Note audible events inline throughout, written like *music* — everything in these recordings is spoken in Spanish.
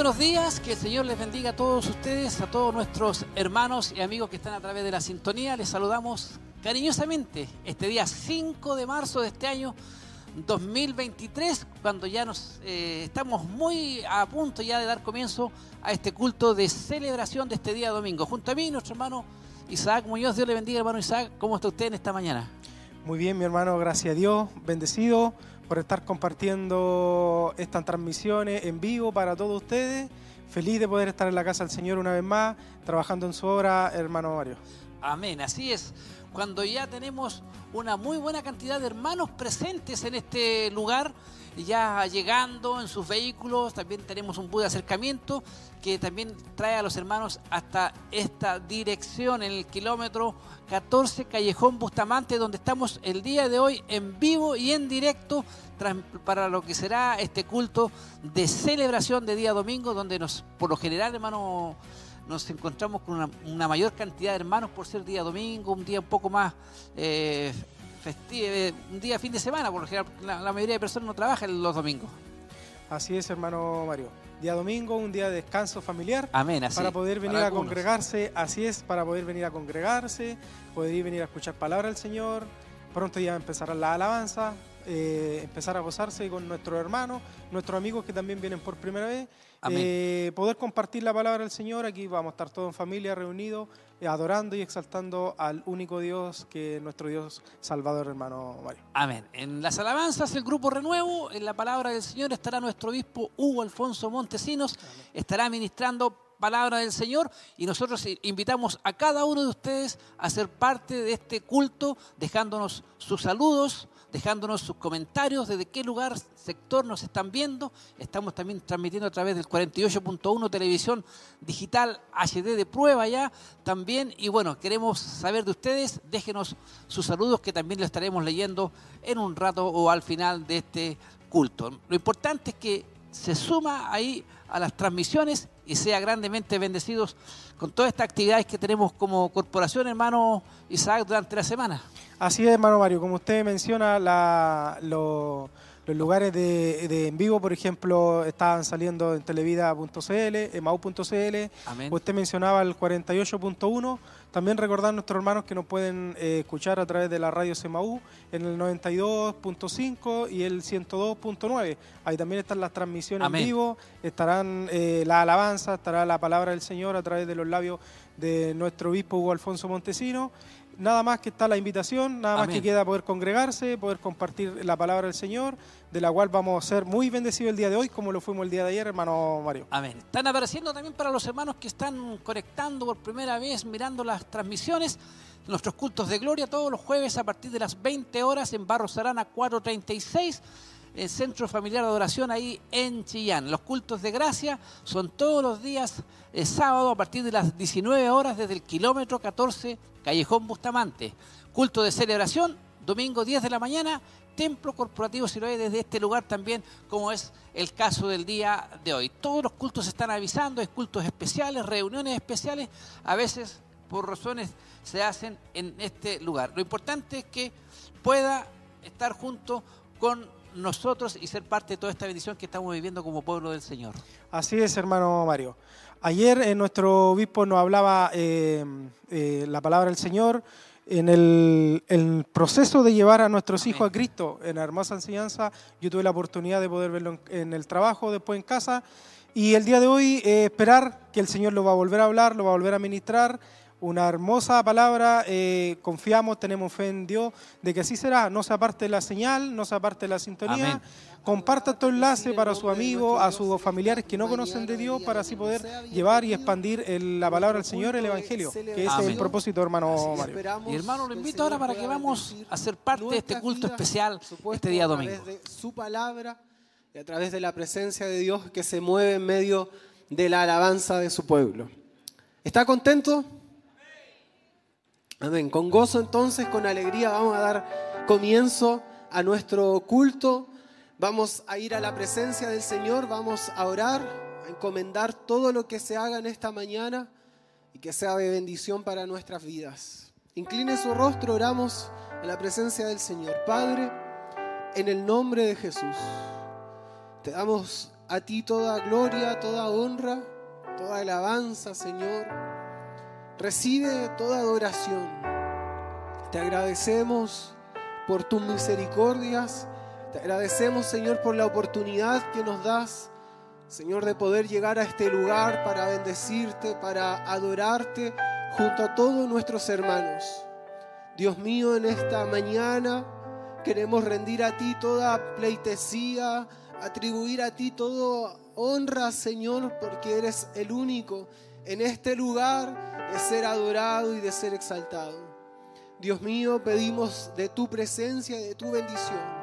Buenos días, que el Señor les bendiga a todos ustedes, a todos nuestros hermanos y amigos que están a través de la sintonía. Les saludamos cariñosamente este día 5 de marzo de este año 2023, cuando ya nos eh, estamos muy a punto ya de dar comienzo a este culto de celebración de este día domingo. Junto a mí, nuestro hermano Isaac Muñoz, Dios le bendiga, hermano Isaac. ¿Cómo está usted en esta mañana? Muy bien, mi hermano, gracias a Dios, bendecido por estar compartiendo estas transmisiones en vivo para todos ustedes. Feliz de poder estar en la casa del Señor una vez más, trabajando en su obra, hermano Mario. Amén, así es. Cuando ya tenemos una muy buena cantidad de hermanos presentes en este lugar, ya llegando en sus vehículos, también tenemos un de acercamiento que también trae a los hermanos hasta esta dirección en el kilómetro 14 Callejón Bustamante, donde estamos el día de hoy en vivo y en directo para lo que será este culto de celebración de día domingo, donde nos, por lo general, hermano, nos encontramos con una, mayor cantidad de hermanos por ser día domingo, un día un poco más eh, festivo, eh, un día fin de semana, por lo general la, mayoría de personas no trabajan los domingos. Así es, hermano Mario. Día domingo, un día de descanso familiar. Amén, Para poder venir a congregarse, así es, para poder venir a congregarse, poder venir a escuchar palabra del Señor. Pronto ya empezará la alabanza, eh, empezar a gozarse con nuestros hermanos, nuestros amigos que también vienen por primera vez. Eh, poder compartir la palabra del Señor. Aquí vamos a estar todos en familia reunidos, adorando y exaltando al único Dios que es nuestro Dios Salvador, hermano Mario. Amén. En las alabanzas, el grupo Renuevo, en la palabra del Señor estará nuestro obispo Hugo Alfonso Montesinos, estará ministrando palabra del Señor y nosotros invitamos a cada uno de ustedes a ser parte de este culto, dejándonos sus saludos, dejándonos sus comentarios desde qué lugar, sector nos están viendo. Estamos también transmitiendo a través del 48.1 televisión digital HD de prueba ya también. Y bueno, queremos saber de ustedes. Déjenos sus saludos que también lo estaremos leyendo en un rato o al final de este culto. Lo importante es que se suma ahí a las transmisiones y sea grandemente bendecidos con todas estas actividades que tenemos como corporación, hermano Isaac, durante la semana. Así es, hermano Mario, como usted menciona, los lugares de, en vivo, por ejemplo, estaban saliendo en televida.cl, emau.cl. Usted mencionaba el 48.1. También recordar a nuestros hermanos que nos pueden eh, escuchar a través de la radio CMAU en el 92.5 y el 102.9. Ahí también están las transmisiones en vivo, estarán eh, la alabanza, estará la palabra del Señor a través de los labios de nuestro obispo Hugo Alfonso Montesino nada más que está la invitación, nada más que queda poder congregarse, poder compartir la palabra del Señor, de la cual vamos a ser muy bendecidos el día de hoy, como lo fuimos el día de ayer, hermano Mario. Amén. Están apareciendo también para los hermanos que están conectando por primera vez, mirando las transmisiones, nuestros cultos de gloria todos los jueves a partir de las 20 horas en Barros Arana 436 el Centro Familiar de Adoración ahí en Chillán. Los cultos de gracia son todos los días eh, sábado a partir de las 19 horas desde el kilómetro 14 Callejón Bustamante. Culto de celebración, domingo 10 de la mañana, Templo Corporativo Siloé desde este lugar también, como es el caso del día de hoy. Todos los cultos se están avisando, es cultos especiales, reuniones especiales, a veces por razones se hacen en este lugar. Lo importante es que pueda estar junto con nosotros y ser parte de toda esta bendición que estamos viviendo como pueblo del Señor. Así es, hermano Mario. Ayer eh, nuestro obispo nos hablaba eh, eh, la palabra del Señor en el, proceso de llevar a nuestros hijos a Cristo en la hermosa enseñanza. Yo tuve la oportunidad de poder verlo en, el trabajo, después en casa. Y el día de hoy esperar que el Señor lo va a volver a hablar, lo va a volver a ministrar una hermosa palabra, eh, confiamos, tenemos fe en Dios, de que así será, no se aparte la señal, no se aparte la sintonía. Comparta este enlace para su amigo, a sus familiares que no conocen de Dios, para así poder llevar y expandir la palabra del Señor, el Evangelio, que ese es el propósito, hermano Mario. Y hermano, lo invito ahora para que vamos a ser parte de este culto especial este día domingo. A través de su palabra y a través de la presencia de Dios que se mueve en medio de la alabanza de su pueblo. ¿Está contento? Amén. Con gozo entonces, con alegría vamos a dar comienzo a nuestro culto. Vamos a ir a la presencia del Señor, vamos a orar, a encomendar todo lo que se haga en esta mañana y que sea de bendición para nuestras vidas. Incline su rostro, oramos a la presencia del Señor. Padre, en el nombre de Jesús, te damos a ti toda gloria, toda honra, toda alabanza, Señor. Recibe toda adoración. Te agradecemos por tus misericordias. Te agradecemos, Señor, por la oportunidad que nos das, Señor, de poder llegar a este lugar para bendecirte, para adorarte junto a todos nuestros hermanos. Dios mío, en esta mañana queremos rendir a ti toda pleitesía, atribuir a ti toda honra, Señor, porque eres el único en este lugar de ser adorado y de ser exaltado. Dios mío, pedimos de tu presencia de tu bendición.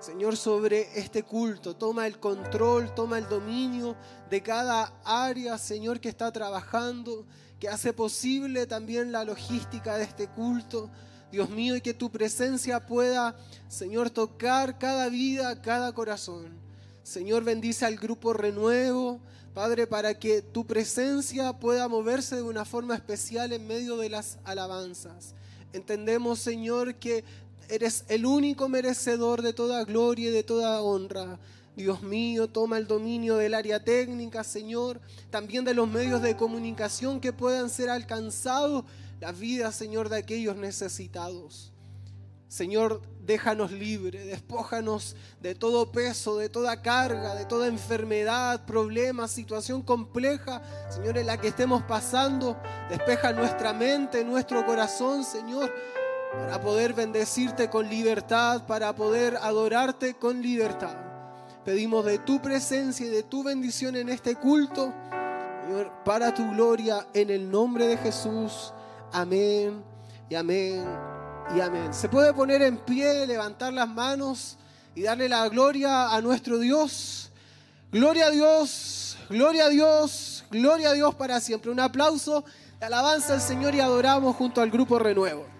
Señor, sobre este culto, toma el control, toma el dominio de cada área, Señor, que está trabajando, que hace posible también la logística de este culto. Dios mío, y que tu presencia pueda, Señor, tocar cada vida, cada corazón. Señor, bendice al grupo Renuevo, Padre, para que tu presencia pueda moverse de una forma especial en medio de las alabanzas. Entendemos, Señor, que eres el único merecedor de toda gloria y de toda honra. Dios mío, toma el dominio del área técnica, Señor, también de los medios de comunicación que puedan ser alcanzados la vida, Señor, de aquellos necesitados. Señor, déjanos libre, despójanos de todo peso, de toda carga, de toda enfermedad, problema, situación compleja, Señor, en la que estemos pasando. Despeja nuestra mente, nuestro corazón, Señor, para poder bendecirte con libertad, para poder adorarte con libertad. Pedimos de tu presencia y de tu bendición en este culto, Señor, para tu gloria, en el nombre de Jesús. Amén y amén y amén. Se puede poner en pie, levantar las manos y darle la gloria a nuestro Dios. Gloria a Dios, gloria a Dios, gloria a Dios para siempre. Un aplauso de alabanza al Señor y adoramos junto al grupo Renuevo.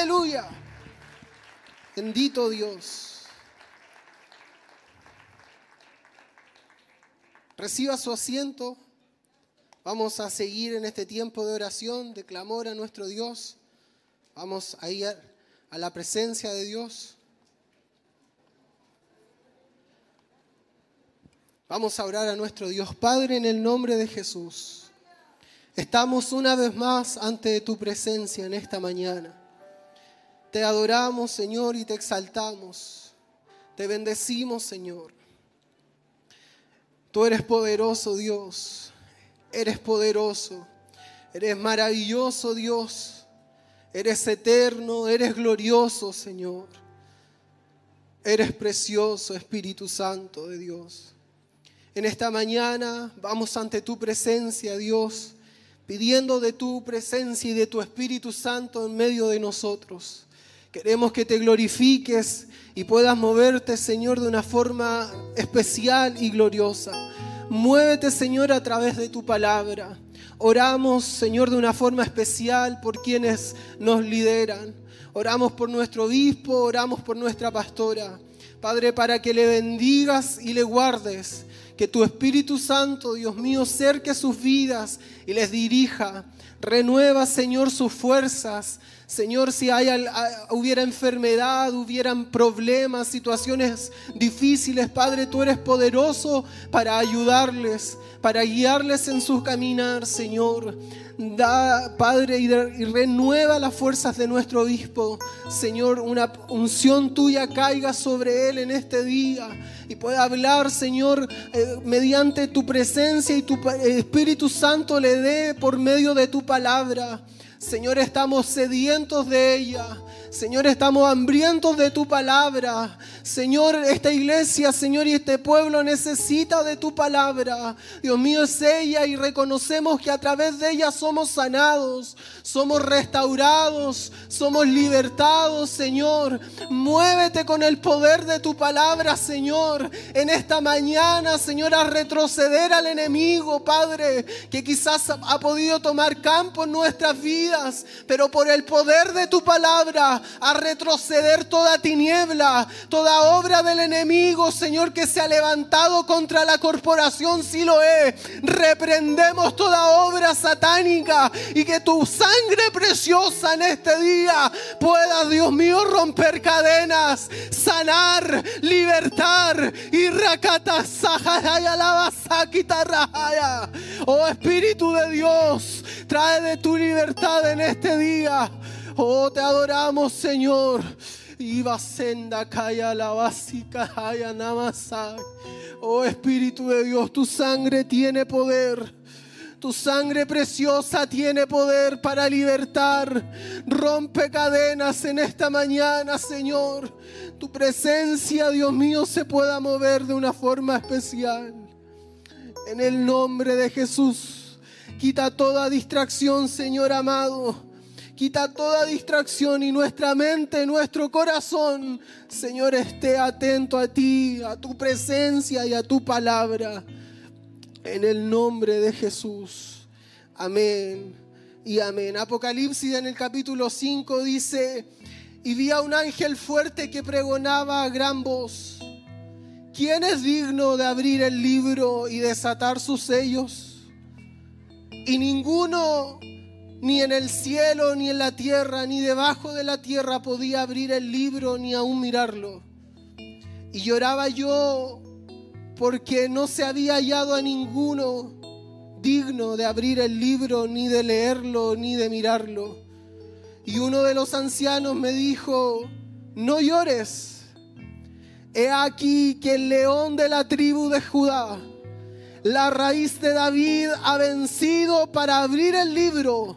Aleluya. Bendito Dios. Reciba su asiento. Vamos a seguir en este tiempo de oración, de clamor a nuestro Dios. Vamos a ir a la presencia de Dios. Vamos a orar a nuestro Dios Padre en el nombre de Jesús. Estamos una vez más ante tu presencia en esta mañana. Te adoramos, Señor, y te exaltamos. Te bendecimos, Señor. Tú eres poderoso, Dios. Eres poderoso. Eres maravilloso, Dios. Eres eterno, eres glorioso, Señor. Eres precioso, Espíritu Santo de Dios. En esta mañana vamos ante tu presencia, Dios pidiendo de tu presencia y de tu Espíritu Santo en medio de nosotros. Queremos que te glorifiques y puedas moverte, Señor, de una forma especial y gloriosa. Muévete, Señor, a través de tu palabra. Oramos, Señor, de una forma especial por quienes nos lideran. Oramos por nuestro obispo, oramos por nuestra pastora. Padre, para que le bendigas y le guardes que tu Espíritu Santo, Dios mío, cerque sus vidas y les dirija. Renueva, Señor, sus fuerzas. Señor, si hay, hubiera enfermedad, hubieran problemas, situaciones difíciles, Padre, tú eres poderoso para ayudarles, para guiarles en su caminar, Señor. Da, Padre, y, renueva las fuerzas de nuestro obispo. Señor, una unción tuya caiga sobre él en este día y pueda hablar, Señor, eh, mediante tu presencia y tu Espíritu Santo le dé por medio de tu palabra. Señor, estamos sedientos de ella. Señor, estamos hambrientos de tu palabra. Señor, esta iglesia, Señor, y este pueblo necesita de tu palabra. Dios mío, es ella y reconocemos que a través de ella somos sanados, somos restaurados, somos libertados, Señor. Muévete con el poder de tu palabra, Señor, en esta mañana, Señor, a retroceder al enemigo, Padre, que quizás ha podido tomar campo en nuestras vidas, pero por el poder de tu palabra a retroceder toda tiniebla, toda obra del enemigo, Señor, que se ha levantado contra la corporación Siloé. Reprendemos toda obra satánica y que tu sangre preciosa en este día pueda, Dios mío, romper cadenas, sanar, libertar y Oh Espíritu de Dios, trae de tu libertad en este día. Oh, te adoramos, Señor. Iba senda kaya la básica haya namasai. Oh Espíritu de Dios, tu sangre tiene poder. Tu sangre preciosa tiene poder para libertar. Rompe cadenas en esta mañana, Señor. Tu presencia, Dios mío, se pueda mover de una forma especial. En el nombre de Jesús, quita toda distracción, Señor amado. Quita toda distracción y nuestra mente, nuestro corazón, Señor, esté atento a ti, a tu presencia y a tu palabra. En el nombre de Jesús. Amén y amén. Apocalipsis en el capítulo 5 dice, y vi a un ángel fuerte que pregonaba a gran voz, ¿quién es digno de abrir el libro y desatar sus sellos? Y ninguno ni en el cielo, ni en la tierra, ni debajo de la tierra podía abrir el libro, ni aún mirarlo. Y lloraba yo porque no se había hallado a ninguno digno de abrir el libro, ni de leerlo, ni de mirarlo. Y uno de los ancianos me dijo, no llores. He aquí que el león de la tribu de Judá, la raíz de David, ha vencido para abrir el libro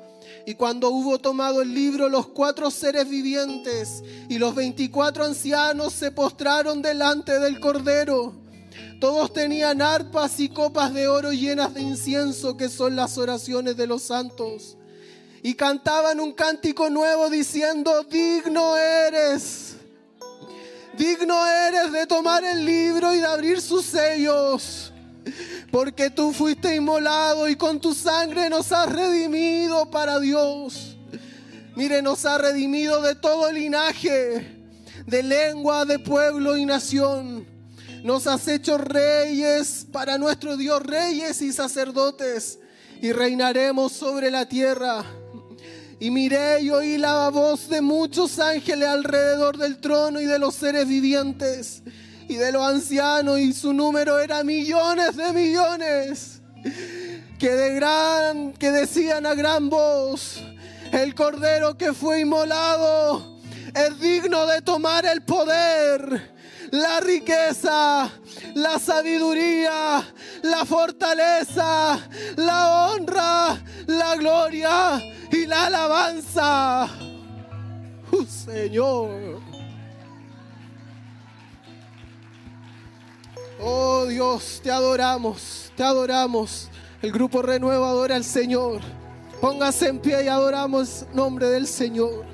y cuando hubo tomado el libro, los cuatro seres vivientes y los veinticuatro ancianos se postraron delante del Cordero. Todos tenían arpas y copas de oro llenas de incienso, que son las oraciones de los santos. Y cantaban un cántico nuevo diciendo, digno eres, digno eres de tomar el libro y de abrir sus sellos porque tú fuiste inmolado y con tu sangre nos has redimido para Dios. Mire, nos ha redimido de todo linaje, de lengua, de pueblo y nación. Nos has hecho reyes para nuestro Dios, reyes y sacerdotes, y reinaremos sobre la tierra. Y miré y oí la voz de muchos ángeles alrededor del trono y de los seres vivientes y de los ancianos y su número era millones de millones que de gran que decían a gran voz el cordero que fue inmolado es digno de tomar el poder la riqueza, la sabiduría, la fortaleza, la honra, la gloria y la alabanza. Uh, Señor. Oh Dios, te adoramos, te adoramos. El grupo Renuevo adora al Señor. Póngase en pie y adoramos nombre del Señor.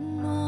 No.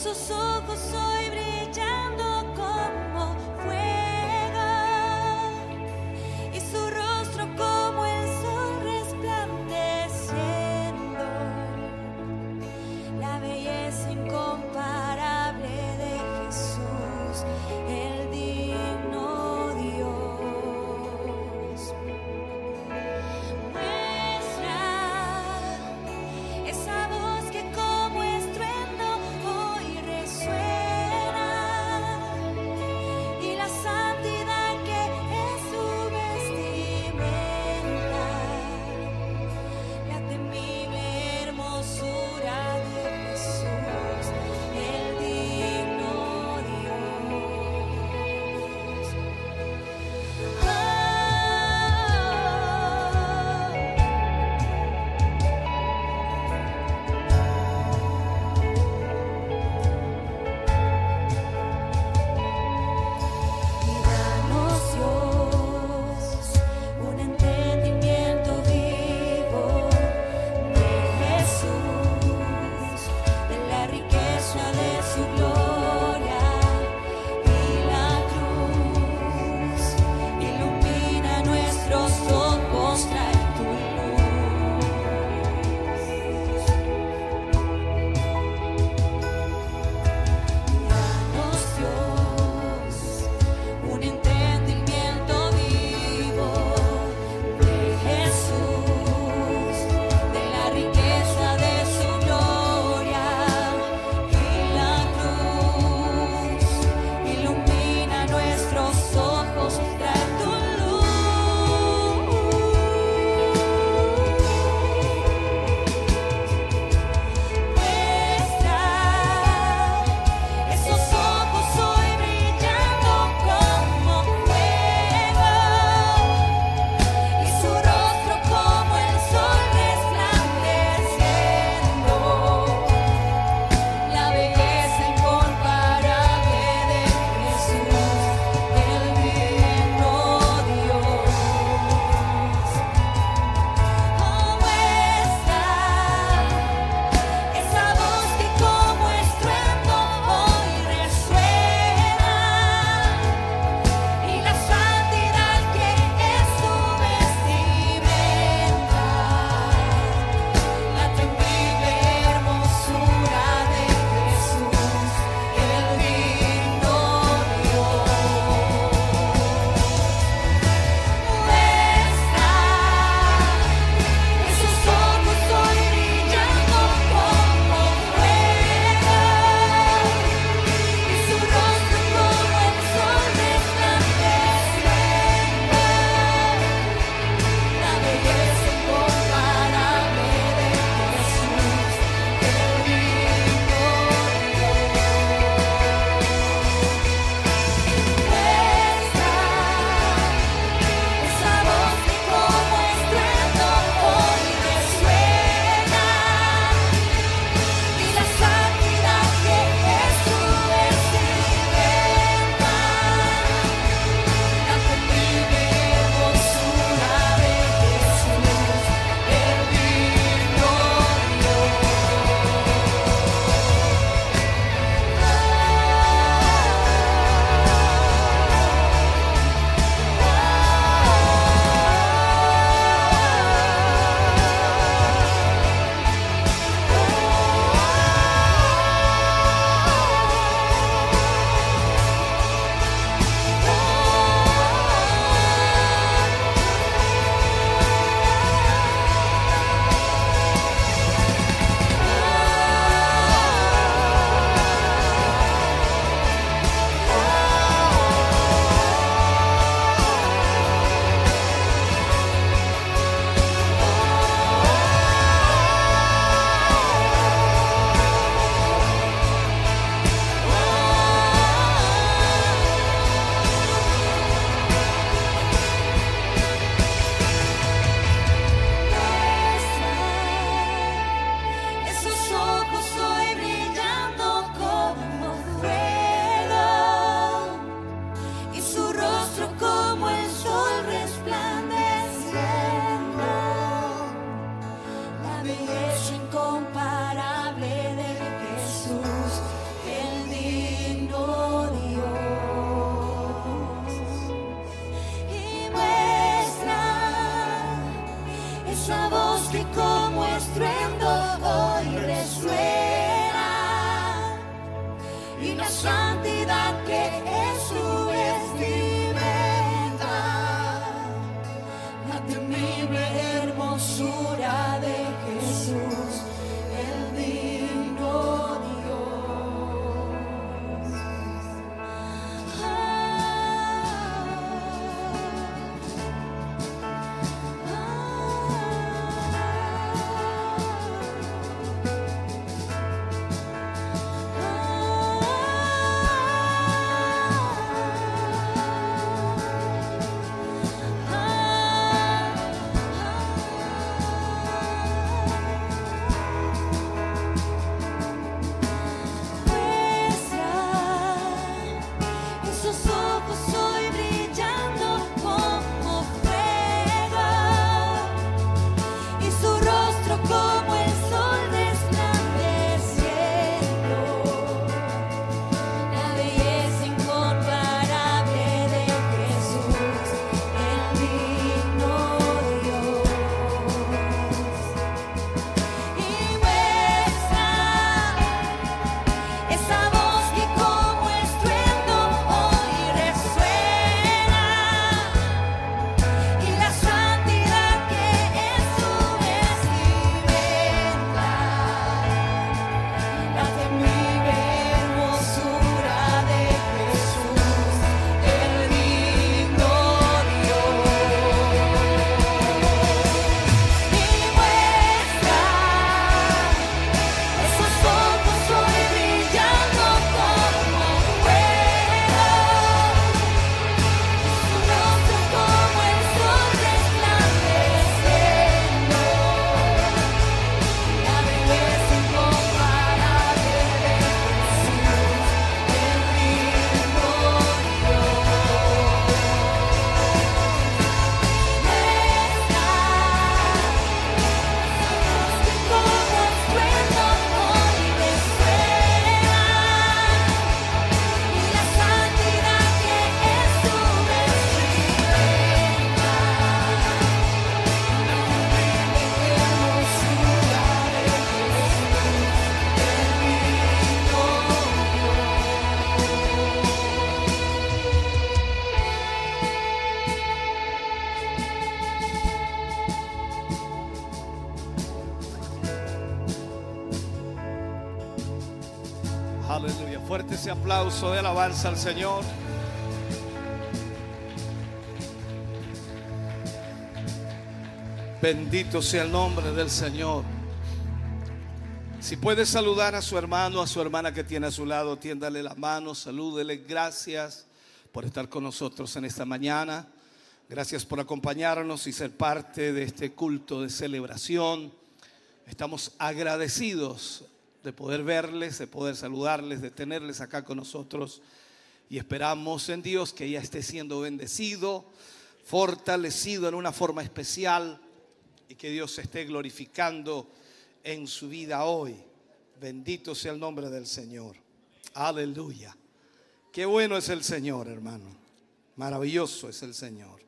Esos ojos aplauso de alabanza al Señor. Bendito sea el nombre del Señor. Si puede saludar a su hermano, a su hermana que tiene a su lado, tiéndale la mano, salúdele. Gracias por estar con nosotros en esta mañana. Gracias por acompañarnos y ser parte de este culto de celebración. Estamos agradecidos de poder verles, de poder saludarles, de tenerles acá con nosotros. Y esperamos en Dios que ya esté siendo bendecido, fortalecido en una forma especial y que Dios se esté glorificando en su vida hoy. Bendito sea el nombre del Señor. Aleluya. Qué bueno es el Señor, hermano. Maravilloso es el Señor.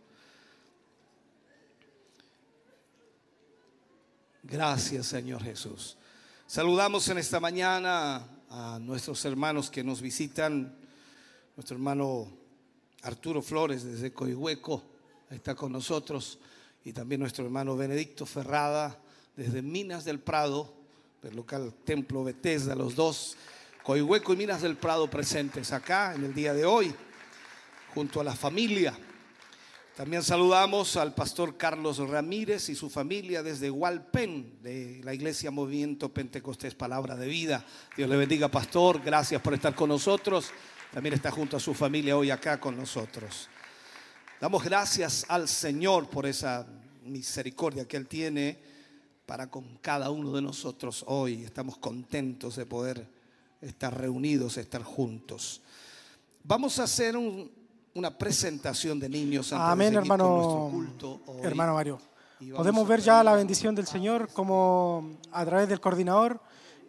Gracias, Señor Jesús. Saludamos en esta mañana a nuestros hermanos que nos visitan. Nuestro hermano Arturo Flores desde Coihueco está con nosotros y también nuestro hermano Benedicto Ferrada desde Minas del Prado, del local Templo Betesda, los dos, Coihueco y Minas del Prado presentes acá en el día de hoy, junto a la familia. También saludamos al pastor Carlos Ramírez y su familia desde Hualpen, de la Iglesia Movimiento Pentecostés Palabra de Vida. Dios le bendiga, pastor. Gracias por estar con nosotros. También está junto a su familia hoy acá con nosotros. Damos gracias al Señor por esa misericordia que Él tiene para con cada uno de nosotros hoy. Estamos contentos de poder estar reunidos, estar juntos. Vamos a hacer una presentación de niños. Antes Amén, hermano, culto hermano Mario. Podemos ver ya la bendición del Señor como a través del coordinador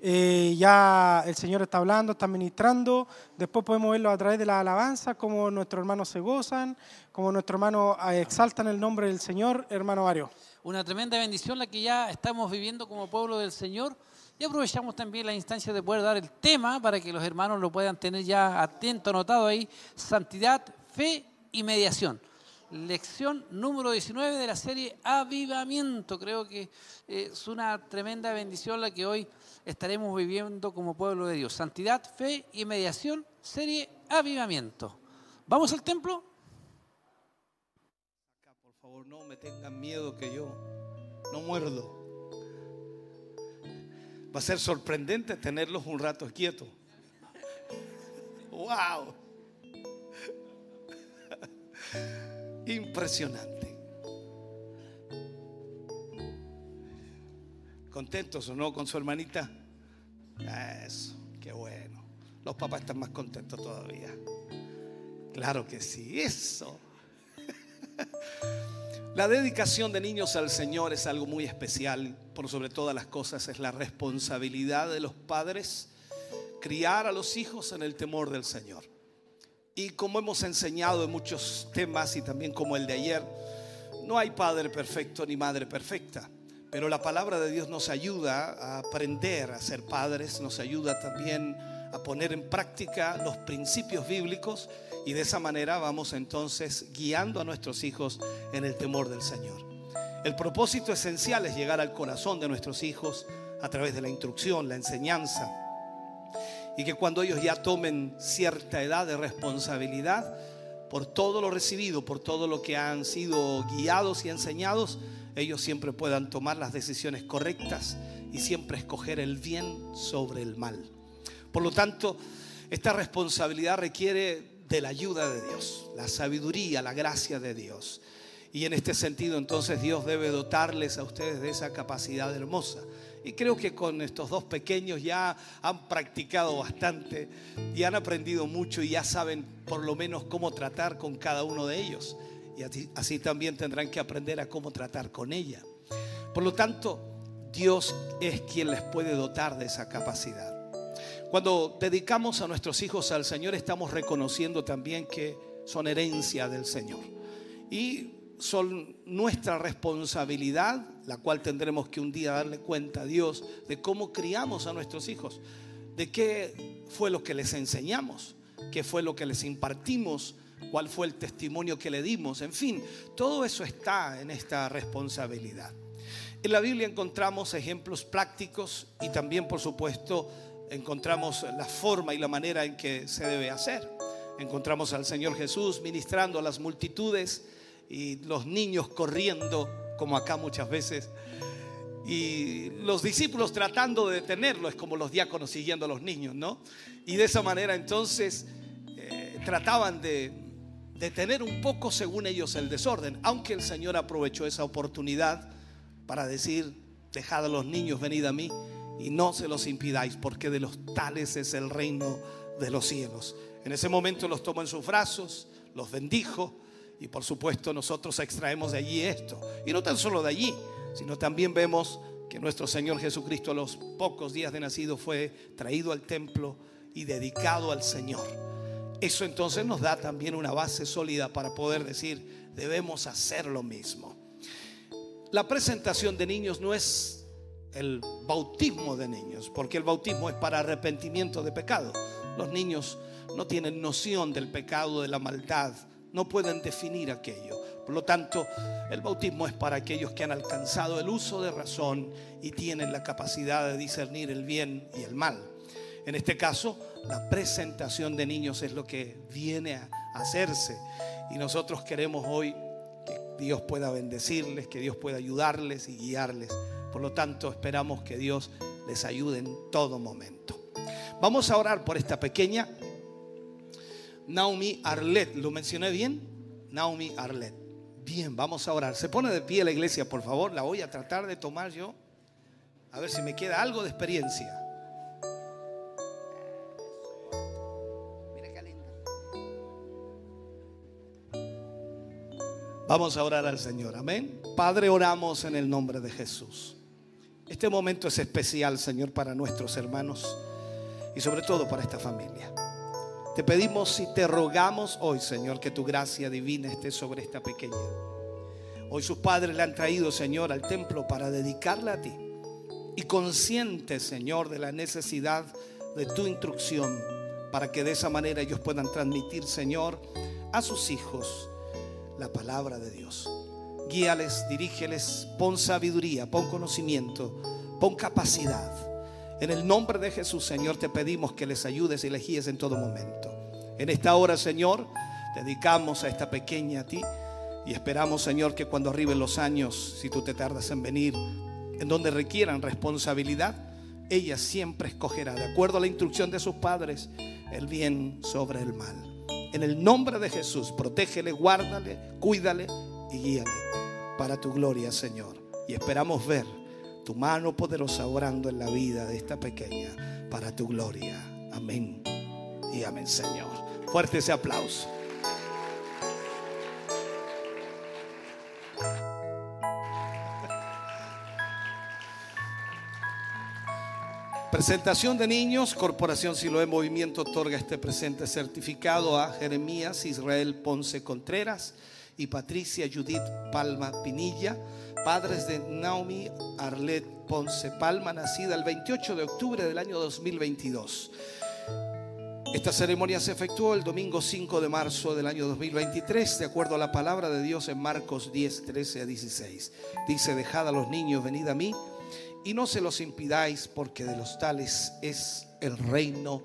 eh, ya el Señor está hablando, está ministrando. Después podemos verlo a través de la alabanza, como nuestros hermanos se gozan, como nuestros hermanos eh, exaltan el nombre del Señor, hermano Mario. Una tremenda bendición la que ya estamos viviendo como pueblo del Señor. Y aprovechamos también la instancia de poder dar el tema para que los hermanos lo puedan tener ya atento, anotado ahí. Santidad, fe y mediación lección número 19 de la serie Avivamiento. Creo que eh, es una tremenda bendición la que hoy estaremos viviendo como pueblo de Dios. Santidad, fe y mediación, serie Avivamiento. ¿Vamos al templo? Por favor, no me tengan miedo que yo no muerdo. Va a ser sorprendente tenerlos un rato quietos. *laughs* ¡Wow! Impresionante. ¿Contentos o no con su hermanita? Eso, qué bueno. Los papás están más contentos todavía. Claro que sí, eso. *laughs* La dedicación de niños al Señor es algo muy especial. Por sobre todas las cosas es la responsabilidad de los padres criar a los hijos en el temor del Señor. Y como hemos enseñado en muchos temas y también como el de ayer, no hay padre perfecto ni madre perfecta. Pero la palabra de Dios nos ayuda a aprender a ser padres, nos ayuda también a poner en práctica los principios bíblicos y de esa manera vamos entonces guiando a nuestros hijos en el temor del Señor. El propósito esencial es llegar al corazón de nuestros hijos a través de la instrucción, la enseñanza. Y que cuando ellos ya tomen cierta edad de responsabilidad, por todo lo recibido, por todo lo que han sido guiados y enseñados, ellos siempre puedan tomar las decisiones correctas y siempre escoger el bien sobre el mal. Por lo tanto, esta responsabilidad requiere de la ayuda de Dios, la sabiduría, la gracia de Dios. Y en este sentido, entonces Dios debe dotarles a ustedes de esa capacidad hermosa. Y creo que con estos dos pequeños ya han practicado bastante y han aprendido mucho y ya saben por lo menos cómo tratar con cada uno de ellos y así, también tendrán que aprender a cómo tratar con ella. Por lo tanto, Dios es quien les puede dotar de esa capacidad. Cuando dedicamos a nuestros hijos al Señor, estamos reconociendo también que son herencia del Señor. Y son nuestra responsabilidad, la cual tendremos que un día darle cuenta a Dios de cómo criamos a nuestros hijos, de qué fue lo que les enseñamos, qué fue lo que les impartimos, cuál fue el testimonio que le dimos, en fin, todo eso está en esta responsabilidad. En la Biblia encontramos ejemplos prácticos y también, por supuesto, encontramos la forma y la manera en que se debe hacer. Encontramos al Señor Jesús ministrando a las multitudes y los niños corriendo, como acá muchas veces, y los discípulos tratando de detenerlo, es como los diáconos siguiendo a los niños, ¿no? Y de esa manera entonces eh, trataban de detener un poco, según ellos, el desorden, aunque el Señor aprovechó esa oportunidad para decir, dejad a los niños, venid a mí y no se los impidáis, porque de los tales es el reino de los cielos. En ese momento los tomó en sus brazos, los bendijo y por supuesto nosotros extraemos de allí esto. Y no tan solo de allí, sino también vemos que nuestro Señor Jesucristo a los pocos días de nacido fue traído al templo y dedicado al Señor. Eso entonces nos da también una base sólida para poder decir, debemos hacer lo mismo. La presentación de niños no es el bautismo de niños, porque el bautismo es para arrepentimiento de pecado. Los niños no tienen noción del pecado, de la maldad, no pueden definir aquello. Por lo tanto, el bautismo es para aquellos que han alcanzado el uso de razón y tienen la capacidad de discernir el bien y el mal. En este caso, la presentación de niños es lo que viene a hacerse. Y nosotros queremos hoy que Dios pueda bendecirles, que Dios pueda ayudarles y guiarles. Por lo tanto, esperamos que Dios les ayude en todo momento. Vamos a orar por esta pequeña Naomi Arlet. ¿Lo mencioné bien? Naomi Arlet. Bien, vamos a orar. Se pone de pie la iglesia, por favor. La voy a tratar de tomar yo. A ver si me queda algo de experiencia. Vamos a orar al Señor. Amén. Padre, oramos en el nombre de Jesús. Este momento es especial, Señor, para nuestros hermanos y sobre todo para esta familia. Te pedimos y te rogamos hoy, Señor, que tu gracia divina esté sobre esta pequeña. Hoy sus padres le han traído, Señor, al templo para dedicarla a ti. Y consciente, Señor, de la necesidad de tu instrucción para que de esa manera ellos puedan transmitir, Señor, a sus hijos la palabra de Dios. Guíales, dirígeles, pon sabiduría, pon conocimiento, pon capacidad. En el nombre de Jesús, Señor, te pedimos que les ayudes y les guíes en todo momento. En esta hora, Señor, dedicamos a esta pequeña a ti y esperamos, Señor, que cuando arriben los años, si tú te tardas en venir, en donde requieran responsabilidad, ella siempre escogerá, de acuerdo a la instrucción de sus padres, el bien sobre el mal. En el nombre de Jesús, protégele, guárdale, cuídale y guíale para tu gloria, Señor. Y esperamos ver tu mano poderosa orando en la vida de esta pequeña para tu gloria. Amén. Y amén, Señor. Fuerte ese aplauso. Presentación de niños, Corporación Siloé Movimiento otorga este presente certificado a Jeremías Israel Ponce Contreras y Patricia Judith Palma Pinilla, padres de Naomi Arlet Ponce Palma, nacida el 28 de octubre del año 2022. Esta ceremonia se efectuó el domingo 5 de marzo del año 2023, de acuerdo a la palabra de Dios en Marcos 10, 13 a 16. Dice, dejad a los niños, venid a mí y no se los impidáis porque de los tales es el reino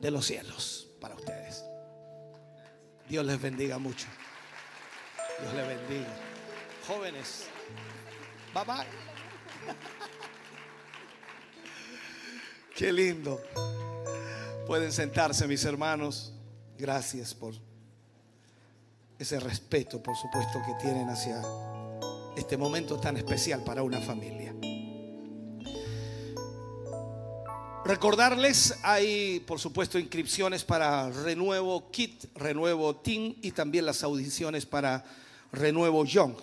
de los cielos para ustedes. Dios les bendiga mucho. Dios les bendiga. Jóvenes, Qué lindo. Pueden sentarse mis hermanos. Gracias por ese respeto, por supuesto, que tienen hacia este momento tan especial para una familia. Recordarles, hay por supuesto inscripciones para Renuevo Kit, Renuevo Team y también las audiciones para Renuevo Young.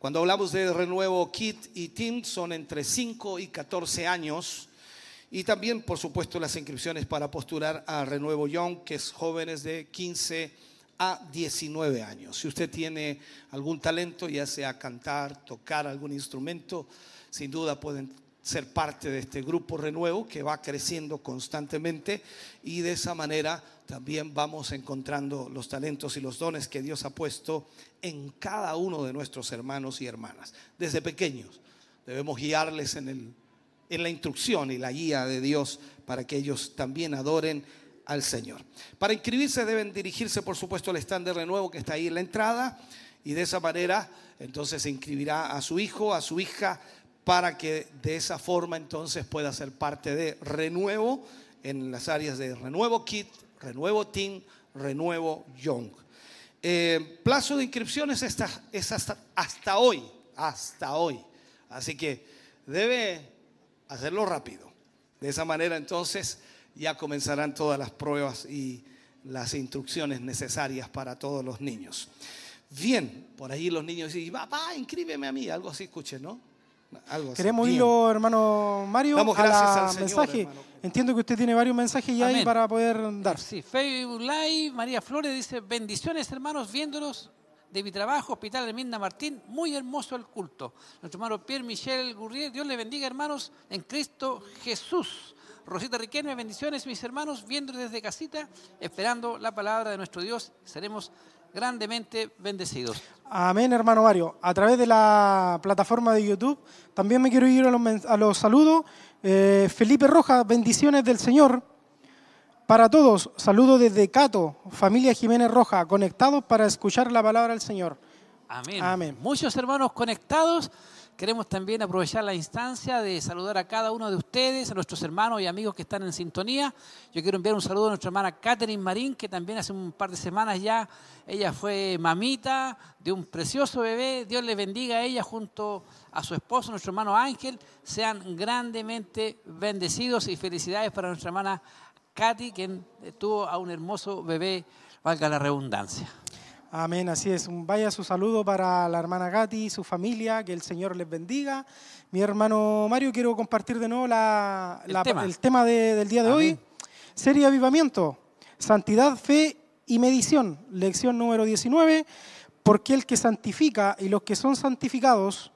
Cuando hablamos de Renuevo Kit y Team son entre 5 y 14 años. Y también, por supuesto, las inscripciones para postular a Renuevo Young, que es jóvenes de 15 a 19 años. Si usted tiene algún talento, ya sea cantar, tocar algún instrumento, sin duda pueden ser parte de este grupo renuevo que va creciendo constantemente y de esa manera también vamos encontrando los talentos y los dones que Dios ha puesto en cada uno de nuestros hermanos y hermanas. Desde pequeños debemos guiarles en el en la instrucción y la guía de Dios para que ellos también adoren al Señor. Para inscribirse deben dirigirse, por supuesto, al stand de renuevo que está ahí en la entrada y de esa manera entonces se inscribirá a su hijo, a su hija, para que de esa forma entonces pueda ser parte de renuevo en las áreas de renuevo kit, renuevo teen, renuevo young. Eh, plazo de inscripciones es hasta, hasta hoy, hasta hoy. Así que debe hacerlo rápido. De esa manera entonces ya comenzarán todas las pruebas y las instrucciones necesarias para todos los niños. Bien, por ahí los niños dicen, papá, inscríbeme a mí, algo así escuchen, ¿no? Algo Queremos irlo, hermano Mario, Damos gracias al mensaje. Entiendo que usted tiene varios mensajes ya ahí para poder dar. Sí, Facebook Live, María Flores dice, bendiciones hermanos, viéndolos de mi trabajo, Hospital de Minda Martín, muy hermoso el culto. Nuestro hermano Pierre Michel Gurrier, Dios le bendiga hermanos en Cristo Jesús. Rosita Riquelme, bendiciones mis hermanos, viendo desde casita, esperando la palabra de nuestro Dios, seremos grandemente bendecidos. Amén, hermano Mario. A través de la plataforma de YouTube, también me quiero ir a los, saludos. Eh, Felipe Rojas, bendiciones del Señor. Para todos, saludos desde Cato, familia Jiménez Roja, conectados para escuchar la palabra del Señor. Amén. Amén. Muchos hermanos conectados. Queremos también aprovechar la instancia de saludar a cada uno de ustedes, a nuestros hermanos y amigos que están en sintonía. Yo quiero enviar un saludo a nuestra hermana Catherine Marín, que también hace un par de semanas ya, ella fue mamita de un precioso bebé. Dios le bendiga a ella junto a su esposo, nuestro hermano Ángel. Sean grandemente bendecidos y felicidades para nuestra hermana Katy, quien tuvo a un hermoso bebé, valga la redundancia. Amén, así es. Vaya su saludo para la hermana Gati y su familia, que el Señor les bendiga. Mi hermano Mario, quiero compartir de nuevo el, tema. del día de hoy. Serie Avivamiento, Santidad, Fe y Medición, lección número 19. Porque el que santifica y los que son santificados,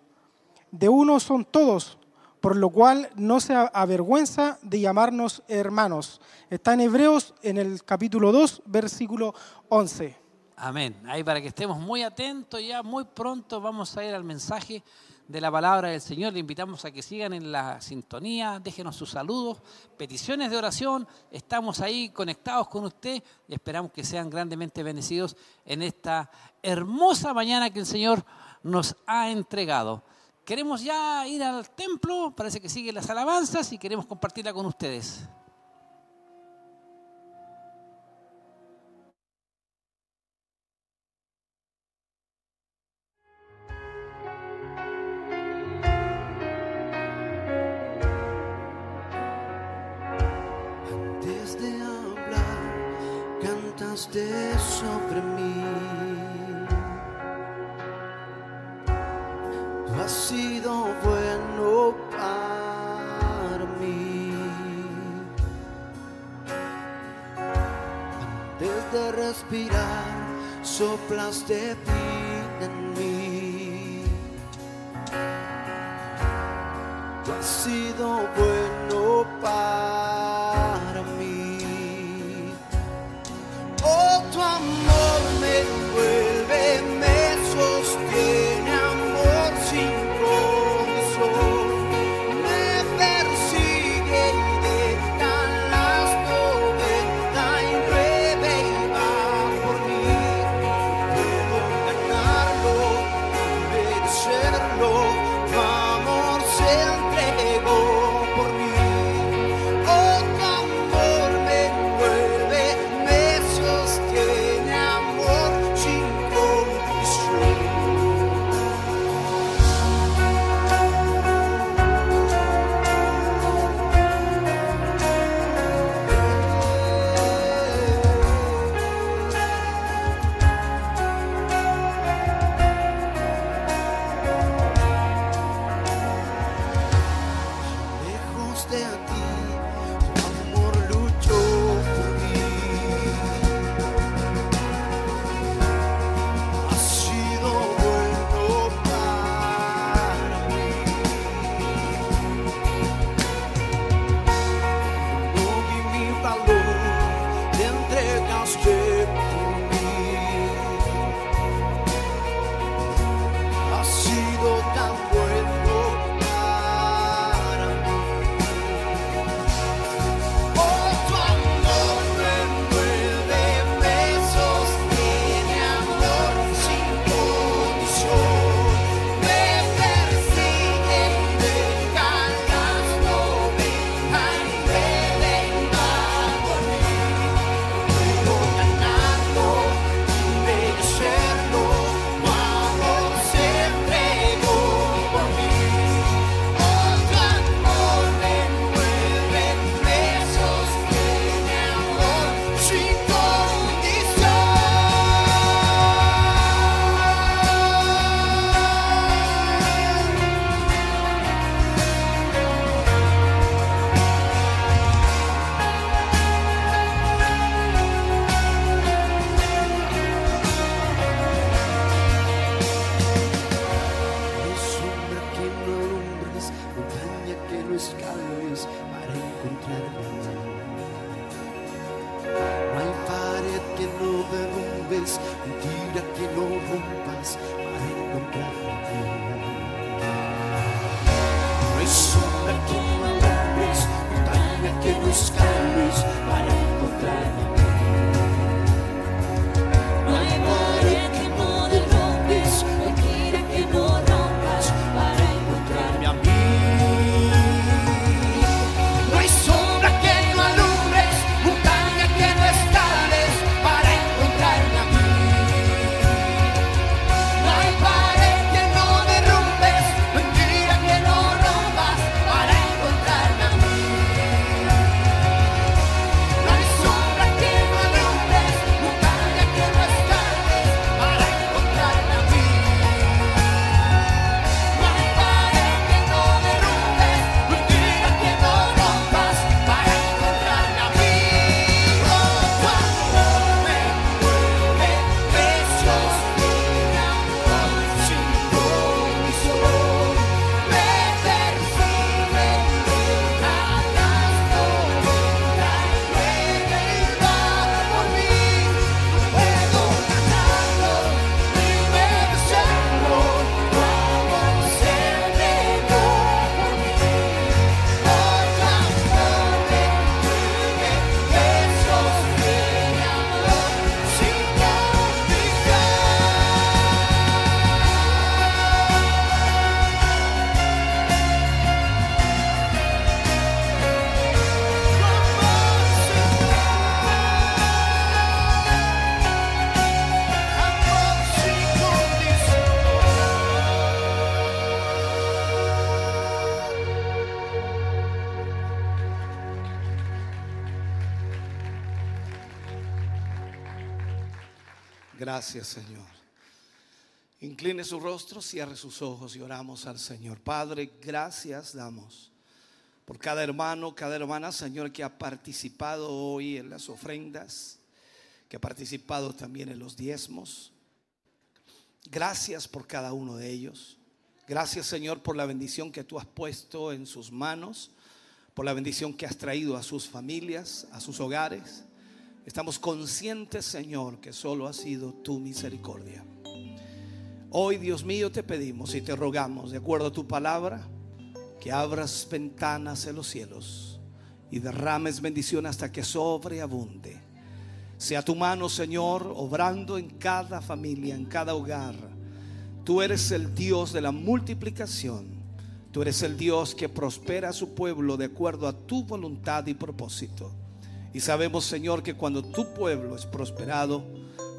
de uno son todos, por lo cual no se avergüenza de llamarnos hermanos. Está en Hebreos en el capítulo 2, versículo 11. Amén. Ahí para que estemos muy atentos, ya muy pronto vamos a ir al mensaje de la palabra del Señor. Le invitamos a que sigan en la sintonía, déjenos sus saludos, peticiones de oración. Estamos ahí conectados con usted y esperamos que sean grandemente bendecidos en esta hermosa mañana que el Señor nos ha entregado. Queremos ya ir al templo, parece que siguen las alabanzas y queremos compartirla con ustedes. Sobre mí. Tú has sido bueno para mí. Antes de respirar, soplaste vida en mí. Tú has sido bueno para por Señor. Incline su rostro, cierre sus ojos y oramos al Señor. Padre, gracias damos por cada hermano, cada hermana, Señor, que ha participado hoy en las ofrendas, que ha participado también en los diezmos. Gracias por cada uno de ellos. Gracias, Señor, por la bendición que tú has puesto en sus manos, por la bendición que has traído a sus familias, a sus hogares. Estamos conscientes, Señor, que solo ha sido tu misericordia. Hoy, Dios mío, te pedimos y te rogamos, de acuerdo a tu palabra, que abras ventanas en los cielos y derrames bendición hasta que sobreabunde. Sea tu mano, Señor, obrando en cada familia, en cada hogar. Tú eres el Dios de la multiplicación. Tú eres el Dios que prospera a su pueblo de acuerdo a tu voluntad y propósito. Y sabemos, Señor, que cuando tu pueblo es prosperado,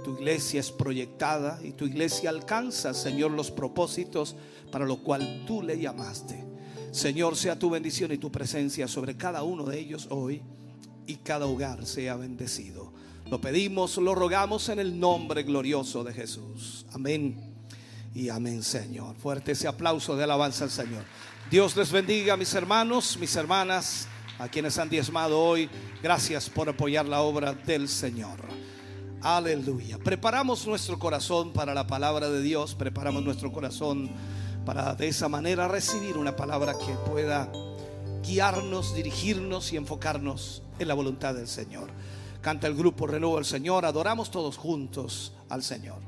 tu iglesia es proyectada y tu iglesia alcanza, Señor, los propósitos para lo cual tú le llamaste. Señor, sea tu bendición y tu presencia sobre cada uno de ellos hoy y cada hogar sea bendecido. Lo pedimos, lo rogamos en el nombre glorioso de Jesús. Amén. Y amén, Señor. Fuerte ese aplauso de alabanza al Señor. Dios les bendiga, mis hermanos, mis hermanas, a quienes han diezmado hoy. Gracias por apoyar la obra del Señor. Aleluya. Preparamos nuestro corazón para la palabra de Dios. Preparamos nuestro corazón para de esa manera recibir una palabra que pueda guiarnos, dirigirnos y enfocarnos en la voluntad del Señor. Canta el grupo Renuevo al Señor. Adoramos todos juntos al Señor.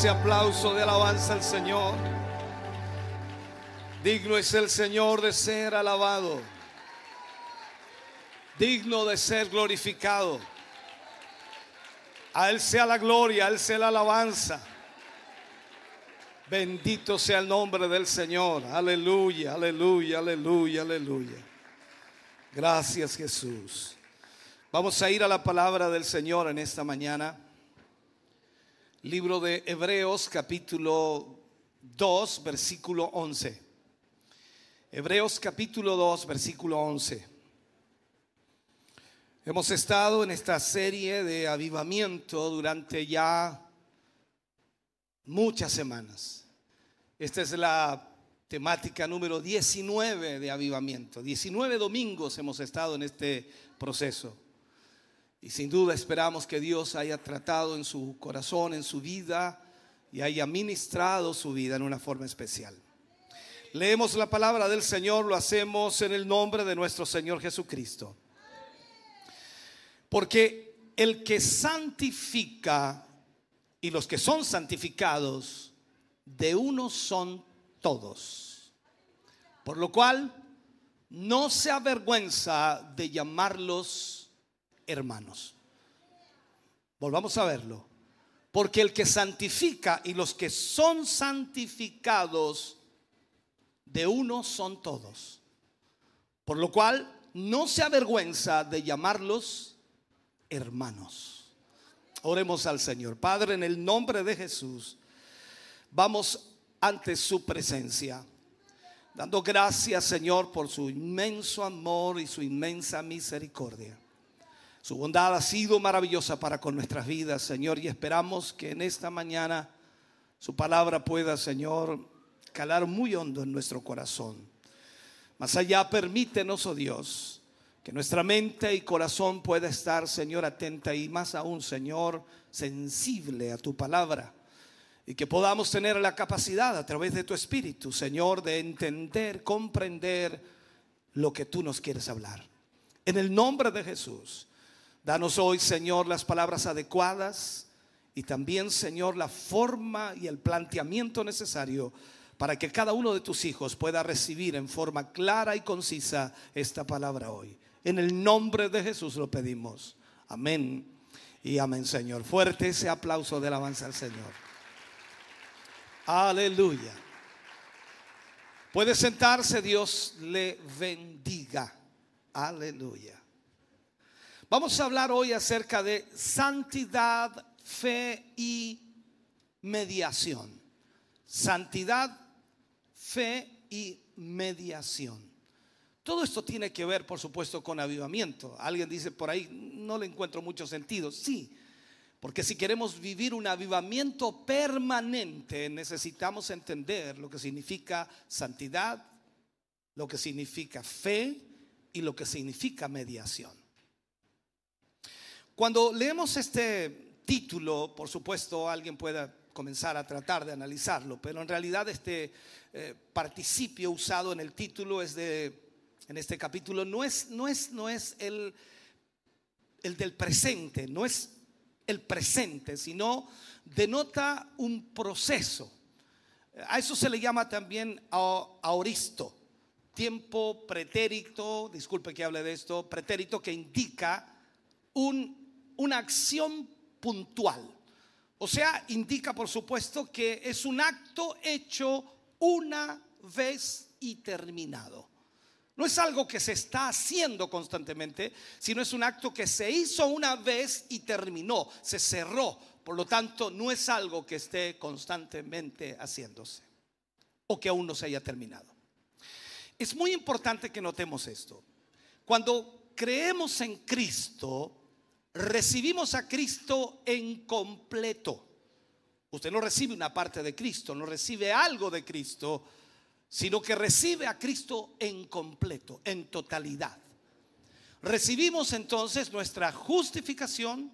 Ese aplauso de alabanza al Señor. Digno es el Señor de ser alabado. Digno de ser glorificado. A Él sea la gloria, a Él sea la alabanza. Bendito sea el nombre del Señor. Aleluya, aleluya, aleluya, aleluya. Gracias Jesús. Vamos a ir a la palabra del Señor en esta mañana. Libro de Hebreos capítulo 2, versículo 11. Hebreos capítulo 2, versículo 11. Hemos estado en esta serie de avivamiento durante ya muchas semanas. Esta es la temática número 19 de avivamiento. 19 domingos hemos estado en este proceso. Y sin duda esperamos que Dios haya tratado en su corazón, en su vida, y haya ministrado su vida en una forma especial. Leemos la palabra del Señor, lo hacemos en el nombre de nuestro Señor Jesucristo. Porque el que santifica y los que son santificados, de uno son todos. Por lo cual, no se avergüenza de llamarlos hermanos. Volvamos a verlo. Porque el que santifica y los que son santificados, de uno son todos. Por lo cual, no se avergüenza de llamarlos hermanos. Oremos al Señor. Padre, en el nombre de Jesús, vamos ante su presencia, dando gracias, Señor, por su inmenso amor y su inmensa misericordia. Su bondad ha sido maravillosa para con nuestras vidas, Señor, y esperamos que en esta mañana su palabra pueda, Señor, calar muy hondo en nuestro corazón. Más allá, permítenos, oh Dios, que nuestra mente y corazón pueda estar, Señor, atenta y más aún, Señor, sensible a tu palabra. Y que podamos tener la capacidad a través de tu Espíritu, Señor, de entender, comprender lo que tú nos quieres hablar. En el nombre de Jesús, danos hoy, Señor, las palabras adecuadas y también, Señor, la forma y el planteamiento necesario para que cada uno de tus hijos pueda recibir en forma clara y concisa esta palabra hoy. En el nombre de Jesús lo pedimos. Amén y amén, Señor. Fuerte ese aplauso de alabanza al Señor. Aleluya. Puede sentarse, Dios le bendiga. Aleluya. Vamos a hablar hoy acerca de santidad, fe y mediación. Santidad, fe y mediación. Todo esto tiene que ver, por supuesto, con avivamiento. Alguien dice por ahí, no le encuentro mucho sentido. Sí, porque si queremos vivir un avivamiento permanente, necesitamos entender lo que significa santidad, lo que significa fe y lo que significa mediación. Cuando leemos este título, por supuesto, alguien puede comenzar a tratar de analizarlo, pero en realidad este eh, participio usado en el título es de en este capítulo no es, no es, no es el, el del presente, no es el presente, sino denota un proceso. A eso se le llama también aoristo, tiempo pretérito, disculpe que hable de esto, pretérito que indica un, una acción puntual. O sea, indica por supuesto que es un acto hecho una vez y terminado. No es algo que se está haciendo constantemente, sino es un acto que se hizo una vez y terminó, se cerró. Por lo tanto, no es algo que esté constantemente haciéndose o que aún no se haya terminado. Es muy importante que notemos esto. Cuando creemos en Cristo, recibimos a Cristo en completo. Usted no recibe una parte de Cristo, no recibe algo de Cristo, sino que recibe a Cristo en completo, en totalidad. Recibimos entonces nuestra justificación,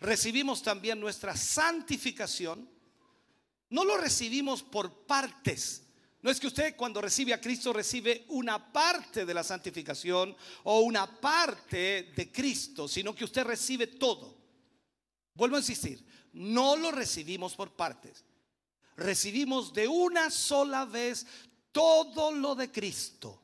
recibimos también nuestra santificación. No lo recibimos por partes. No es que usted cuando recibe a Cristo recibe una parte de la santificación o una parte de Cristo, sino que usted recibe todo. Vuelvo a insistir, no lo recibimos por partes. Recibimos de una sola vez todo lo de Cristo.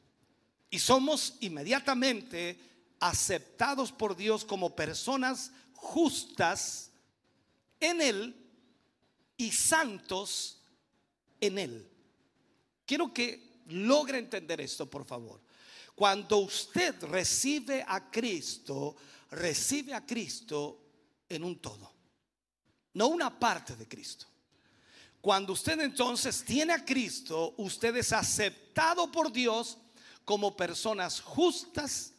Y somos inmediatamente aceptados por Dios como personas justas en Él y santos en Él. Quiero que logre entender esto, por favor. Cuando usted recibe a Cristo, recibe a Cristo en un todo, no una parte de Cristo. Cuando usted entonces tiene a Cristo, usted es aceptado por Dios como personas justas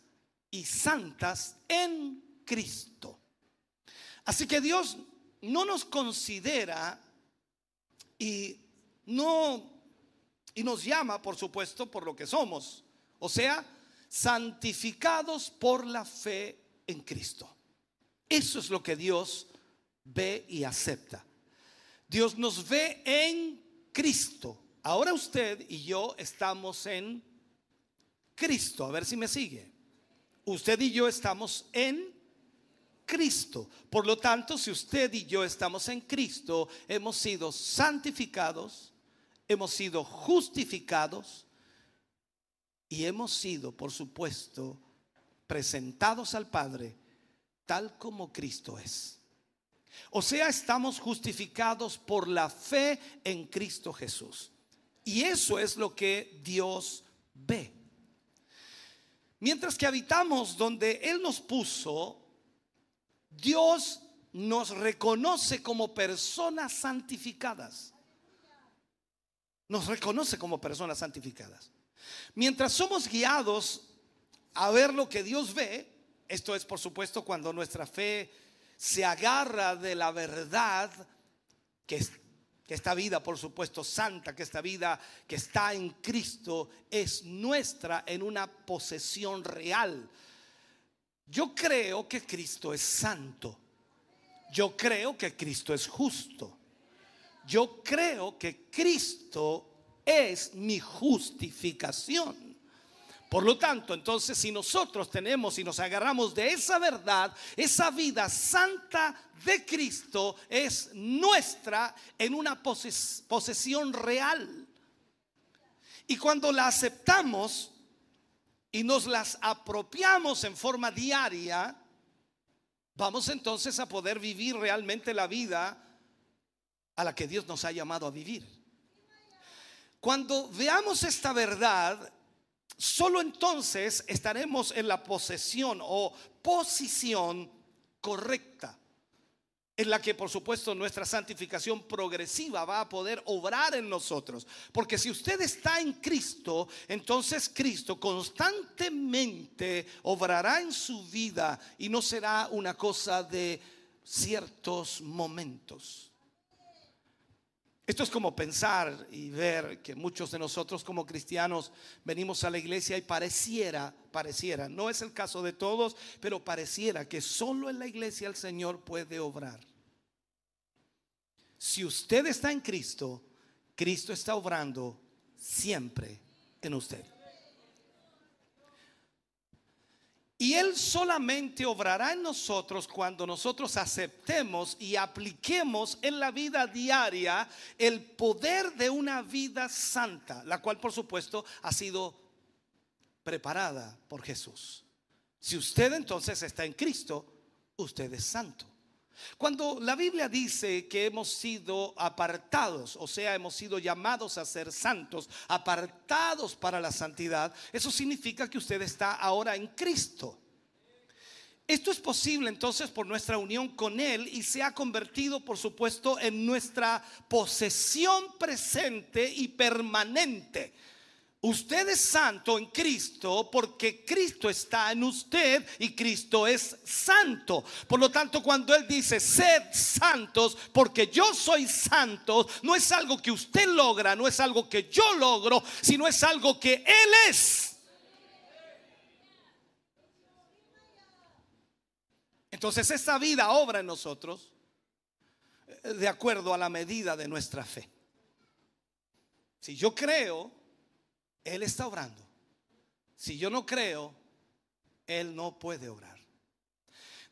y santas en Cristo. Así que Dios no nos considera y no y nos llama, por supuesto, por lo que somos, o sea, santificados por la fe en Cristo. Eso es lo que Dios ve y acepta. Dios nos ve en Cristo. Ahora usted y yo estamos en Cristo. A ver si me sigue. Usted y yo estamos en Cristo. Por lo tanto, si usted y yo estamos en Cristo, hemos sido santificados, hemos sido justificados y hemos sido, por supuesto, presentados al Padre tal como Cristo es. O sea, estamos justificados por la fe en Cristo Jesús. Y eso es lo que Dios ve. Mientras que habitamos donde Él nos puso, Dios nos reconoce como personas santificadas. Nos reconoce como personas santificadas. Mientras somos guiados a ver lo que Dios ve, esto es por supuesto cuando nuestra fe se agarra de la verdad que, es, que esta vida, por supuesto, santa, que esta vida que está en Cristo es nuestra en una posesión real. Yo creo que Cristo es santo. Yo creo que Cristo es justo. Yo creo que Cristo es mi justificación. Por lo tanto, entonces, si nosotros tenemos y nos agarramos de esa verdad, esa vida santa de Cristo es nuestra en una posesión real. Y cuando la aceptamos y nos las apropiamos en forma diaria, vamos entonces a poder vivir realmente la vida a la que Dios nos ha llamado a vivir. Cuando veamos esta verdad, Solo entonces estaremos en la posesión o posición correcta, en la que por supuesto nuestra santificación progresiva va a poder obrar en nosotros. Porque si usted está en Cristo, entonces Cristo constantemente obrará en su vida y no será una cosa de ciertos momentos. Esto es como pensar y ver que muchos de nosotros como cristianos venimos a la iglesia y pareciera, pareciera, no es el caso de todos, pero pareciera que solo en la iglesia el Señor puede obrar. Si usted está en Cristo, Cristo está obrando siempre en usted. Y Él solamente obrará en nosotros cuando nosotros aceptemos y apliquemos en la vida diaria el poder de una vida santa, la cual por supuesto ha sido preparada por Jesús. Si usted entonces está en Cristo, usted es santo. Cuando la Biblia dice que hemos sido apartados, o sea, hemos sido llamados a ser santos, apartados para la santidad, eso significa que usted está ahora en Cristo. Esto es posible entonces por nuestra unión con Él y se ha convertido, por supuesto, en nuestra posesión presente y permanente. Usted es santo en Cristo porque Cristo está en usted y Cristo es santo. Por lo tanto, cuando Él dice, sed santos porque yo soy santo, no es algo que usted logra, no es algo que yo logro, sino es algo que Él es. Entonces esta vida obra en nosotros eh, de acuerdo a la medida de nuestra fe. Si yo creo, él está obrando. Si yo no creo, Él no puede obrar.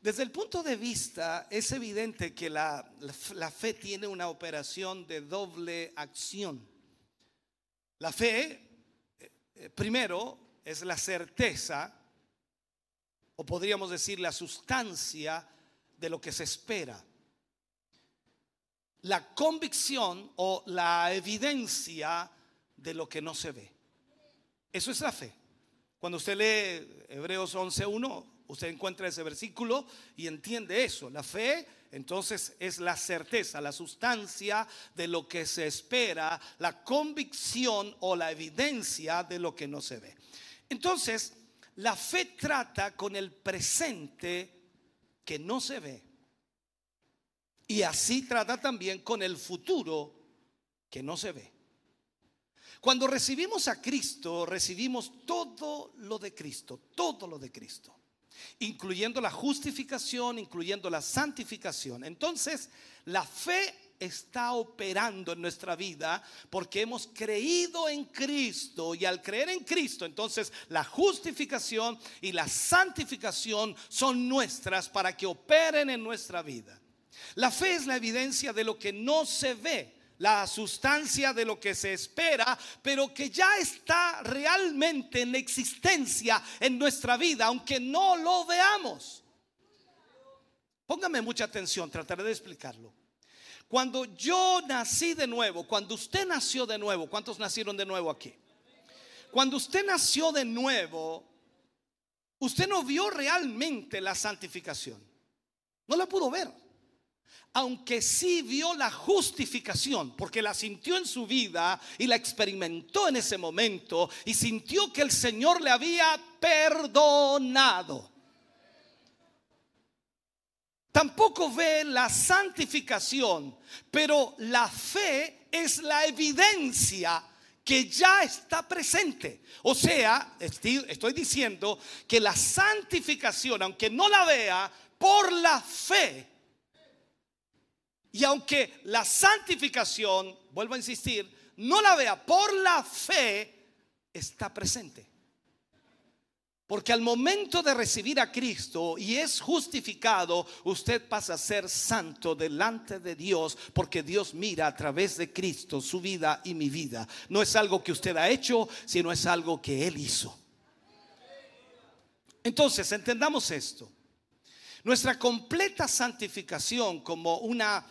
Desde el punto de vista, es evidente que la, la, fe tiene una operación de doble acción. La fe, eh, primero, es la certeza, o podríamos decir la sustancia de lo que se espera. La convicción o la evidencia de lo que no se ve. Eso es la fe. Cuando usted lee Hebreos 11.1, usted encuentra ese versículo y entiende eso. La fe entonces es la certeza, la sustancia de lo que se espera, la convicción o la evidencia de lo que no se ve. Entonces, la fe trata con el presente que no se ve. Y así trata también con el futuro que no se ve. Cuando recibimos a Cristo, recibimos todo lo de Cristo, todo lo de Cristo, incluyendo la justificación, incluyendo la santificación. Entonces, la fe está operando en nuestra vida porque hemos creído en Cristo y al creer en Cristo, entonces la justificación y la santificación son nuestras para que operen en nuestra vida. La fe es la evidencia de lo que no se ve la sustancia de lo que se espera, pero que ya está realmente en existencia en nuestra vida, aunque no lo veamos. Póngame mucha atención, trataré de explicarlo. Cuando yo nací de nuevo, cuando usted nació de nuevo, ¿cuántos nacieron de nuevo aquí? Cuando usted nació de nuevo, usted no vio realmente la santificación. No la pudo ver aunque sí vio la justificación, porque la sintió en su vida y la experimentó en ese momento y sintió que el Señor le había perdonado. Tampoco ve la santificación, pero la fe es la evidencia que ya está presente. O sea, estoy, estoy, diciendo que la santificación, aunque no la vea, por la fe y aunque la santificación, vuelvo a insistir, no la vea por la fe, está presente. Porque al momento de recibir a Cristo y es justificado, usted pasa a ser santo delante de Dios, porque Dios mira a través de Cristo su vida y mi vida. No es algo que usted ha hecho, sino es algo que Él hizo. Entonces, entendamos esto. Nuestra completa santificación como una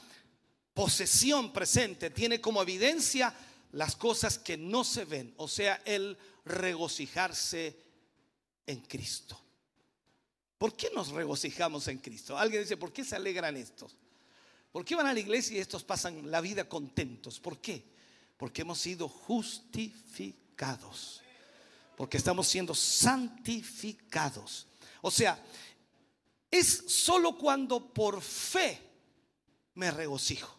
posesión presente tiene como evidencia las cosas que no se ven, o sea, el regocijarse en Cristo. ¿Por qué nos regocijamos en Cristo? Alguien dice, ¿por qué se alegran estos? ¿Por qué van a la iglesia y estos pasan la vida contentos? ¿Por qué? Porque hemos sido justificados. Porque estamos siendo santificados. O sea, es solo cuando por fe me regocijo.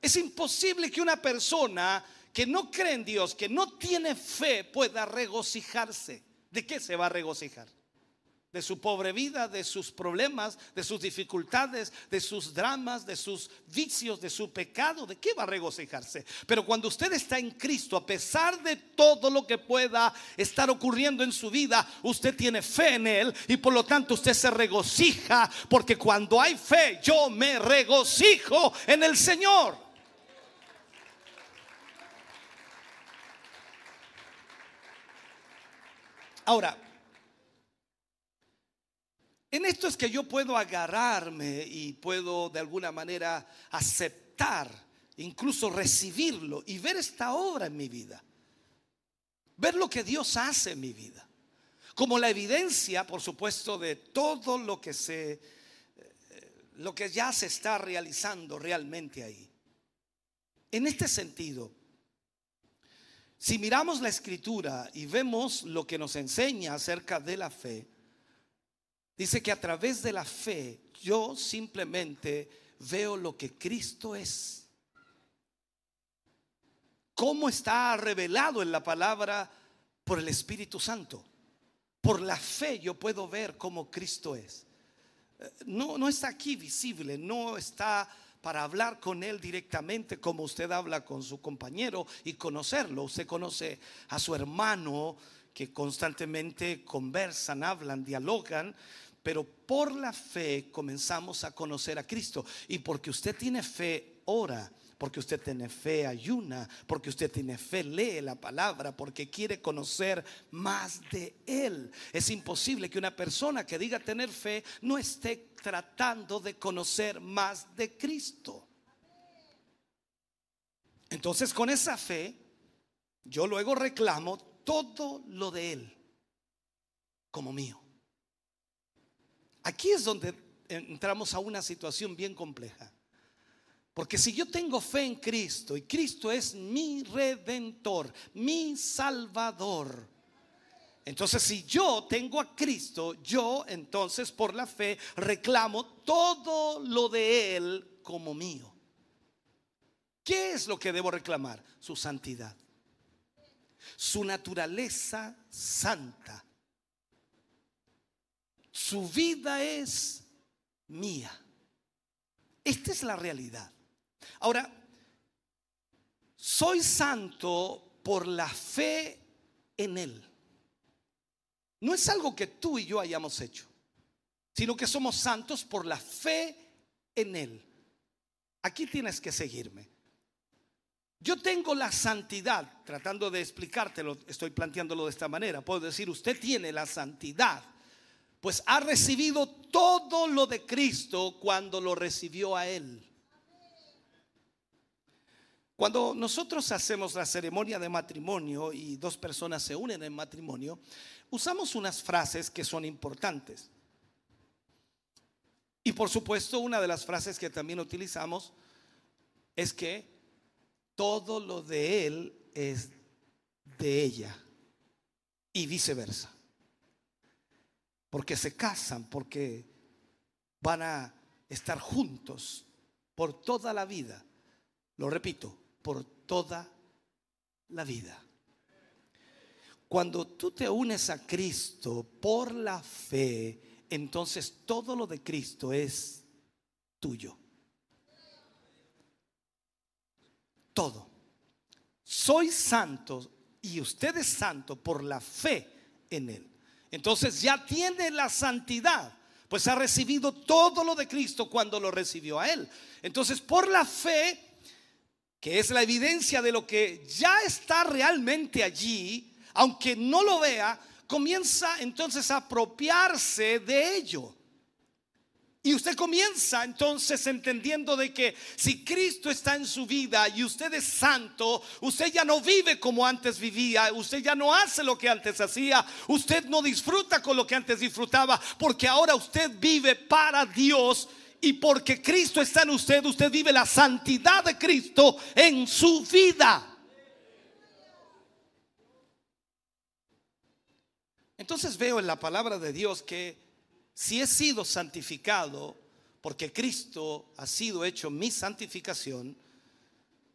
Es imposible que una persona que no cree en Dios, que no tiene fe, pueda regocijarse. ¿De qué se va a regocijar? De su pobre vida, de sus problemas, de sus dificultades, de sus dramas, de sus vicios, de su pecado. ¿De qué va a regocijarse? Pero cuando usted está en Cristo, a pesar de todo lo que pueda estar ocurriendo en su vida, usted tiene fe en Él y por lo tanto usted se regocija. Porque cuando hay fe, yo me regocijo en el Señor. Ahora, en esto es que yo puedo agarrarme y puedo de alguna manera aceptar, incluso recibirlo y ver esta obra en mi vida. Ver lo que Dios hace en mi vida. Como la evidencia, por supuesto, de todo lo que se eh, lo que ya se está realizando realmente ahí. En este sentido, si miramos la escritura y vemos lo que nos enseña acerca de la fe, dice que a través de la fe yo simplemente veo lo que Cristo es. ¿Cómo está revelado en la palabra por el Espíritu Santo? Por la fe yo puedo ver cómo Cristo es. Eh, no, no está aquí visible, no está para hablar con él directamente como usted habla con su compañero y conocerlo. Usted conoce a su hermano que constantemente conversan, hablan, dialogan, pero por la fe comenzamos a conocer a Cristo. Y porque usted tiene fe, ora. Porque usted tiene fe, ayuna. Porque usted tiene fe, lee la palabra. Porque quiere conocer más de Él. Es imposible que una persona que diga tener fe no esté tratando de conocer más de Cristo. Entonces con esa fe, yo luego reclamo todo lo de Él como mío. Aquí es donde entramos a una situación bien compleja. Porque si yo tengo fe en Cristo y Cristo es mi redentor, mi salvador, entonces si yo tengo a Cristo, yo entonces por la fe reclamo todo lo de Él como mío. ¿Qué es lo que debo reclamar? Su santidad, su naturaleza santa su vida es mía. Esta es la realidad. Ahora, soy santo por la fe en Él. No es algo que tú y yo hayamos hecho, sino que somos santos por la fe en Él. Aquí tienes que seguirme. Yo tengo la santidad, tratando de explicártelo, estoy planteándolo de esta manera. Puedo decir, usted tiene la santidad pues ha recibido todo lo de Cristo cuando lo recibió a Él. Cuando nosotros hacemos la ceremonia de matrimonio y dos personas se unen en matrimonio, usamos unas frases que son importantes. Y por supuesto, una de las frases que también utilizamos es que todo lo de Él es de ella y viceversa porque se casan, porque van a estar juntos por toda la vida. Lo repito, por toda la vida. Cuando tú te unes a Cristo por la fe, entonces todo lo de Cristo es tuyo. Todo. Soy santo y usted es santo por la fe en Él. Entonces ya tiene la santidad, pues ha recibido todo lo de Cristo cuando lo recibió a Él. Entonces por la fe, que es la evidencia de lo que ya está realmente allí, aunque no lo vea, comienza entonces a apropiarse de ello. Y usted comienza entonces entendiendo de que si Cristo está en su vida y usted es santo, usted ya no vive como antes vivía, usted ya no hace lo que antes hacía, usted no disfruta con lo que antes disfrutaba, porque ahora usted vive para Dios y porque Cristo está en usted, usted vive la santidad de Cristo en su vida. Entonces veo en la palabra de Dios que si he sido santificado, porque Cristo ha sido hecho mi santificación,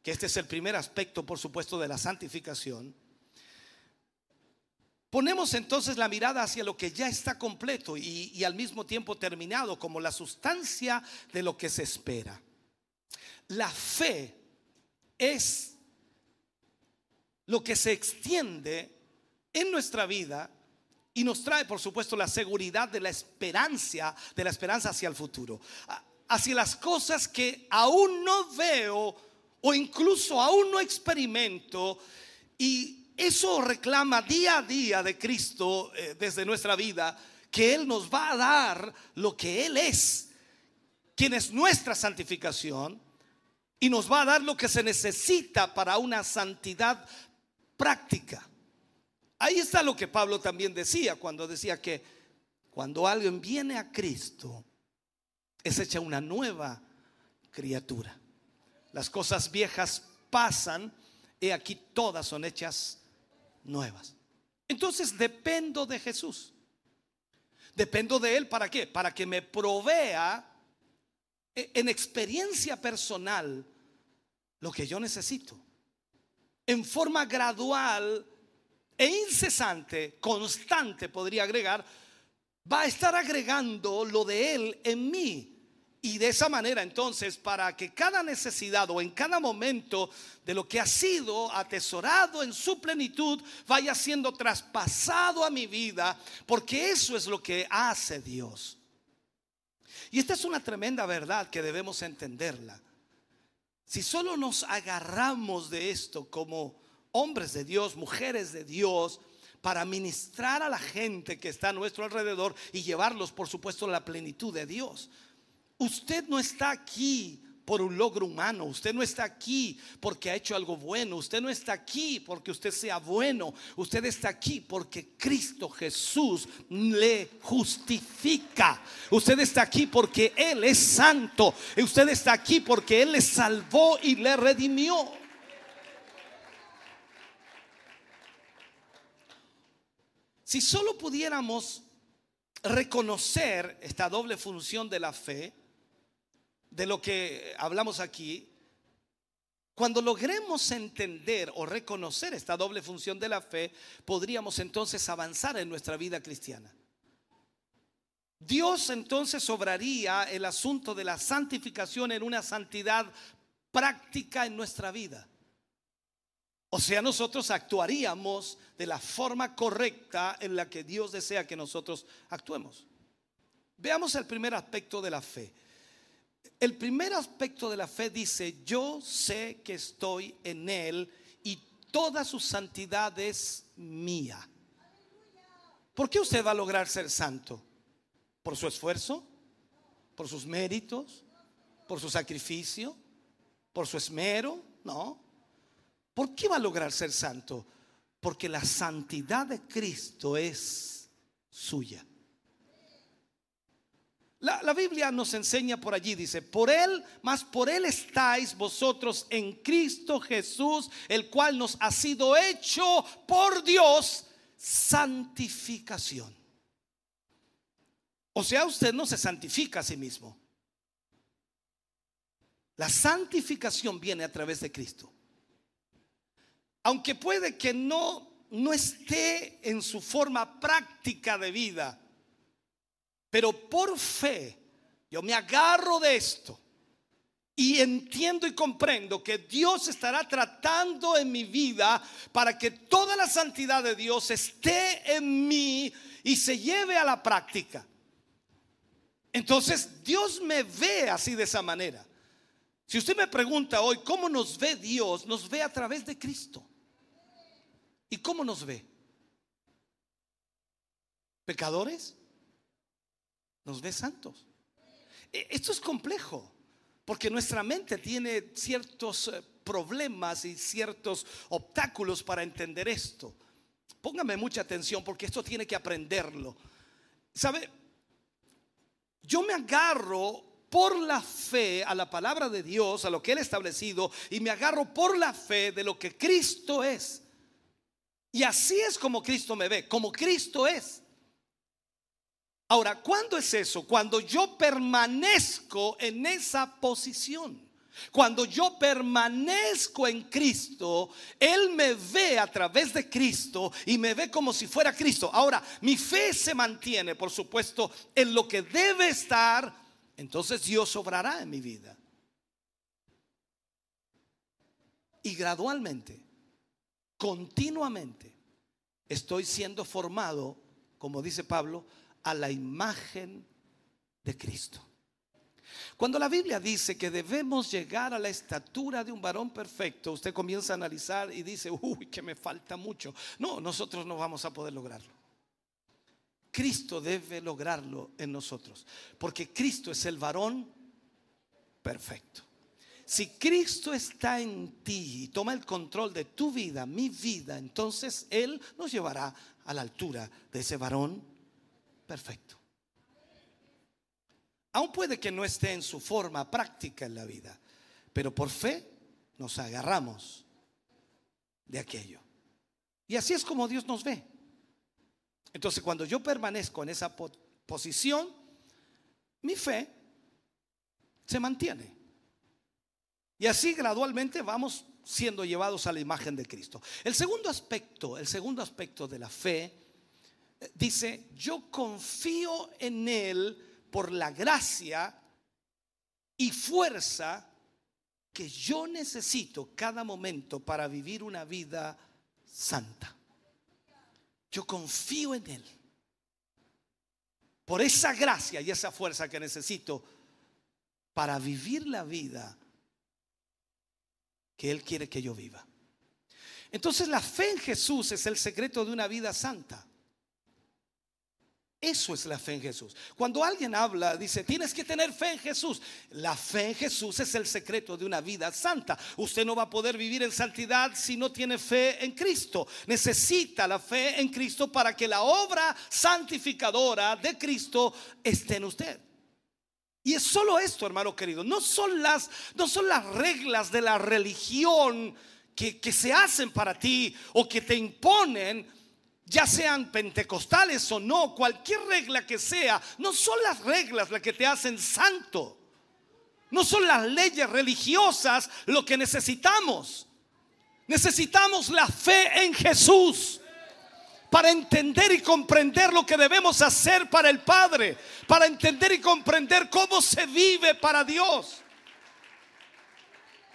que este es el primer aspecto, por supuesto, de la santificación, ponemos entonces la mirada hacia lo que ya está completo y, al mismo tiempo terminado, como la sustancia de lo que se espera. La fe es lo que se extiende en nuestra vida y nos trae, por supuesto, la seguridad de la esperanza, de la esperanza hacia el futuro, hacia las cosas que aún no veo o incluso aún no experimento y eso reclama día a día de Cristo eh, desde nuestra vida, que Él nos va a dar lo que Él es, quien es nuestra santificación, y nos va a dar lo que se necesita para una santidad práctica. Ahí está lo que Pablo también decía cuando decía que cuando alguien viene a Cristo es hecha una nueva criatura. Las cosas viejas pasan y aquí todas son hechas nuevas. Entonces dependo de Jesús. Dependo de Él para qué? Para que me provea en experiencia personal lo que yo necesito. En forma gradual e incesante, constante podría agregar, va a estar agregando lo de Él en mí. Y de esa manera entonces, para que cada necesidad o en cada momento de lo que ha sido atesorado en su plenitud vaya siendo traspasado a mi vida, porque eso es lo que hace Dios. Y esta es una tremenda verdad que debemos entenderla. Si solo nos agarramos de esto como hombres de Dios, mujeres de Dios, para ministrar a la gente que está a nuestro alrededor y llevarlos, por supuesto, a la plenitud de Dios. Usted no está aquí por un logro humano, usted no está aquí porque ha hecho algo bueno, usted no está aquí porque usted sea bueno, usted está aquí porque Cristo Jesús le justifica. Usted está aquí porque Él es santo, usted está aquí porque Él le salvó y le redimió. Si solo pudiéramos reconocer esta doble función de la fe, de lo que hablamos aquí, cuando logremos entender o reconocer esta doble función de la fe, podríamos entonces avanzar en nuestra vida cristiana. Dios entonces obraría el asunto de la santificación en una santidad práctica en nuestra vida. O sea, nosotros actuaríamos de la forma correcta en la que Dios desea que nosotros actuemos. Veamos el primer aspecto de la fe. El primer aspecto de la fe dice, yo sé que estoy en Él y toda su santidad es mía. ¿Por qué usted va a lograr ser santo? ¿Por su esfuerzo? ¿Por sus méritos? ¿Por su sacrificio? ¿Por su esmero? No. ¿Por qué va a lograr ser santo? Porque la santidad de Cristo es suya. La, Biblia nos enseña por allí, dice, por Él, más por Él estáis vosotros en Cristo Jesús, el cual nos ha sido hecho por Dios santificación. O sea, usted no se santifica a sí mismo. La santificación viene a través de Cristo. Aunque puede que no, no esté en su forma práctica de vida, pero por fe, yo me agarro de esto y entiendo y comprendo que Dios estará tratando en mi vida para que toda la santidad de Dios esté en mí y se lleve a la práctica. Entonces Dios me ve así de esa manera. Si usted me pregunta hoy cómo nos ve Dios, nos ve a través de Cristo. ¿Y cómo nos ve? ¿Pecadores? Nos ve santos. E, esto es complejo, porque nuestra mente tiene ciertos eh, problemas y ciertos obstáculos para entender esto. Póngame mucha atención porque esto tiene que aprenderlo. ¿Sabe? Yo me agarro por la fe a la palabra de Dios, a lo que Él ha establecido, y me agarro por la fe de lo que Cristo es. Y así es como Cristo me ve, como Cristo es. Ahora, ¿cuándo es eso? Cuando yo permanezco en esa posición. Cuando yo permanezco en Cristo, Él me ve a través de Cristo y me ve como si fuera Cristo. Ahora, mi fe se mantiene, por supuesto, en lo que debe estar, entonces Dios obrará en mi vida. Y gradualmente, continuamente, estoy siendo formado, como dice Pablo, a la imagen de Cristo. Cuando la Biblia dice que debemos llegar a la estatura de un varón perfecto, usted comienza a analizar y dice, uy, que me falta mucho. No, nosotros no vamos a poder lograrlo. Cristo debe lograrlo en nosotros, porque Cristo es el varón perfecto. Si Cristo está en ti y toma el control de tu vida, mi vida, entonces Él nos llevará a la altura de ese varón perfecto. Aún puede que no esté en su forma práctica en la vida, pero por fe nos agarramos de aquello. Y así es como Dios nos ve. Entonces cuando yo permanezco en esa posición, mi fe se mantiene. Y así gradualmente vamos siendo llevados a la imagen de Cristo. El segundo aspecto, el segundo aspecto de la fe dice, yo confío en Él por la gracia y fuerza que yo necesito cada momento para vivir una vida santa. Yo confío en Él. Por esa gracia y esa fuerza que necesito para vivir la vida que Él quiere que yo viva. Entonces la fe en Jesús es el secreto de una vida santa. Eso es la fe en Jesús. Cuando alguien habla, dice, tienes que tener fe en Jesús. La fe en Jesús es el secreto de una vida santa. Usted no va a poder vivir en santidad si no tiene fe en Cristo. Necesita la fe en Cristo para que la obra santificadora de Cristo esté en usted. Y es solo esto, hermano querido. No son las, no son las reglas de la religión que, que se hacen para ti o que te imponen ya sean pentecostales o no, cualquier regla que sea, no son las reglas las que te hacen santo. No son las leyes religiosas lo que necesitamos. Necesitamos la fe en Jesús para entender y comprender lo que debemos hacer para el Padre, para entender y comprender cómo se vive para Dios.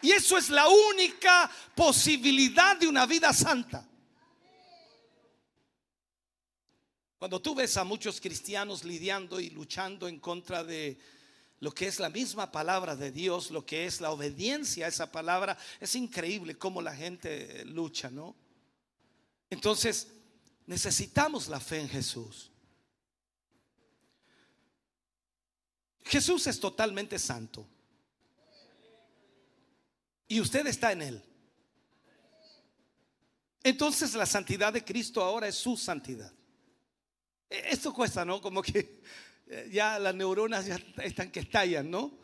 Y eso es la única posibilidad de una vida santa. Cuando tú ves a muchos cristianos lidiando y luchando en contra de lo que es la misma palabra de Dios, lo que es la obediencia a esa palabra, es increíble cómo la gente lucha, ¿no? Entonces, necesitamos la fe en Jesús. Jesús es totalmente santo. Y usted está en él. Entonces la santidad de Cristo ahora es su santidad. E, esto cuesta, ¿no? Como que eh, ya las neuronas ya están que estallan, ¿no?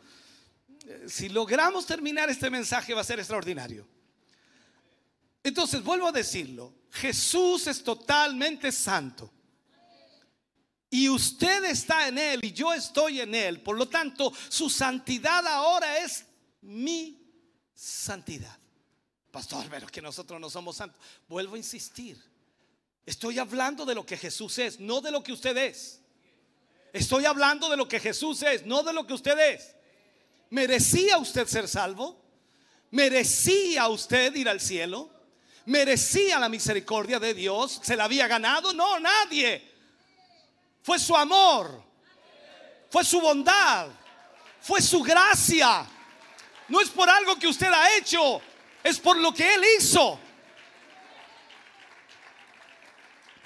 Eh, si logramos terminar este mensaje va a ser extraordinario. Entonces, vuelvo a decirlo, Jesús es totalmente santo. Y usted está en Él y yo estoy en Él. Por lo tanto, su santidad ahora es mi santidad. Pastor, pero que nosotros no somos santos. Vuelvo a insistir. Estoy hablando de lo que Jesús es, no de lo que usted es. Estoy hablando de lo que Jesús es, no de lo que usted es. ¿Merecía usted ser salvo? ¿Merecía usted ir al cielo? ¿Merecía la misericordia de Dios? ¿Se la había ganado? No, nadie. Fue su amor. Fue su bondad. Fue su gracia. No es por algo que usted ha hecho. Es por lo que Él hizo.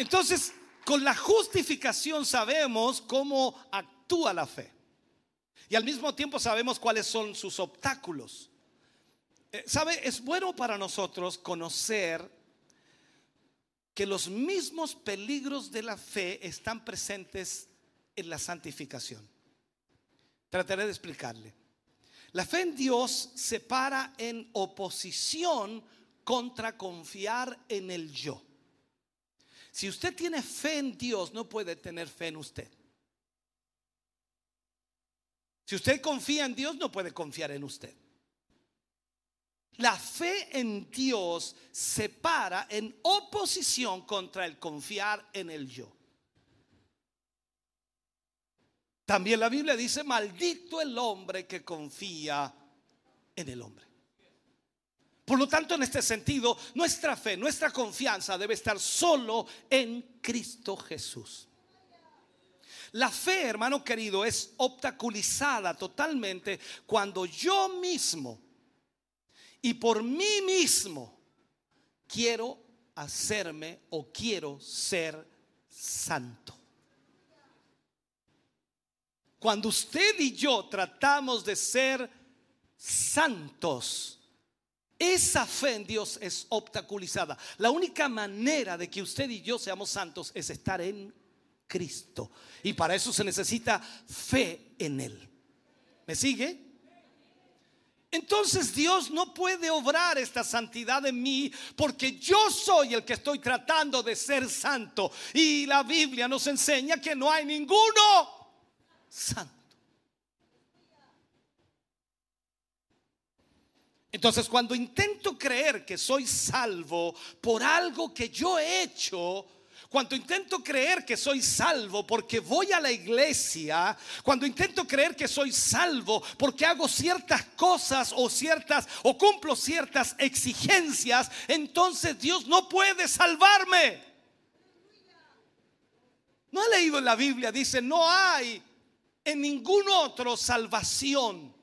Entonces, con la justificación sabemos cómo actúa la fe. Y al mismo tiempo sabemos cuáles son sus obstáculos. Eh, ¿Sabe? Es bueno para nosotros conocer que los mismos peligros de la fe están presentes en la santificación. Trataré de explicarle. La fe en Dios se para en oposición contra confiar en el yo. Si usted tiene fe en Dios, no puede tener fe en usted. Si usted confía en Dios, no puede confiar en usted. La fe en Dios se para en oposición contra el confiar en el yo. También la Biblia dice, maldito el hombre que confía en el hombre. Por lo tanto, en este sentido, nuestra fe, nuestra confianza debe estar solo en Cristo Jesús. La fe, hermano querido, es obstaculizada totalmente cuando yo mismo y por mí mismo quiero hacerme o quiero ser santo. Cuando usted y yo tratamos de ser santos, esa fe en Dios es obstaculizada. La única manera de que usted y yo seamos santos es estar en Cristo. Y para eso se necesita fe en Él. ¿Me sigue? Entonces Dios no puede obrar esta santidad en mí porque yo soy el que estoy tratando de ser santo. Y la Biblia nos enseña que no hay ninguno santo. Entonces cuando intento creer que soy salvo por algo que yo he hecho, cuando intento creer que soy salvo porque voy a la iglesia, cuando intento creer que soy salvo porque hago ciertas cosas o ciertas o cumplo ciertas exigencias, entonces Dios no puede salvarme. No ha leído en la Biblia, dice, no hay en ningún otro salvación.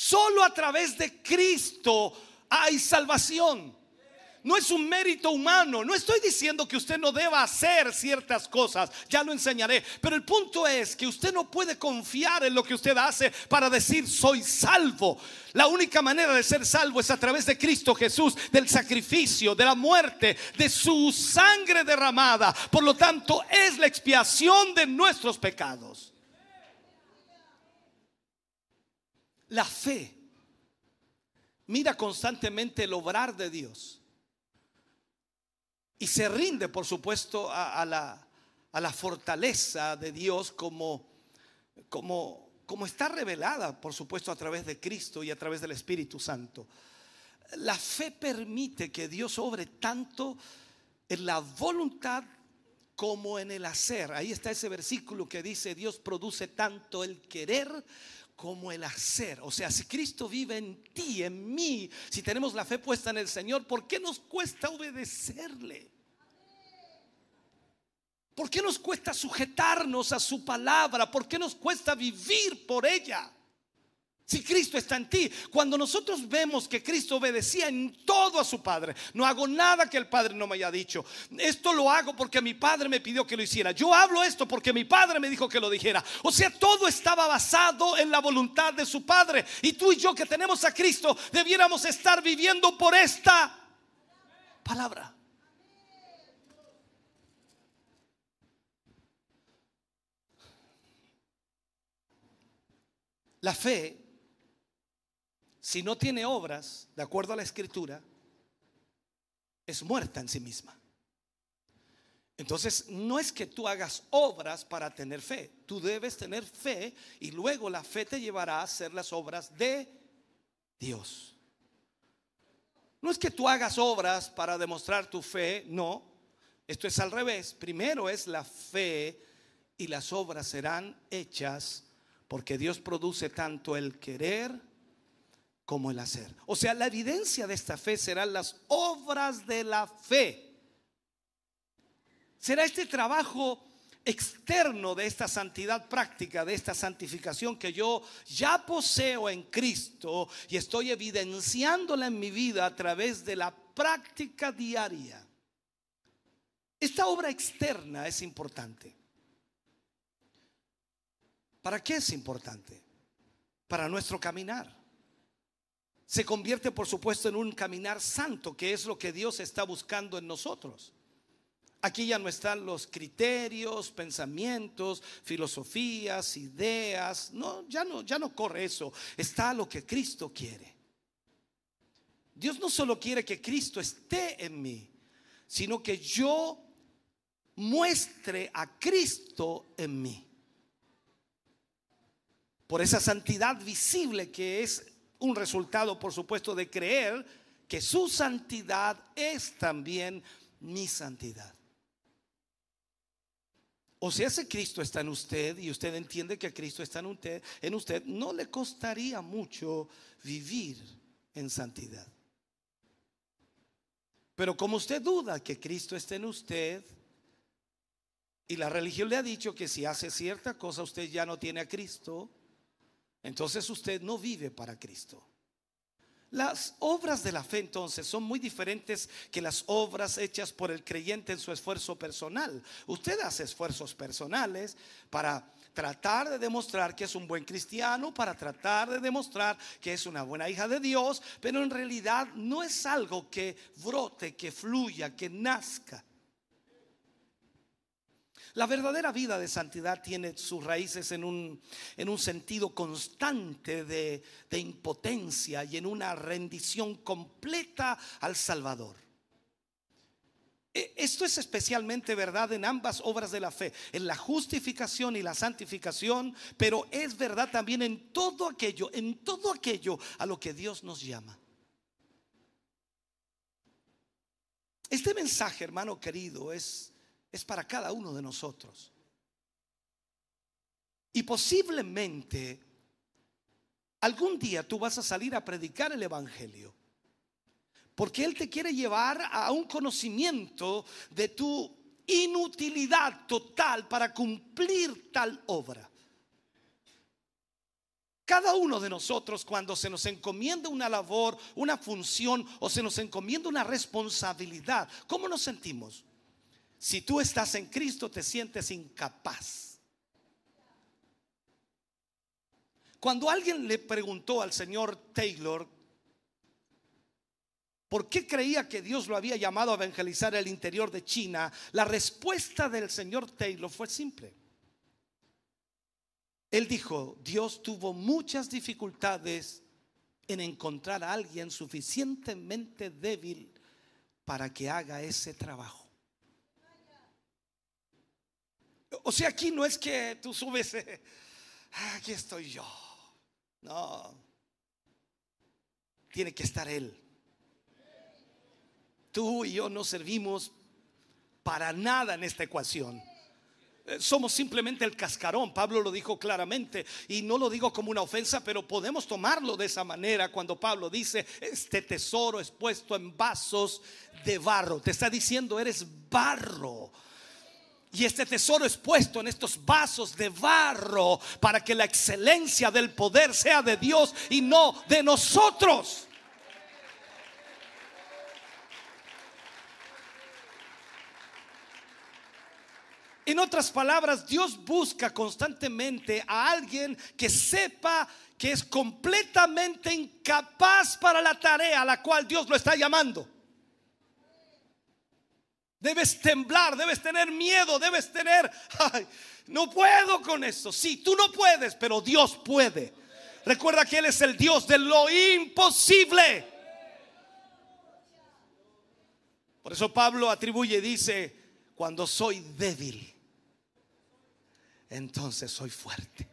Solo a través de Cristo hay salvación. No es un mérito humano. No estoy diciendo que usted no deba hacer ciertas cosas. Ya lo enseñaré. Pero el punto es que usted no puede confiar en lo que usted hace para decir soy salvo. La única manera de ser salvo es a través de Cristo Jesús, del sacrificio, de la muerte, de su sangre derramada. Por lo tanto, es la expiación de nuestros pecados. La fe mira constantemente el obrar de Dios y se rinde, por supuesto, a, la, a la, fortaleza de Dios como, como, como está revelada, por supuesto, a través de Cristo y a través del Espíritu Santo. La fe permite que Dios obre tanto en la voluntad como en el hacer. Ahí está ese versículo que dice, Dios produce tanto el querer como el hacer. O sea, si Cristo vive en ti, en mí, si tenemos la fe puesta en el Señor, ¿por qué nos cuesta obedecerle? ¿Por qué nos cuesta sujetarnos a su palabra? ¿Por qué nos cuesta vivir por ella? Si Cristo está en ti, cuando nosotros vemos que Cristo obedecía en todo a su Padre, no hago nada que el Padre no me haya dicho. Esto lo hago porque mi Padre me pidió que lo hiciera. Yo hablo esto porque mi Padre me dijo que lo dijera. O sea, todo estaba basado en la voluntad de su Padre. Y tú y yo que tenemos a Cristo, debiéramos estar viviendo por esta palabra. La fe si no tiene obras, de acuerdo a la escritura, es muerta en sí misma. Entonces, no es que tú hagas obras para tener fe. Tú debes tener fe y luego la fe te llevará a hacer las obras de Dios. No es que tú hagas obras para demostrar tu fe, no. Esto es al revés. Primero es la fe y las obras serán hechas porque Dios produce tanto el querer como el hacer. O sea, la evidencia de esta fe serán las obras de la fe. Será este trabajo externo de esta santidad práctica, de esta santificación que yo ya poseo en Cristo y estoy evidenciándola en mi vida a través de la práctica diaria. Esta obra externa es importante. ¿Para qué es importante? Para nuestro caminar se convierte por supuesto en un caminar santo, que es lo que Dios está buscando en nosotros. Aquí ya no están los criterios, pensamientos, filosofías, ideas, no, ya no, ya no corre eso, está lo que Cristo quiere. Dios no solo quiere que Cristo esté en mí, sino que yo muestre a Cristo en mí. Por esa santidad visible que es un resultado, por supuesto, de creer que su santidad es también mi santidad. O sea, si Cristo está en usted y usted entiende que Cristo está en usted, en usted, no le costaría mucho vivir en santidad. Pero como usted duda que Cristo esté en usted, y la religión le ha dicho que si hace cierta cosa usted ya no tiene a Cristo, entonces usted no vive para Cristo. Las obras de la fe entonces son muy diferentes que las obras hechas por el creyente en su esfuerzo personal. Usted hace esfuerzos personales para tratar de demostrar que es un buen cristiano, para tratar de demostrar que es una buena hija de Dios, pero en realidad no es algo que brote, que fluya, que nazca. La verdadera vida de santidad tiene sus raíces en un, en un sentido constante de, de impotencia y en una rendición completa al Salvador. E, esto es especialmente verdad en ambas obras de la fe, en la justificación y la santificación, pero es verdad también en todo aquello, en todo aquello a lo que Dios nos llama. Este mensaje, hermano querido, es, es para cada uno de nosotros. Y posiblemente algún día tú vas a salir a predicar el Evangelio. Porque Él te quiere llevar a un conocimiento de tu inutilidad total para cumplir tal obra. Cada uno de nosotros cuando se nos encomienda una labor, una función o se nos encomienda una responsabilidad, ¿cómo nos sentimos? Si tú estás en Cristo te sientes incapaz. Cuando alguien le preguntó al señor Taylor ¿Por qué creía que Dios lo había llamado a evangelizar el interior de China? La respuesta del señor Taylor fue simple. Él dijo, Dios tuvo muchas dificultades en encontrar a alguien suficientemente débil para que haga ese trabajo. O sea, aquí no es que tú subes, eh, *laughs* aquí estoy yo. No, tiene que estar Él. Tú y yo no servimos para nada en esta ecuación. Eh, Somos simplemente el cascarón, Pablo lo dijo claramente y no lo digo como una ofensa, pero podemos tomarlo de esa manera cuando Pablo dice, este tesoro es puesto en vasos de barro. Te está diciendo, eres barro. Y este tesoro es puesto en estos vasos de barro para que la excelencia del poder sea de Dios y no de nosotros. En otras palabras, Dios busca constantemente a alguien que sepa que es completamente incapaz para la tarea a la cual Dios lo está llamando. Debes temblar, debes tener miedo, debes tener, no puedo con eso. Sí, tú no puedes, pero Dios puede. Recuerda que Él es el Dios de lo imposible. Por eso Pablo atribuye, dice, cuando soy débil, entonces soy fuerte.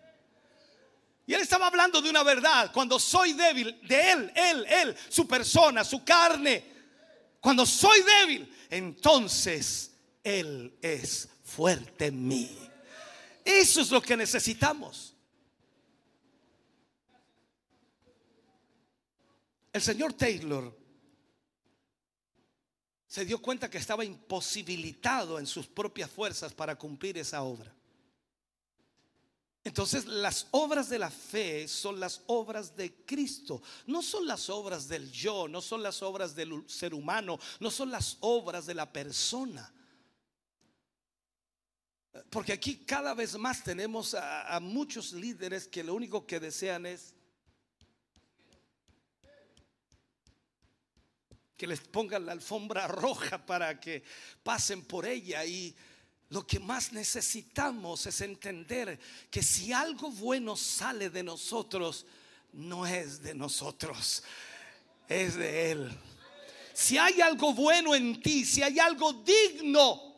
Y él estaba hablando de una verdad. Cuando soy débil, de él, él, él, su persona, su carne. Cuando soy débil, entonces él es fuerte en mí. Eso es lo que necesitamos. El señor Taylor se dio cuenta que estaba imposibilitado en sus propias fuerzas para cumplir esa obra. Entonces las obras de la fe son las obras de Cristo, no son las obras del yo, no son las obras del ser humano, no son las obras de la persona. Porque aquí cada vez más tenemos a, a muchos líderes que lo único que desean es que les pongan la alfombra *laughs* roja para que pasen por ella y lo que más necesitamos es entender que si algo bueno sale de nosotros, no es de nosotros, es de Él. Si hay algo bueno en ti, si hay algo digno,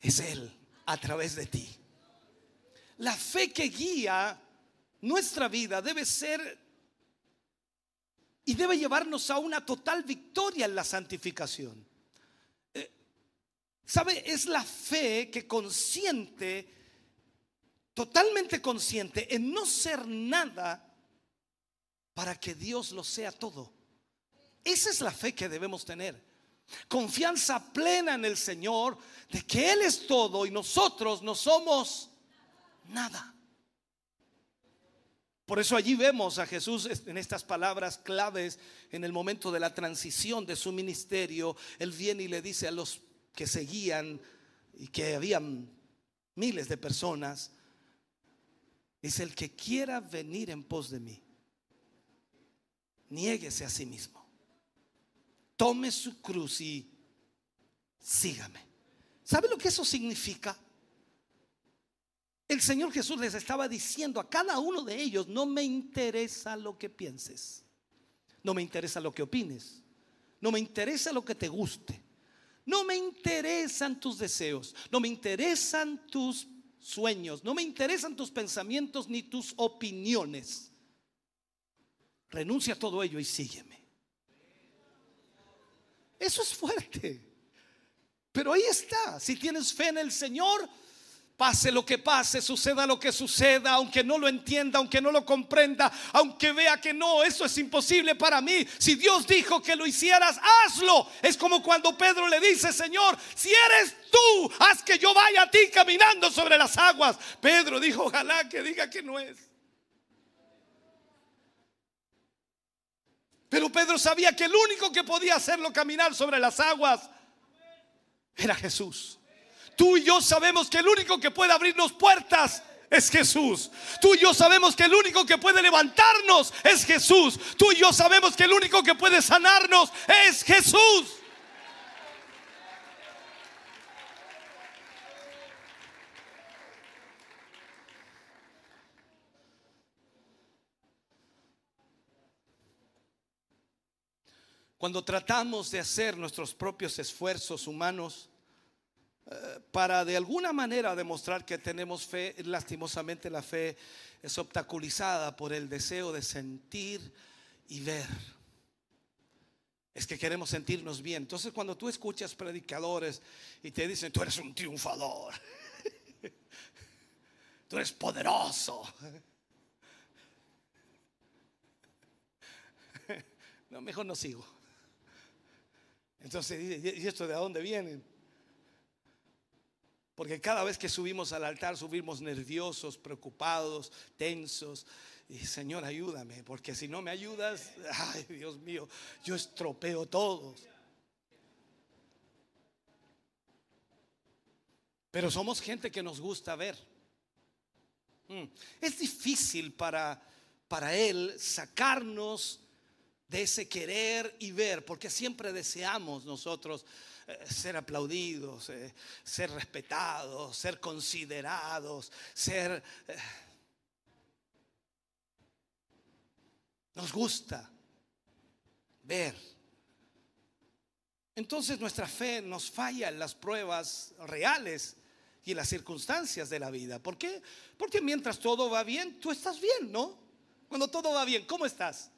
es Él a través de ti. La fe que guía nuestra vida debe ser y debe llevarnos a una total victoria en la santificación. ¿Sabe? Es la fe que consiente, totalmente consciente, en no ser nada para que Dios lo sea todo. Esa es la fe que debemos tener. Confianza plena en el Señor de que Él es todo y nosotros no somos nada. Por eso allí vemos a Jesús en estas palabras claves en el momento de la transición de su ministerio. Él viene y le dice a los que seguían y que habían miles de personas, dice, el que quiera venir en pos de mí, niéguese a sí mismo, tome su cruz y sígame. ¿Sabe lo que eso significa? El Señor Jesús les estaba diciendo a cada uno de ellos, no me interesa lo que pienses, no me interesa lo que opines, no me interesa lo que te guste, no me interesan tus deseos, no me interesan tus sueños, no me interesan tus pensamientos ni tus opiniones. Renuncia a todo ello y sígueme. Eso es fuerte. Pero ahí está. Si tienes fe en el Señor, Pase lo que pase, suceda lo que suceda, aunque no lo entienda, aunque no lo comprenda, aunque vea que no, eso es imposible para mí. Si Dios dijo que lo hicieras, hazlo. Es como cuando Pedro le dice, Señor, si eres tú, haz que yo vaya a ti caminando sobre las aguas. Pedro dijo, ojalá que diga que no es. Pero Pedro sabía que el único que podía hacerlo caminar sobre las aguas era Jesús. Tú y yo sabemos que el único que puede abrirnos puertas es Jesús. Tú y yo sabemos que el único que puede levantarnos es Jesús. Tú y yo sabemos que el único que puede sanarnos es Jesús. Cuando tratamos de hacer nuestros propios esfuerzos humanos, para de alguna manera demostrar que tenemos fe, lastimosamente la fe es obstaculizada por el deseo de sentir y ver. Es que queremos sentirnos bien. Entonces cuando tú escuchas predicadores y te dicen, tú eres un triunfador, *laughs* tú eres poderoso. *laughs* No, mejor no sigo. Entonces, ¿y esto de dónde viene? Porque cada vez que subimos al altar subimos nerviosos, preocupados, tensos. Y Señor, ayúdame, porque si no me ayudas, *laughs* ay Dios mío, yo estropeo todo. Pero somos gente que nos gusta ver. Mm. Es difícil para, para Él sacarnos de ese querer y ver, porque siempre deseamos nosotros ser aplaudidos, eh, ser respetados, ser considerados, ser... Eh, nos gusta ver. Entonces nuestra fe nos falla en las pruebas reales y en las circunstancias de la vida. ¿Por qué? Porque mientras todo va bien, tú estás bien, ¿no? Cuando todo va bien, ¿cómo estás?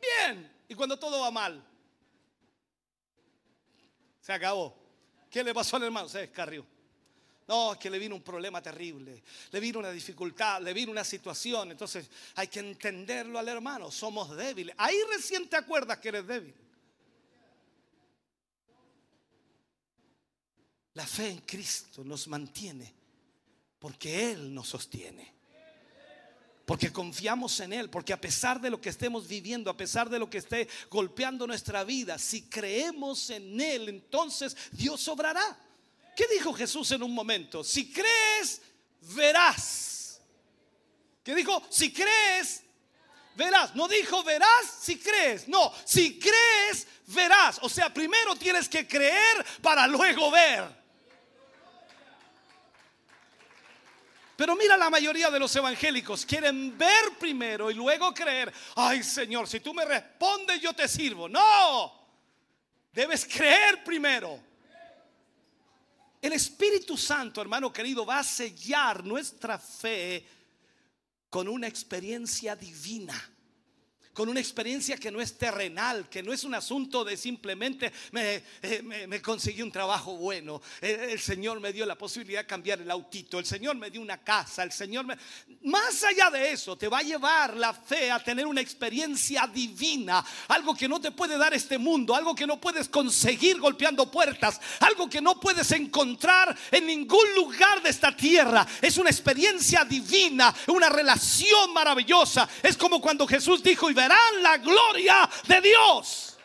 Bien. Y cuando todo va mal, se acabó. ¿Qué le pasó al hermano? Se descarrió. No, es que le vino un problema terrible, le vino una dificultad, le vino una situación. Entonces hay que entenderlo al hermano. Somos débiles. Ahí recién te acuerdas que eres débil. La fe en Cristo nos mantiene porque Él nos sostiene porque confiamos en Él, porque a pesar de lo que estemos viviendo, a pesar de lo que esté golpeando nuestra vida, si creemos en Él, entonces Dios obrará. ¿Qué dijo Jesús en un momento? Si crees, verás. ¿Qué dijo? Si crees, verás. No dijo verás si crees. No, si crees, verás. O sea, primero tienes que creer para luego ver. Pero mira la mayoría de los evangélicos, quieren ver primero y luego creer, ay Señor, si tú me respondes yo te sirvo. No, debes creer primero. El Espíritu Santo, hermano querido, va a sellar nuestra fe con una experiencia divina con una experiencia que no es terrenal, que no es un asunto de simplemente me, eh, conseguí un trabajo bueno, el, Señor me dio la posibilidad de cambiar el autito, el Señor me dio una casa, el Señor me... Más allá de eso, te va a llevar la fe a tener una experiencia divina, algo que no te puede dar este mundo, algo que no puedes conseguir golpeando puertas, algo que no puedes encontrar en ningún lugar de esta tierra. Es una experiencia divina, una relación maravillosa. Es como cuando Jesús dijo, y la gloria de Dios.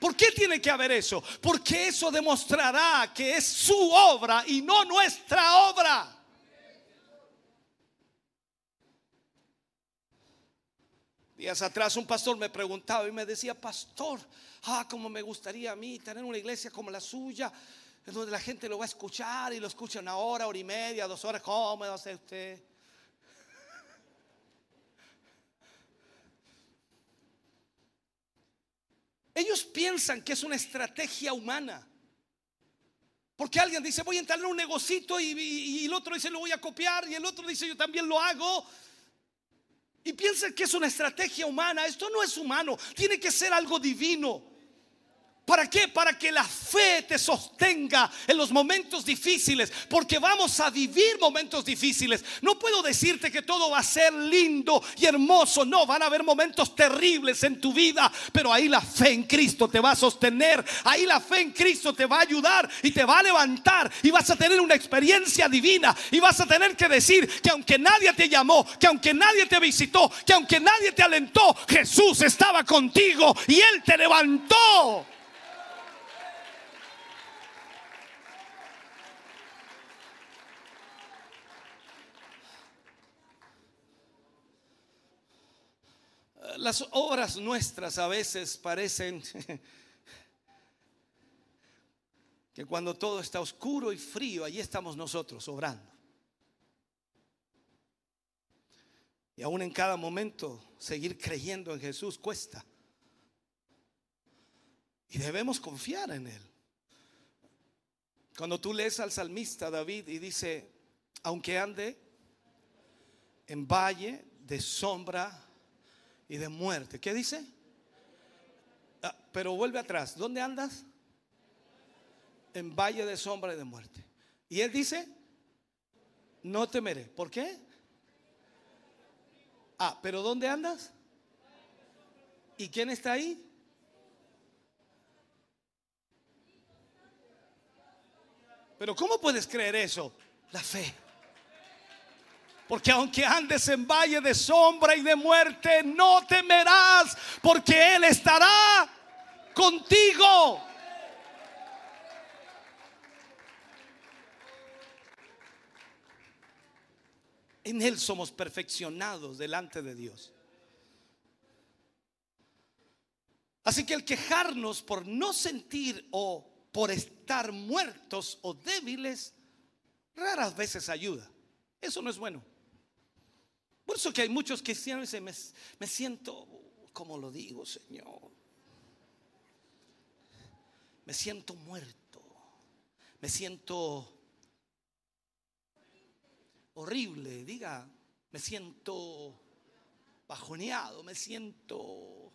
¿Por qué tiene que haber eso? Porque eso demostrará que es su obra y no nuestra obra. Días atrás un pastor me preguntaba y me decía, pastor, ah, como me gustaría a mí tener una iglesia como la suya, donde la gente lo va a escuchar y lo escucha una hora, hora y media, dos horas. ¿Cómo va usted? Ellos piensan que es una estrategia humana Porque alguien dice, voy a entrar en un negocito y, el otro dice, lo voy a copiar y el otro dice, yo también lo hago. Y piensa que es una estrategia humana. Esto no es humano, tiene que ser algo divino. ¿Para qué? Para que la fe te sostenga en los momentos difíciles, porque vamos a vivir momentos difíciles. No puedo decirte que todo va a ser lindo y hermoso, no, van a haber momentos terribles en tu vida, pero ahí la fe en Cristo te va a sostener, ahí la fe en Cristo te va a ayudar y te va a levantar y vas a tener una experiencia divina y vas a tener que decir que aunque nadie te llamó, que aunque nadie te visitó, que aunque nadie te alentó, Jesús estaba contigo y Él te levantó. Las obras nuestras a veces parecen *laughs* que cuando todo está oscuro y frío, allí estamos nosotros obrando. Y aún en cada momento seguir creyendo en Jesús cuesta. Y debemos confiar en Él. Cuando tú lees al salmista David y dice, aunque ande en valle de sombra y de muerte. ¿Qué dice? Ah, pero vuelve atrás. ¿Dónde andas? En valle de sombra y de muerte. Y él dice, no temeré. ¿Por qué? Ah, pero ¿dónde andas? ¿Y quién está ahí? Pero ¿cómo puedes creer eso? La fe. Porque aunque andes en valle de sombra y de muerte, no temerás, porque Él estará contigo. En Él somos perfeccionados delante de Dios. Así que el quejarnos por no sentir o por estar muertos o débiles, raras veces ayuda. Eso no es bueno. Por eso que hay muchos cristianos que dicen, me, me siento, como lo digo, Señor? Me siento muerto. Me siento horrible. Diga, me siento bajoneado. Me siento...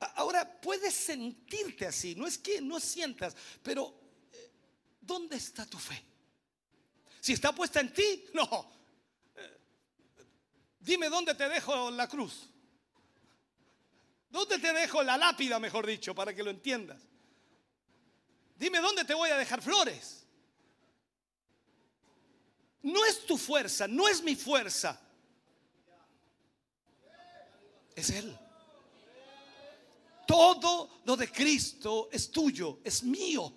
ah. Ahora puedes sentirte así, no es que no sientas, pero eh, ¿dónde está tu fe? Si está puesta en ti, *laughs* no. Eh, Dime dónde te dejo la cruz. ¿Dónde te dejo la lápida, mejor dicho, para que lo entiendas? Dime dónde te voy a dejar flores. No es tu fuerza, no es mi fuerza. Es Él. Todo lo de Cristo es tuyo, es mío.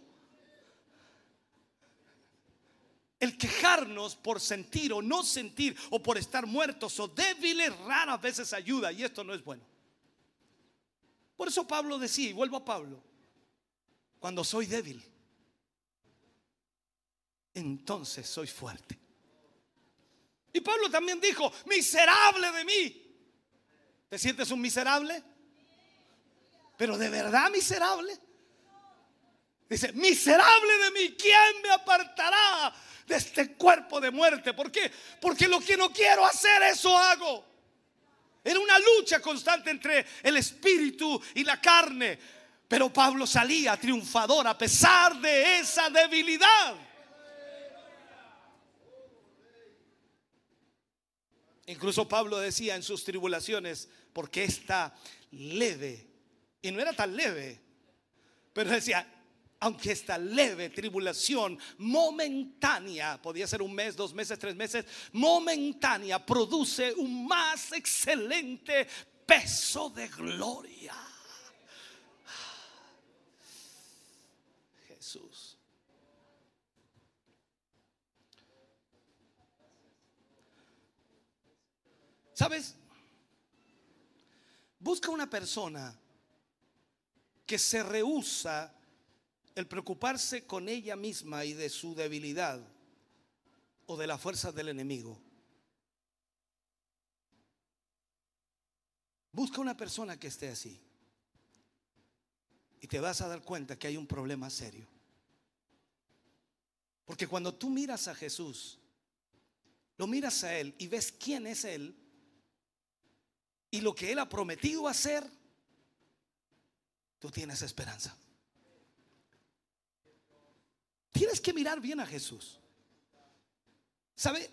El quejarnos por sentir o no sentir o por estar muertos o débiles raras veces ayuda y esto no es bueno. Por eso Pablo decía, y vuelvo a Pablo, cuando soy débil, entonces soy fuerte. Y Pablo también dijo, miserable de mí. ¿Te sientes un miserable? Pero de verdad miserable. Dice, miserable de mí, ¿quién me apartará de este cuerpo de muerte? ¿Por qué? Porque lo que no quiero hacer, eso hago. Era una lucha constante entre el espíritu y la carne. Pero Pablo salía triunfador a pesar de esa debilidad. Incluso Pablo decía en sus tribulaciones, porque esta leve, y no era tan leve, pero decía, aunque esta leve tribulación momentánea, podía ser un mes, dos meses, tres meses, momentánea, produce un más excelente peso de gloria. Jesús. ¿Sabes? Busca una persona que se rehúsa el preocuparse con ella misma y de su debilidad o de la fuerza del enemigo. Busca una persona que esté así. Y te vas a dar cuenta que hay un problema serio. Porque cuando tú miras a Jesús, lo miras a Él y ves quién es Él y lo que Él ha prometido hacer, tienes esperanza. Tienes que mirar bien a Jesús. ¿Sabe?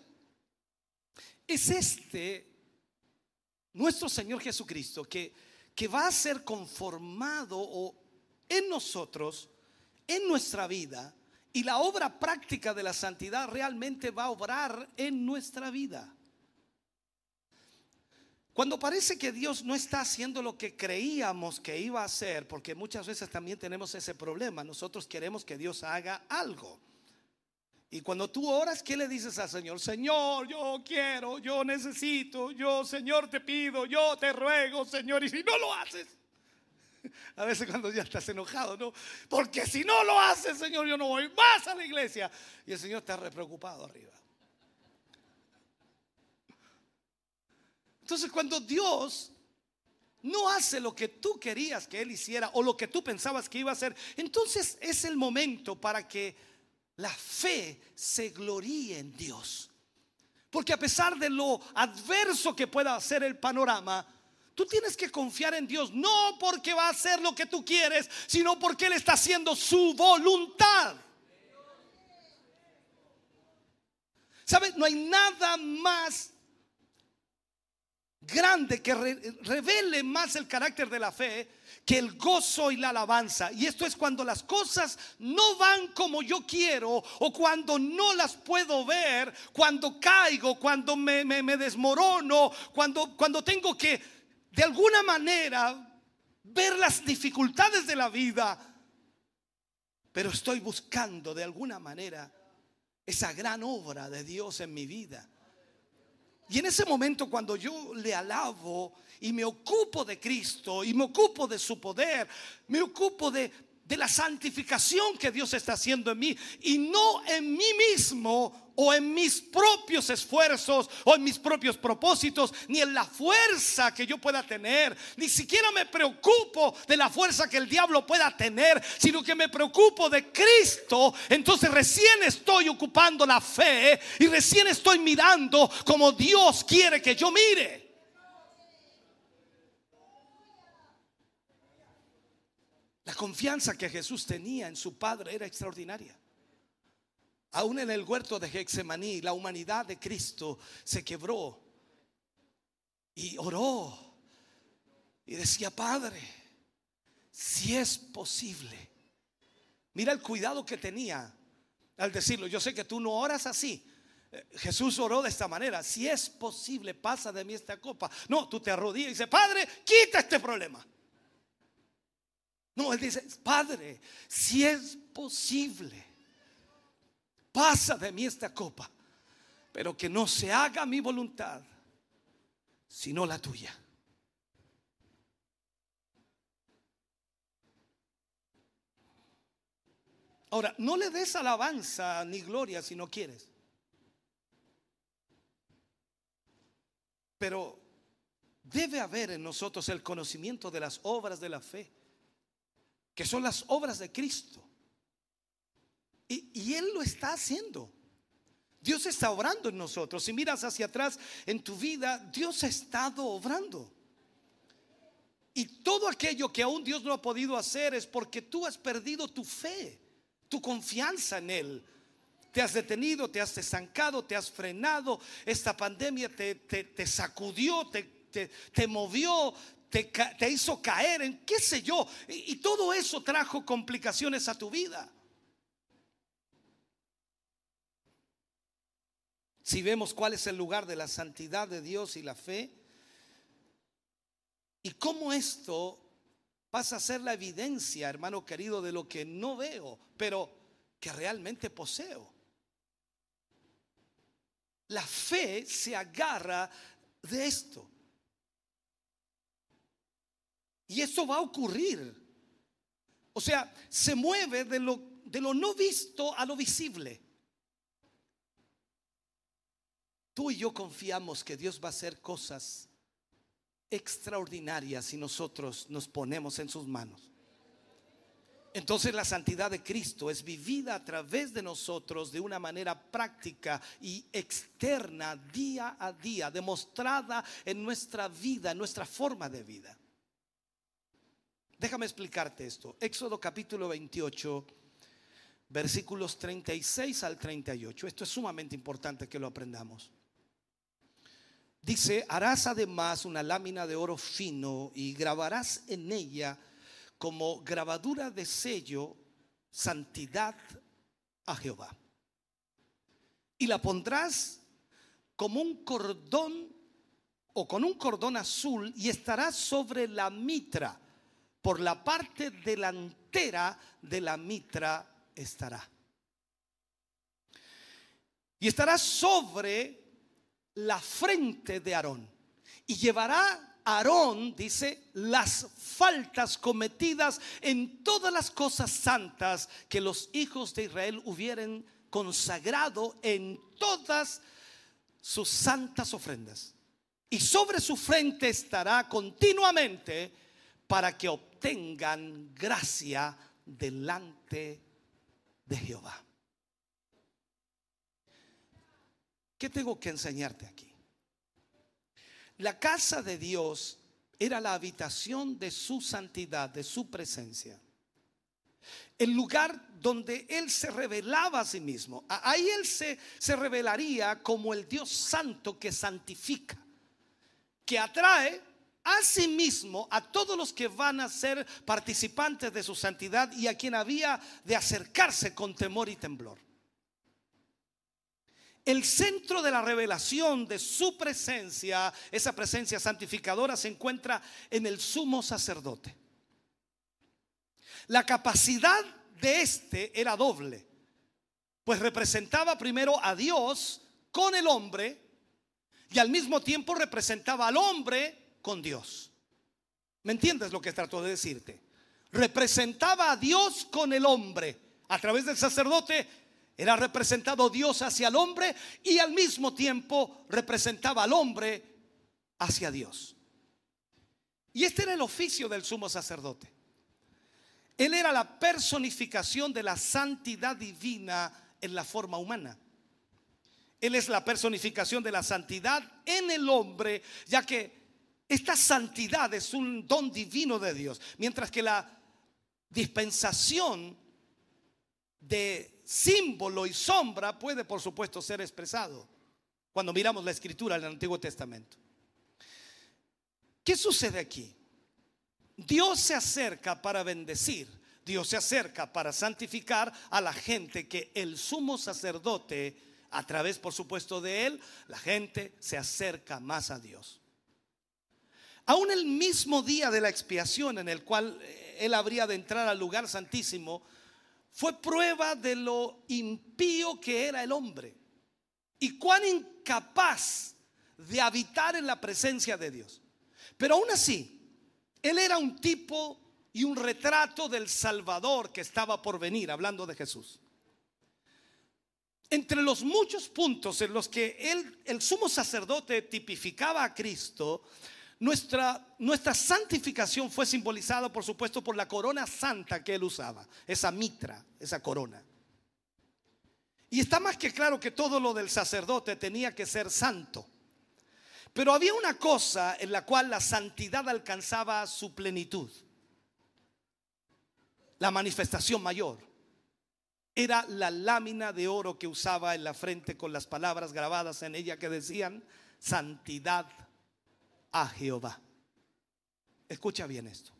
Es este nuestro Señor Jesucristo que, que va a ser conformado en nosotros, en nuestra vida, y la obra práctica de la santidad realmente va a obrar en nuestra vida. Cuando parece que Dios no está haciendo lo que creíamos que iba a hacer, porque muchas veces también tenemos ese problema, nosotros queremos que Dios haga algo. Y cuando tú oras, ¿qué le dices al Señor? Señor, yo quiero, yo necesito, yo, Señor, te pido, yo te ruego, Señor, y si no lo haces, *laughs* a veces cuando ya estás enojado, ¿no? Porque si no lo haces, Señor, yo no voy más a la iglesia. Y el Señor está re preocupado arriba. Entonces cuando Dios no hace lo que tú querías que Él hiciera o lo que tú pensabas que iba a hacer, entonces es el momento para que la fe se gloríe en Dios. Porque a pesar de lo adverso que pueda ser el panorama, Tú tienes que confiar en Dios, no porque va a hacer lo que tú quieres, sino porque Él está haciendo su voluntad. ¿Sabes? No hay nada más grande que revele más el carácter de la fe que el gozo y la alabanza. Y esto es cuando las cosas no van como yo quiero o cuando no las puedo ver, cuando caigo, cuando me, me desmorono, cuando, cuando tengo que de alguna manera ver las dificultades de la vida, pero estoy buscando de alguna manera esa gran obra de Dios en mi vida. Y en ese momento cuando yo le alabo y me ocupo de Cristo y me ocupo de su poder, me ocupo de, de la santificación que Dios está haciendo en mí y no en mí mismo, o en mis propios esfuerzos o en mis propios propósitos, ni en la fuerza que yo pueda tener. Ni siquiera me preocupo de la fuerza que el diablo pueda tener, sino que me preocupo de Cristo. Entonces recién estoy ocupando la fe y recién estoy mirando como Dios quiere que yo mire. La confianza que Jesús tenía en su Padre era extraordinaria. Aún en el huerto de Gexemaní, la humanidad de Cristo se quebró y oró y decía, Padre, si es posible. Mira el cuidado que tenía al decirlo. Yo sé que tú no oras así. Eh, Jesús oró de esta manera. Si es posible, pasa de mí esta copa. No, tú te arrodillas y dices, Padre, quita este problema. No, él dice, Padre, si es posible pasa de mí esta copa, pero que no se haga mi voluntad, sino la tuya. Ahora, no le des alabanza ni gloria si no quieres. Pero debe haber en nosotros el conocimiento de las obras de la fe, que son las obras de Cristo. Y, Él lo está haciendo. Dios está obrando en nosotros. Si miras hacia atrás en tu vida, Dios ha estado obrando. Y todo aquello que aún Dios no ha podido hacer es porque tú has perdido tu fe, tu confianza en Él. Te has detenido, te has estancado, te has frenado. Esta pandemia te, sacudió, te, movió, te, hizo caer en qué sé yo. y todo eso trajo complicaciones a tu vida. si vemos cuál es el lugar de la santidad de Dios y la fe, y cómo esto pasa a ser la evidencia, hermano querido, de lo que no veo, pero que realmente poseo. La fe se agarra de esto. Y esto va a ocurrir. O sea, se mueve de lo, de lo no visto a lo visible. Tú y yo confiamos que Dios va a hacer cosas extraordinaria si nosotros nos ponemos en sus manos. Entonces la santidad de Cristo es vivida a través de nosotros de una manera práctica y externa día a día, demostrada en nuestra vida, en nuestra forma de vida. Déjame explicarte esto. Éxodo capítulo 28, versículos 36 al 38. Esto es sumamente importante que lo aprendamos. Dice, harás además una lámina de oro fino y grabarás en ella como grabadura de sello santidad a Jehová. Y la pondrás como un cordón o con un cordón azul y estará sobre la mitra. Por la parte delantera de la mitra estará. Y estará sobre la frente de Aarón. Y llevará Aarón, dice, las faltas cometidas en todas las cosas santas que los hijos de Israel hubieran consagrado en todas sus santas ofrendas. Y sobre su frente estará continuamente para que obtengan gracia delante de Jehová. ¿Qué tengo que enseñarte aquí? La casa de Dios era la habitación de su santidad, de su presencia. El lugar donde Él se revelaba a sí mismo. Ahí Él se, se revelaría como el Dios santo que santifica, que atrae a sí mismo a todos los que van a ser participantes de su santidad y a quien había de acercarse con temor y temblor. El centro de la revelación de su presencia, esa presencia santificadora, se encuentra en el sumo sacerdote. La capacidad de este era doble, pues representaba primero a Dios con el hombre y al mismo tiempo representaba al hombre con Dios. ¿Me entiendes lo que trato de decirte? Representaba a Dios con el hombre. A través del sacerdote era representado Dios hacia el hombre y al mismo tiempo representaba al hombre hacia Dios. Y este era el oficio del sumo sacerdote. Él era la personificación de la santidad divina en la forma humana. Él es la personificación de la santidad en el hombre, ya que esta santidad es un don divino de Dios, mientras que la dispensación de símbolo y sombra puede, por supuesto, ser expresado cuando miramos la escritura del Antiguo Testamento. ¿Qué sucede aquí? Dios se acerca para bendecir, Dios se acerca para santificar a la gente que el sumo sacerdote, a través, por supuesto, de él, la gente se acerca más a Dios. Aún el mismo día de la expiación en el cual eh, él habría de entrar al lugar santísimo, fue prueba de lo impío que era el hombre y cuán incapaz de habitar en la presencia de Dios. Pero aún así, él era un tipo y un retrato del Salvador que estaba por venir, hablando de Jesús. Entre los muchos puntos en los que él, el sumo sacerdote tipificaba a Cristo, nuestra, nuestra santificación fue simbolizada, por supuesto, por la corona santa que él usaba, esa mitra, esa corona. Y está más que claro que todo lo del sacerdote tenía que ser santo. Pero había una cosa en la cual la santidad alcanzaba su plenitud. La manifestación mayor era la lámina de oro que usaba en la frente con las palabras grabadas en ella que decían santidad a Jehová. Escucha bien esto.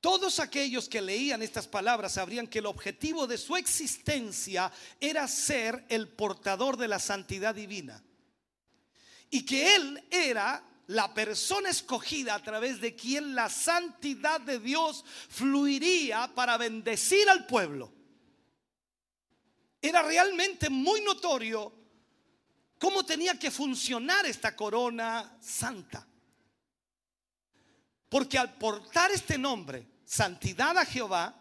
Todos aquellos que leían estas palabras sabrían que el objetivo de su existencia era ser el portador de la santidad divina. Y que Él era la persona escogida a través de quien la santidad de Dios fluiría para bendecir al pueblo. Era realmente muy notorio cómo tenía que funcionar esta corona santa. Porque al portar este nombre, santidad a Jehová,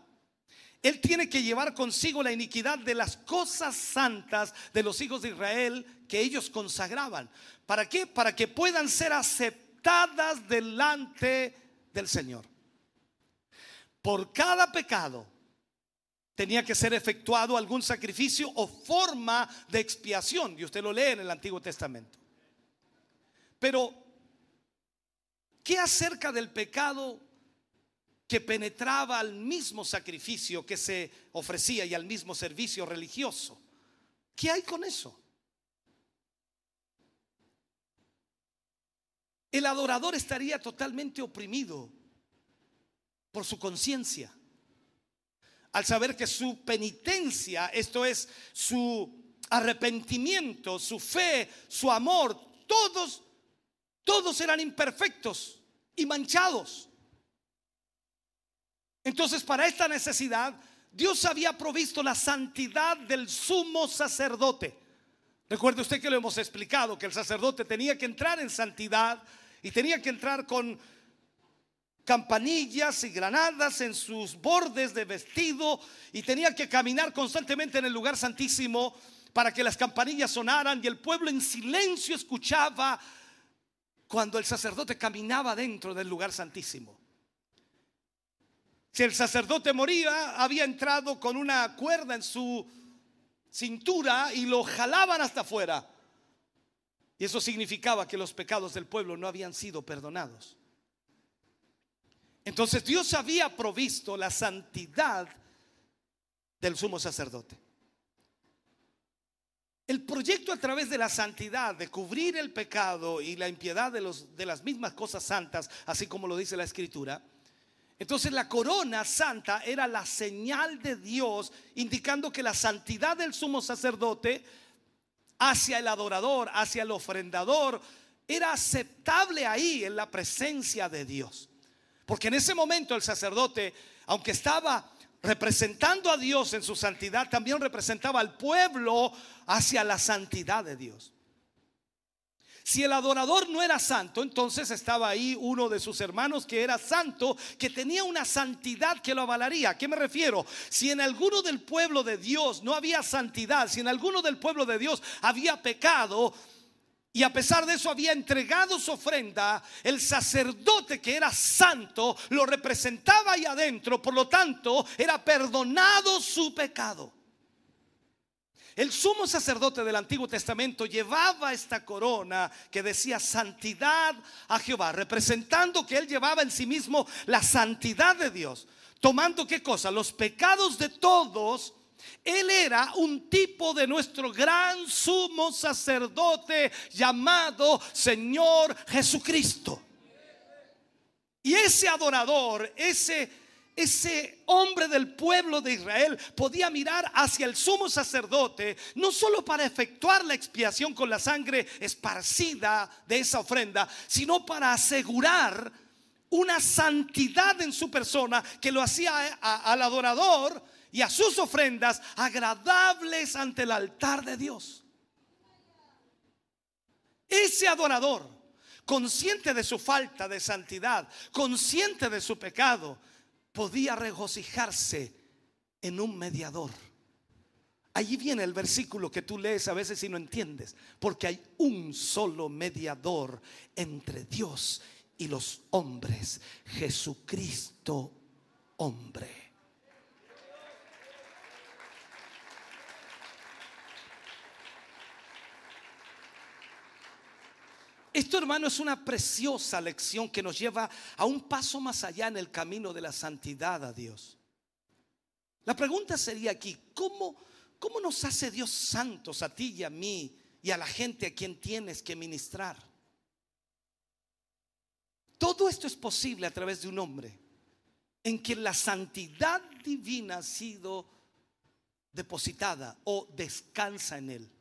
él tiene que llevar consigo la iniquidad de las cosas santas de los hijos de Israel que ellos consagraban. ¿Para qué? Para que puedan ser presentadas delante del Señor. Por cada pecado tenía que ser efectuado algún sacrificio o forma de expiación. Y usted lo lee en el Antiguo Testamento. Pero, ¿qué acerca del pecado que penetraba al mismo sacrificio que se ofrecía y al mismo servicio religioso? ¿Qué hay con eso? El adorador estaría totalmente oprimido por su conciencia al saber que su penitencia, esto es su arrepentimiento, su fe, su amor, todos, todos eran imperfectos y manchados. Entonces, para esta necesidad, Dios había provisto la santidad del sumo sacerdote. Recuerde usted que lo hemos explicado, que el sacerdote tenía que entrar en santidad y tenía que entrar con campanillas y granadas en sus bordes de vestido y tenía que caminar constantemente en el lugar santísimo para que las campanillas sonaran y el pueblo en silencio escuchaba cuando el sacerdote caminaba dentro del lugar santísimo. Si el sacerdote moría, había entrado con una cuerda en su cintura y lo jalaban hasta afuera. Y eso significaba que los pecados del pueblo no habían sido perdonados. Entonces Dios había provisto la santidad del sumo sacerdote. El proyecto a través de la santidad, de cubrir el pecado y la impiedad de, los, las mismas cosas santas, así como lo dice la escritura, entonces la corona santa era la señal de Dios, indicando que la santidad del sumo sacerdote hacia el adorador, hacia el ofrendador, era aceptable ahí en la presencia de Dios. Porque en ese momento el sacerdote, aunque estaba representando a Dios en su santidad, también representaba al pueblo hacia la santidad de Dios. Si el adorador no era santo, entonces estaba ahí uno de sus hermanos que era santo, que tenía una santidad que lo avalaría. ¿A qué me refiero? Si en alguno del pueblo de Dios no había santidad, si en alguno del pueblo de Dios había pecado, y a pesar de eso había entregado su ofrenda, el sacerdote que era santo lo representaba ahí adentro, por lo tanto era perdonado su pecado. El sumo sacerdote del Antiguo Testamento llevaba esta corona que decía santidad a Jehová, representando que él llevaba en sí mismo la santidad de Dios, tomando qué cosa, los pecados de todos él era un tipo de nuestro gran sumo sacerdote llamado Señor Jesucristo. Y ese adorador, ese ese hombre del pueblo de Israel podía mirar hacia el sumo sacerdote, no solo para efectuar la expiación con la sangre esparcida de esa ofrenda, sino para asegurar una santidad en su persona que lo hacía al adorador y a sus ofrendas agradables ante el altar de Dios. Ese adorador, consciente de su falta de santidad, consciente de su pecado, podía regocijarse en un mediador. Allí viene el versículo que tú lees a veces y no entiendes, porque hay un solo mediador entre Dios y los hombres, Jesucristo hombre. Esto, hermano, es una preciosa lección que nos lleva a un paso más allá en el camino de la santidad a Dios. La pregunta sería aquí, ¿cómo, cómo nos hace Dios santos a ti y a mí y a la gente a quien tienes que ministrar? Todo esto es posible a través de un hombre en quien la santidad divina ha sido depositada o descansa en él.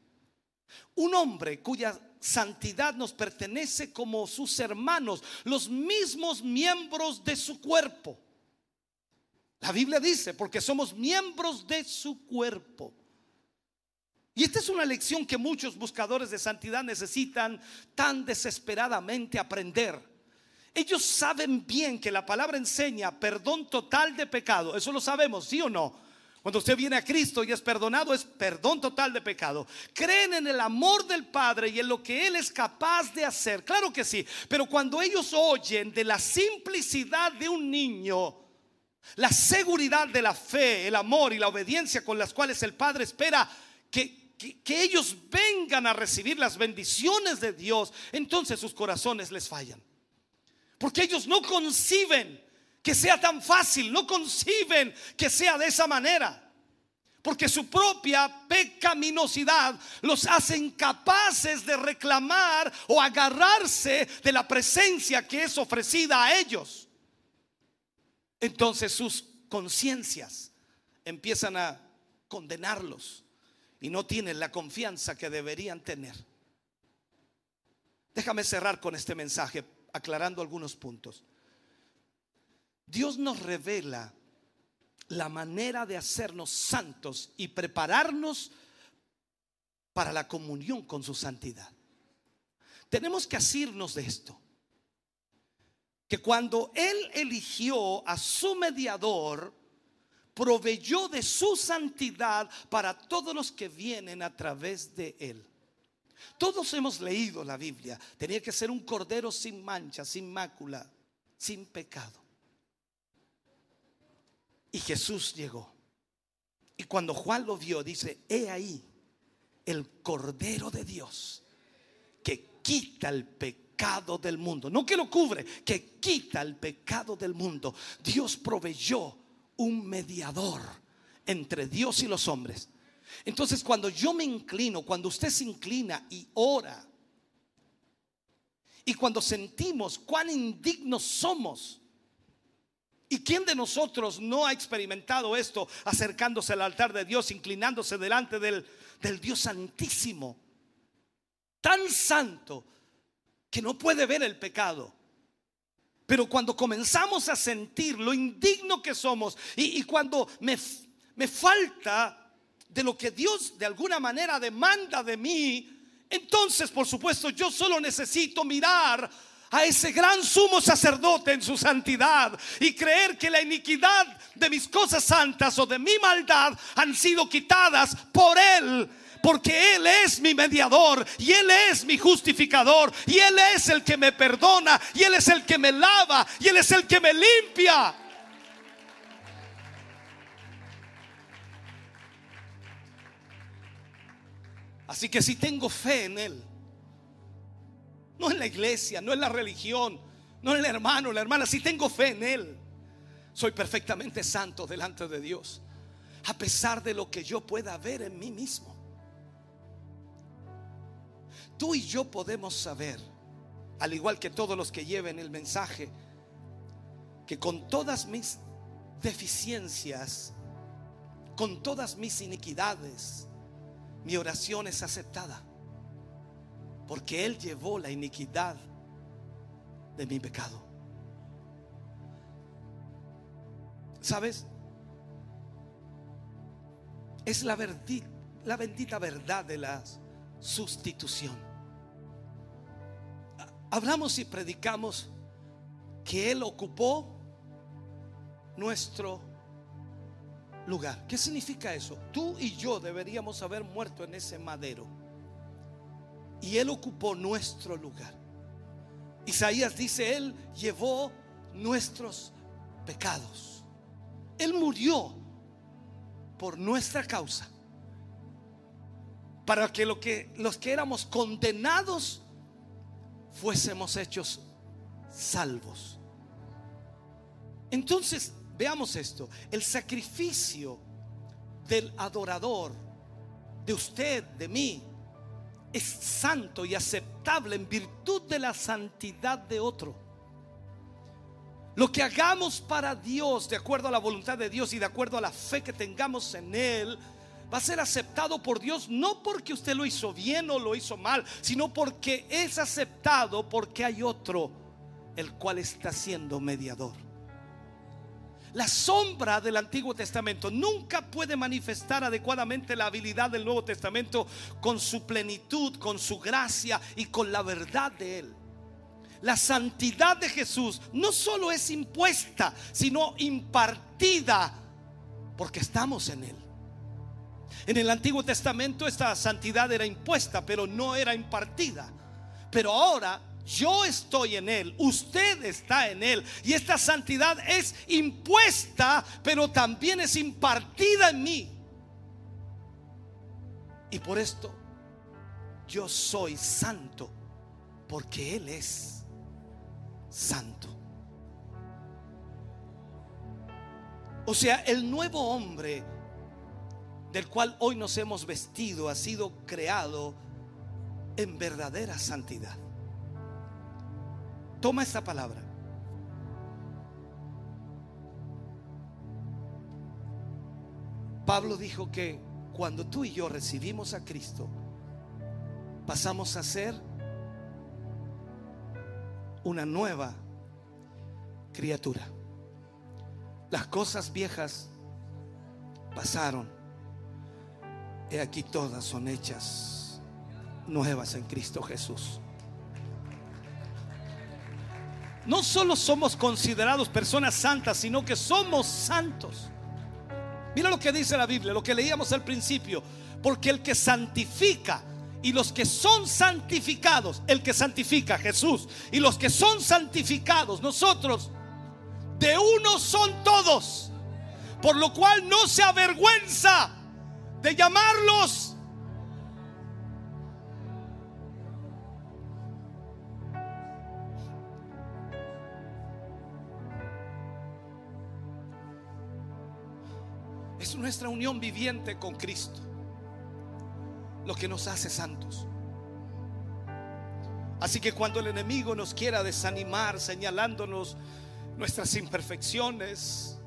Un hombre cuya santidad nos pertenece como sus hermanos, los mismos miembros de su cuerpo. La Biblia dice, porque somos miembros de su cuerpo. Y esta es una lección que muchos buscadores de santidad necesitan tan desesperadamente aprender. Ellos saben bien que la palabra enseña perdón total de pecado. Eso lo sabemos, ¿sí o no? Cuando usted viene a Cristo y es perdonado, es perdón total de pecado. Creen en el amor del Padre y en lo que Él es capaz de hacer. Claro que sí. Pero cuando ellos oyen de la simplicidad de un niño, la seguridad de la fe, el amor y la obediencia con las cuales el Padre espera que, que, que ellos vengan a recibir las bendiciones de Dios, entonces sus corazones les fallan. Porque ellos no conciben que sea tan fácil, no conciben que sea de esa manera. Porque su propia pecaminosidad los hace incapaces de reclamar o agarrarse de la presencia que es ofrecida a ellos. Entonces sus conciencias empiezan a condenarlos y no tienen la confianza que deberían tener. Déjame cerrar con este mensaje aclarando algunos puntos. Dios nos revela la manera de hacernos santos y prepararnos para la comunión con su santidad. Tenemos que asirnos de esto. Que cuando Él eligió a su mediador, proveyó de su santidad para todos los que vienen a través de Él. Todos hemos leído la Biblia. Tenía que ser un cordero sin mancha, sin mácula, sin pecado. Y Jesús llegó. Y cuando Juan lo vio, dice, he ahí el Cordero de Dios que quita el pecado del mundo. No que lo cubre, que quita el pecado del mundo. Dios proveyó un mediador entre Dios y los hombres. Entonces cuando yo me inclino, cuando usted se inclina y ora, y cuando sentimos cuán indignos somos, ¿Y quién de nosotros no ha experimentado esto acercándose al altar de Dios, inclinándose delante del, del, Dios santísimo? Tan santo que no puede ver el pecado. Pero cuando comenzamos a sentir lo indigno que somos y, y cuando me, me falta de lo que Dios de alguna manera demanda de mí, entonces por supuesto yo solo necesito mirar a ese gran sumo sacerdote en su santidad y creer que la iniquidad de mis cosas santas o de mi maldad han sido quitadas por Él. Porque Él es mi mediador y Él es mi justificador y Él es el que me perdona y Él es el que me lava y Él es el que me limpia. Así que si tengo fe en Él, no en la iglesia, no en la religión, no en el hermano, la hermana. Si tengo fe en Él, soy perfectamente santo delante de Dios. A pesar de lo que yo pueda ver en mí mismo. Tú y yo podemos saber, al igual que todos los que lleven el mensaje, que con todas mis deficiencias, con todas mis iniquidades, mi oración es aceptada. Porque Él llevó la iniquidad de mi pecado. ¿Sabes? Es la, bendita verdad de la sustitución. Hablamos y predicamos que Él ocupó nuestro lugar. ¿Qué significa eso? Tú y yo deberíamos haber muerto en ese madero. Y Él ocupó nuestro lugar. Isaías dice, Él llevó nuestros pecados. Él murió por nuestra causa. Para que, que los que éramos condenados fuésemos hechos salvos. Entonces, veamos esto. El sacrificio del adorador, de usted, de mí, es santo y aceptable en virtud de la santidad de otro. Lo que hagamos para Dios, de acuerdo a la voluntad de Dios y de acuerdo a la fe que tengamos en Él, va a ser aceptado por Dios no porque usted lo hizo bien o lo hizo mal, sino porque es aceptado porque hay otro el cual está siendo mediador. La sombra del Antiguo Testamento nunca puede manifestar adecuadamente la habilidad del Nuevo Testamento con su plenitud, con su gracia y con la verdad de Él. La santidad de Jesús no solo es impuesta, sino impartida porque estamos en Él. En el Antiguo Testamento esta santidad era impuesta, pero no era impartida. Pero ahora yo estoy en Él, usted está en Él. Y esta santidad es impuesta, pero también es impartida en mí. Y por esto yo soy santo, porque Él es santo. O sea, el nuevo hombre del cual hoy nos hemos vestido ha sido creado en verdadera santidad. Toma esta palabra. Pablo dijo que cuando tú y yo recibimos a Cristo, pasamos a ser una nueva criatura. Las cosas viejas pasaron. He aquí todas son hechas nuevas en Cristo Jesús. No solo somos considerados personas santas, sino que somos santos. Mira lo que dice la Biblia, lo que leíamos al principio. Porque el que santifica y los que son santificados, el que santifica Jesús y los que son santificados, nosotros, de uno son todos. Por lo cual no se avergüenza de llamarlos Es nuestra unión viviente con Cristo lo que nos hace santos. Así que cuando el enemigo nos quiera desanimar señalándonos nuestras imperfecciones,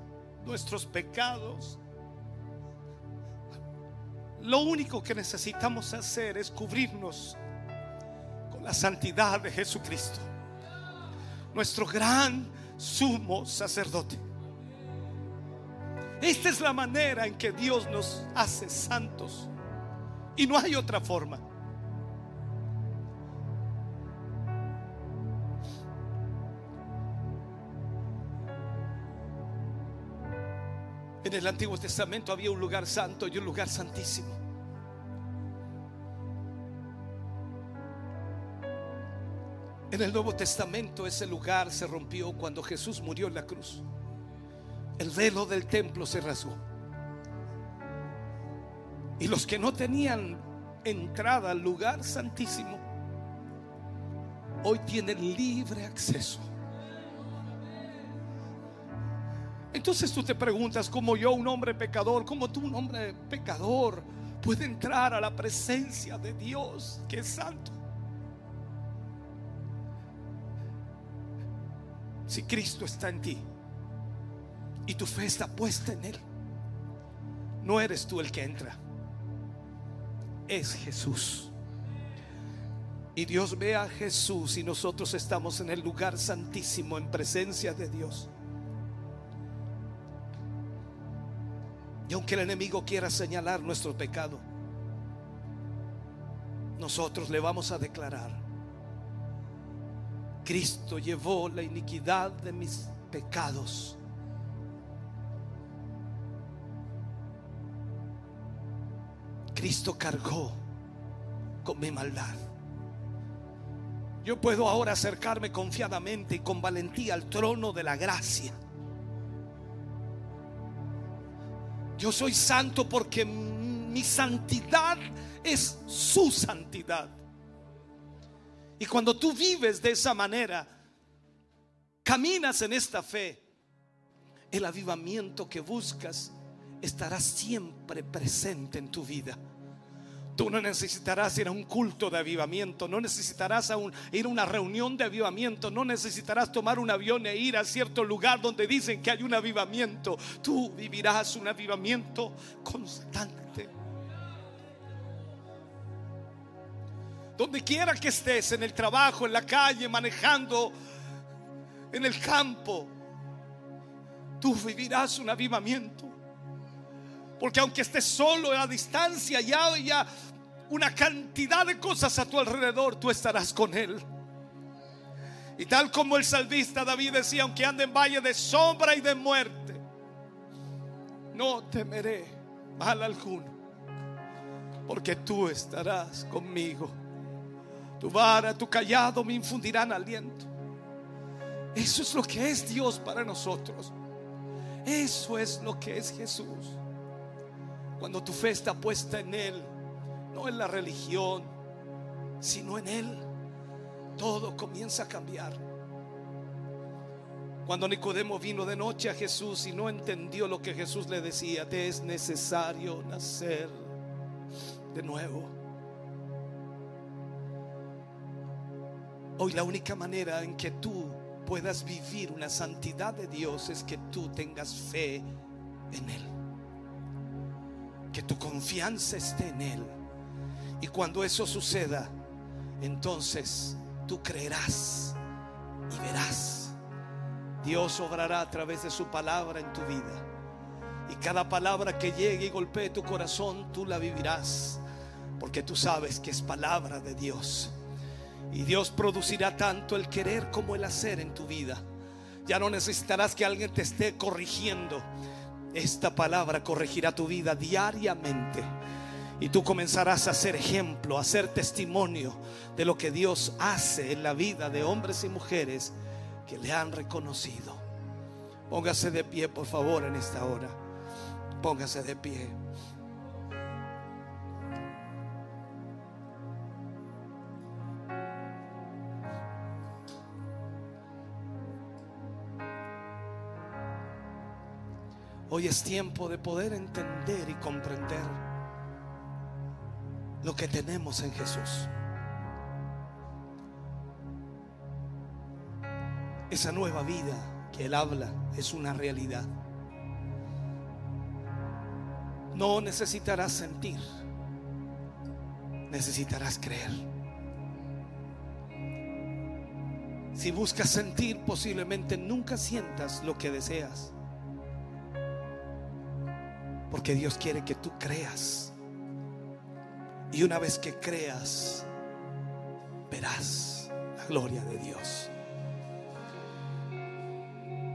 nuestros pecados, lo único que necesitamos hacer es cubrirnos con la santidad de Jesucristo, nuestro gran sumo sacerdote. Esta es la manera en que Dios nos hace santos. Y no hay otra forma. En el Antiguo Testamento había un lugar santo y un lugar santísimo. En el Nuevo Testamento ese lugar se rompió cuando Jesús murió en la cruz. El velo del templo se rasgó. Y los que no tenían entrada al lugar santísimo, hoy tienen libre acceso. Entonces tú te preguntas, como yo, un hombre pecador, como tú, un hombre pecador, puede entrar a la presencia de Dios, que es santo. Si Cristo está en ti y tu fe está puesta en Él, no eres tú el que entra, es Jesús. Y Dios ve a Jesús y nosotros estamos en el lugar santísimo en presencia de Dios. Y aunque el enemigo quiera señalar nuestro pecado, nosotros le vamos a declarar, Cristo llevó la iniquidad de mis pecados. Cristo cargó con mi maldad. Yo puedo ahora acercarme confiadamente y con valentía al trono de la gracia. Yo soy santo porque mi santidad es su santidad. Y cuando tú vives de esa manera, caminas en esta fe, el avivamiento que buscas estará siempre presente en tu vida. Tú no necesitarás ir a un culto de avivamiento, no necesitarás ir a una reunión de avivamiento, no necesitarás tomar un avión e ir a cierto lugar donde dicen que hay un avivamiento. Tú vivirás un avivamiento constante. Donde quiera que estés, en el trabajo, en la calle, manejando, en el campo, tú vivirás un avivamiento. Porque aunque estés solo a distancia, ya haya una cantidad de cosas a tu alrededor, tú estarás con Él. Y tal como el salvista David decía, aunque ande en valle de sombra y de muerte, no temeré mal alguno, porque tú estarás conmigo. Tu vara, tu callado me infundirán aliento. Eso es lo que es Dios para nosotros. Eso es lo que es Jesús. Cuando tu fe está puesta en Él, no en la religión, sino en Él, todo comienza a cambiar. Cuando Nicodemo vino de noche a Jesús y no entendió lo que Jesús le decía, te es necesario nacer de nuevo. Hoy la única manera en que tú puedas vivir una santidad de Dios es que tú tengas fe en Él. Que tu confianza esté en Él. Y cuando eso suceda, entonces tú creerás y verás. Dios obrará a través de su palabra en tu vida. Y cada palabra que llegue y golpee tu corazón, tú la vivirás. Porque tú sabes que es palabra de Dios. Y Dios producirá tanto el querer como el hacer en tu vida. Ya no necesitarás que alguien te esté corrigiendo. Esta palabra corregirá tu vida diariamente. Y tú comenzarás a ser ejemplo, a ser testimonio de lo que Dios hace en la vida de hombres y mujeres que le han reconocido. Póngase de pie, por favor, en esta hora. Póngase de pie. Hoy es tiempo de poder entender y comprender lo que tenemos en Jesús. Esa nueva vida que Él habla es una realidad. No necesitarás sentir, necesitarás creer. Si buscas sentir, posiblemente nunca sientas lo que deseas. Porque Dios quiere que tú creas. Y una vez que creas, verás la gloria de Dios.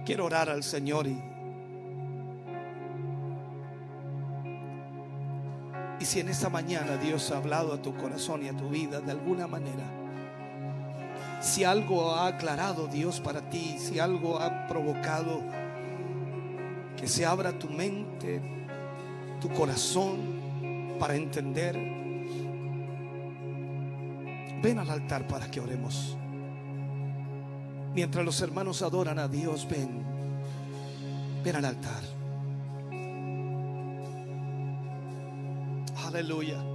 Quiero orar al Señor y, y si en esta mañana Dios ha hablado a tu corazón y a tu vida de alguna manera, si algo ha aclarado Dios para ti, si algo ha provocado que se abra tu mente, tu corazón para entender, ven al altar para que oremos. Mientras los hermanos adoran a Dios, ven, ven al altar. Aleluya.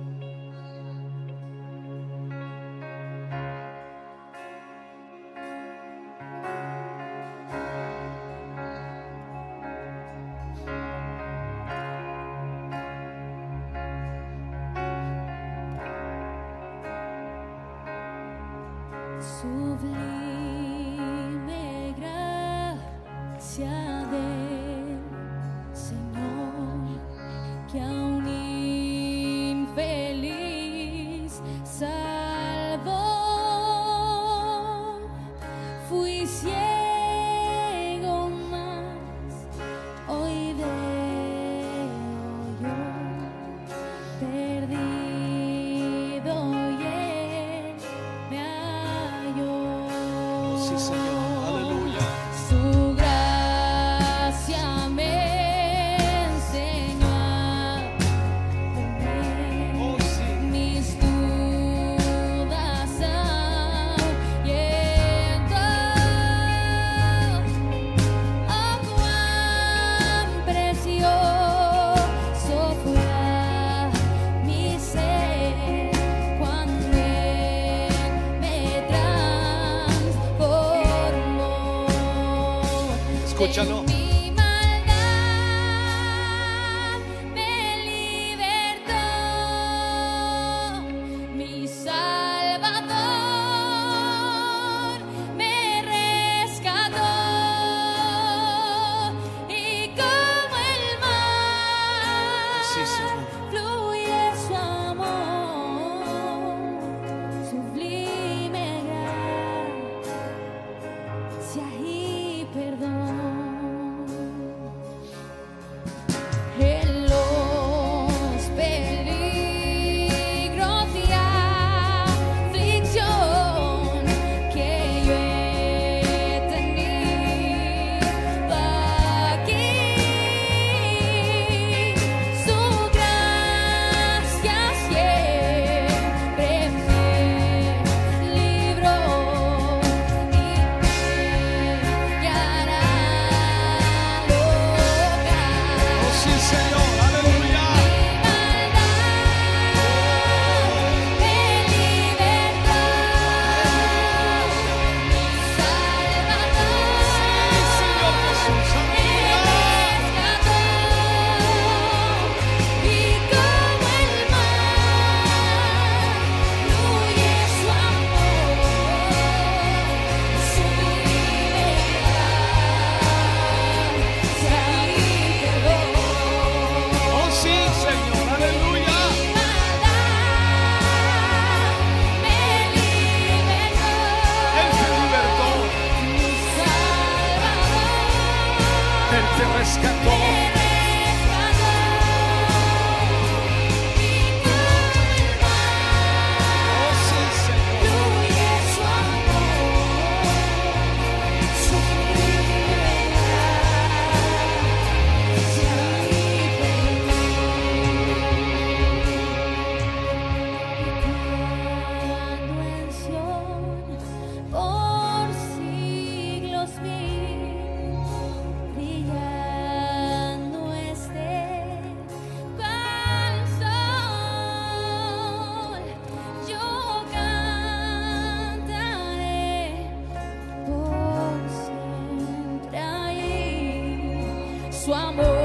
Su amor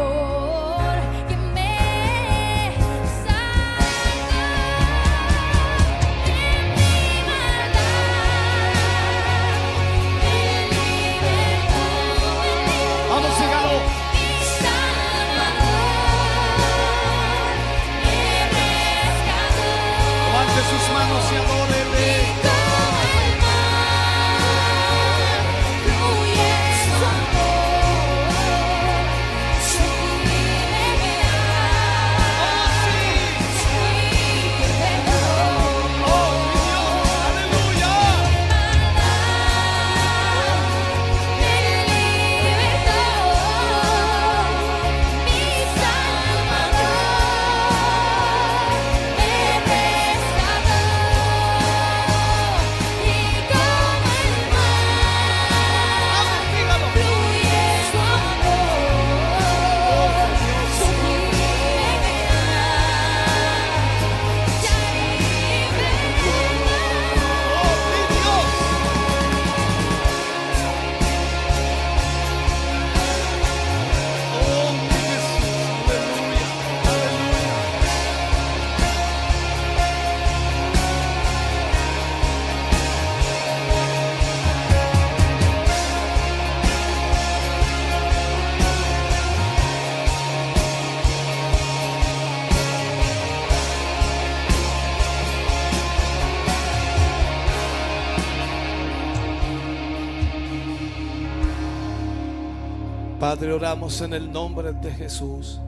Padre, oramos en el nombre de Jesús.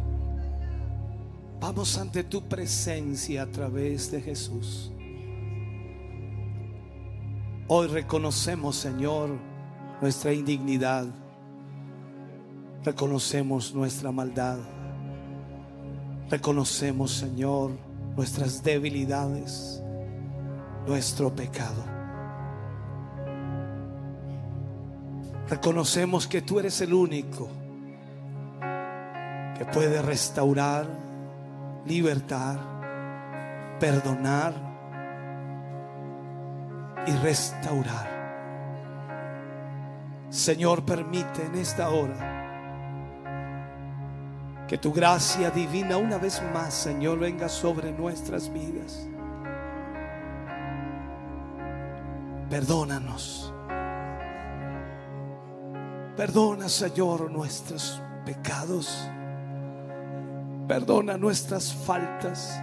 Vamos ante tu presencia a través de Jesús. Hoy reconocemos, Señor, nuestra indignidad. Reconocemos nuestra maldad. Reconocemos, Señor, nuestras debilidades, nuestro pecado. Reconocemos que tú eres el único que puede restaurar, libertar, perdonar y restaurar. Señor, permite en esta hora que tu gracia divina una vez más, Señor, venga sobre nuestras vidas. Perdónanos. Perdona, Señor, nuestros pecados. Perdona nuestras faltas.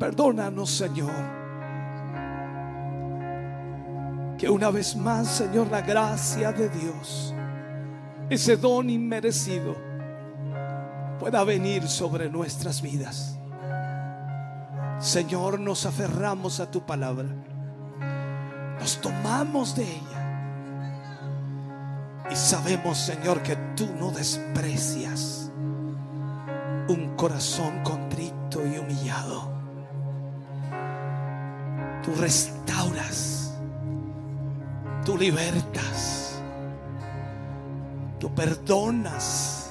Perdónanos, Señor. Que una vez más, Señor, la gracia de Dios, ese don inmerecido, pueda venir sobre nuestras vidas. Señor, nos aferramos a tu palabra. Nos tomamos de ella. Y sabemos, Señor, que tú no desprecias un corazón contrito y humillado. Tú restauras, tú libertas, tú perdonas.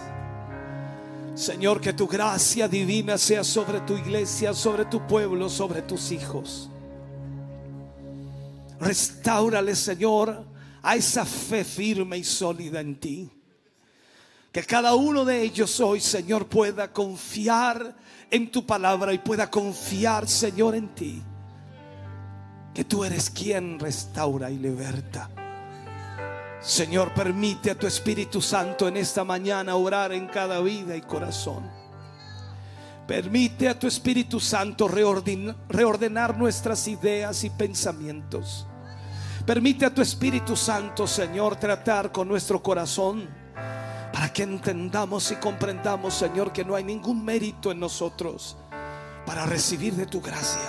Señor, que tu gracia divina sea sobre tu iglesia, sobre tu pueblo, sobre tus hijos. Restáurale, Señor, a esa fe firme y sólida en ti. Que cada uno de ellos hoy, Señor, pueda confiar en tu palabra y pueda confiar, Señor, en ti. Que tú eres quien restaura y liberta. Señor, permite a tu Espíritu Santo en esta mañana orar en cada vida y corazón. Permite a tu Espíritu Santo reorden- reordenar nuestras ideas y pensamientos. Permite a tu Espíritu Santo, Señor, tratar con nuestro corazón. que entendamos y comprendamos, Señor, que no hay ningún mérito en nosotros para recibir de tu gracia,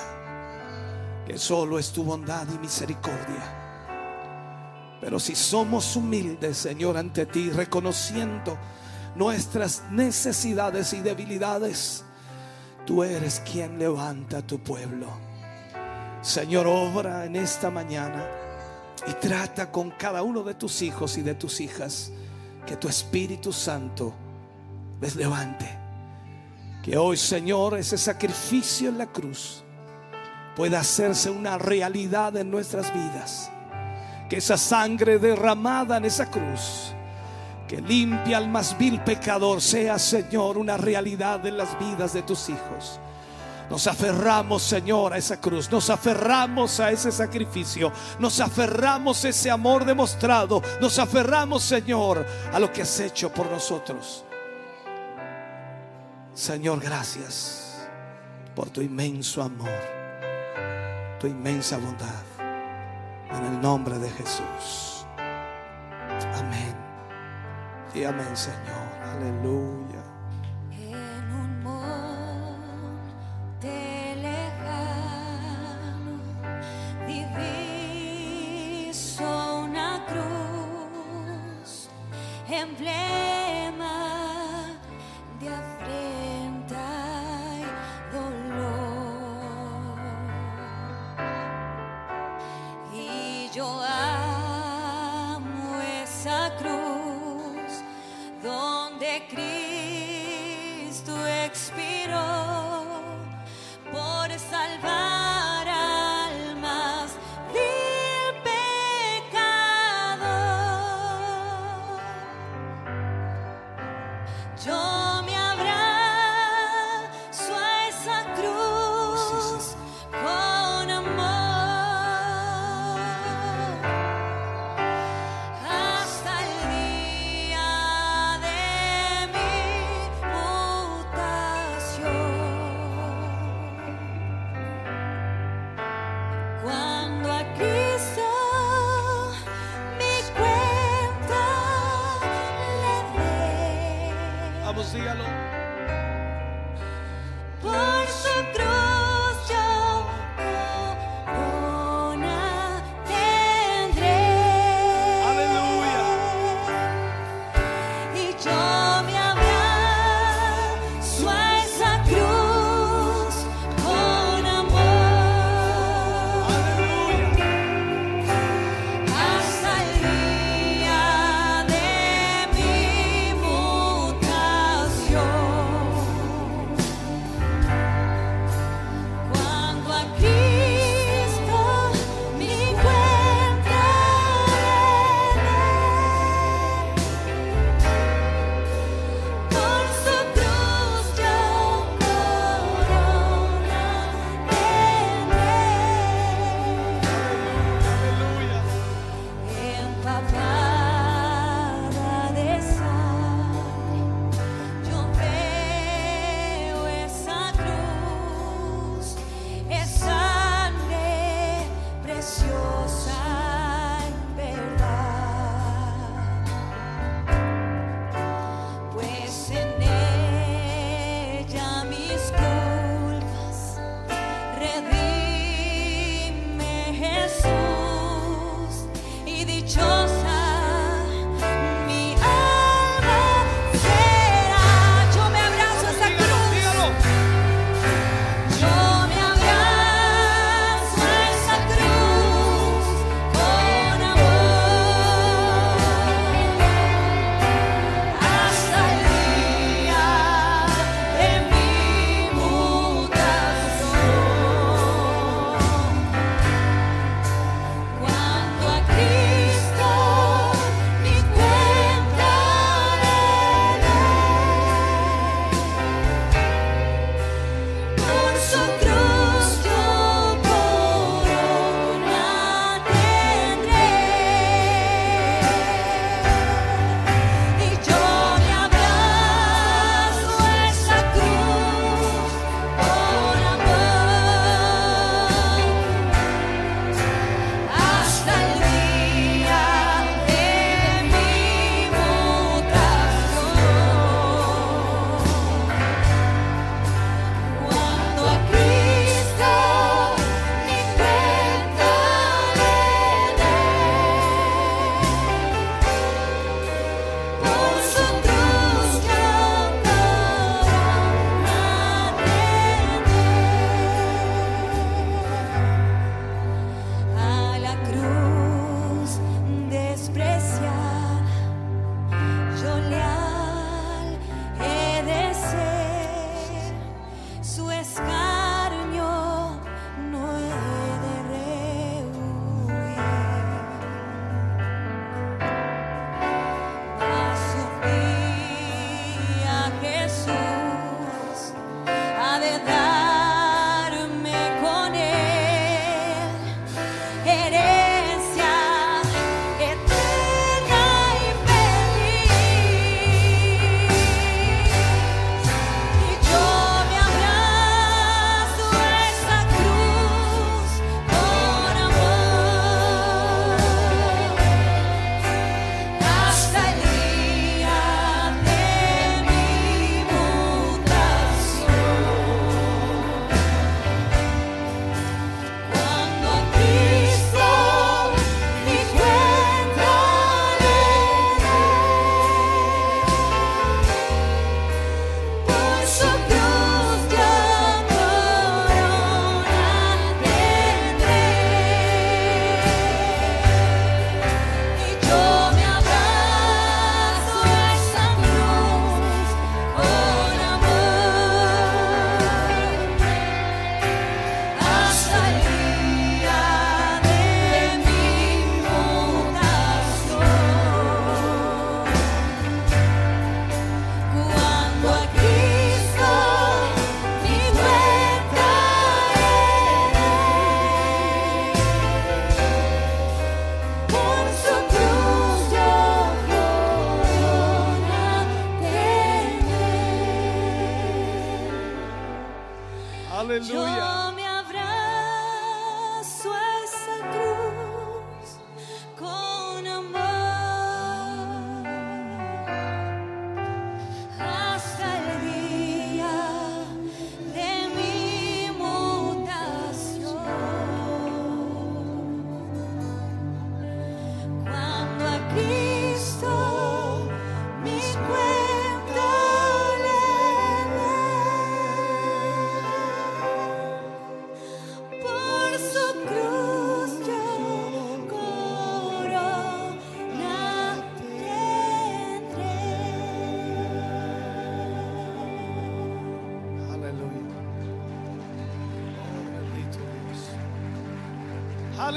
que solo es tu bondad y misericordia. Pero si somos humildes, Señor, ante ti, reconociendo nuestras necesidades y debilidades, tú eres quien levanta a tu pueblo. Señor, obra en esta mañana y trata con cada uno de tus hijos y de tus hijas que tu Espíritu Santo les levante. Que hoy, Señor, ese sacrificio en la cruz pueda hacerse una realidad en nuestras vidas. Que esa sangre derramada en esa cruz, que limpia al más vil pecador, sea, Señor, una realidad en las vidas de tus hijos. Nos aferramos, Señor, a esa cruz. Nos aferramos a ese sacrificio. Nos aferramos a ese amor demostrado. Nos aferramos, Señor, a lo que has hecho por nosotros. Señor, gracias por tu inmenso amor, tu inmensa bondad. En el nombre de Jesús. Amén. Y amén, Señor. Aleluya. Emblema Yo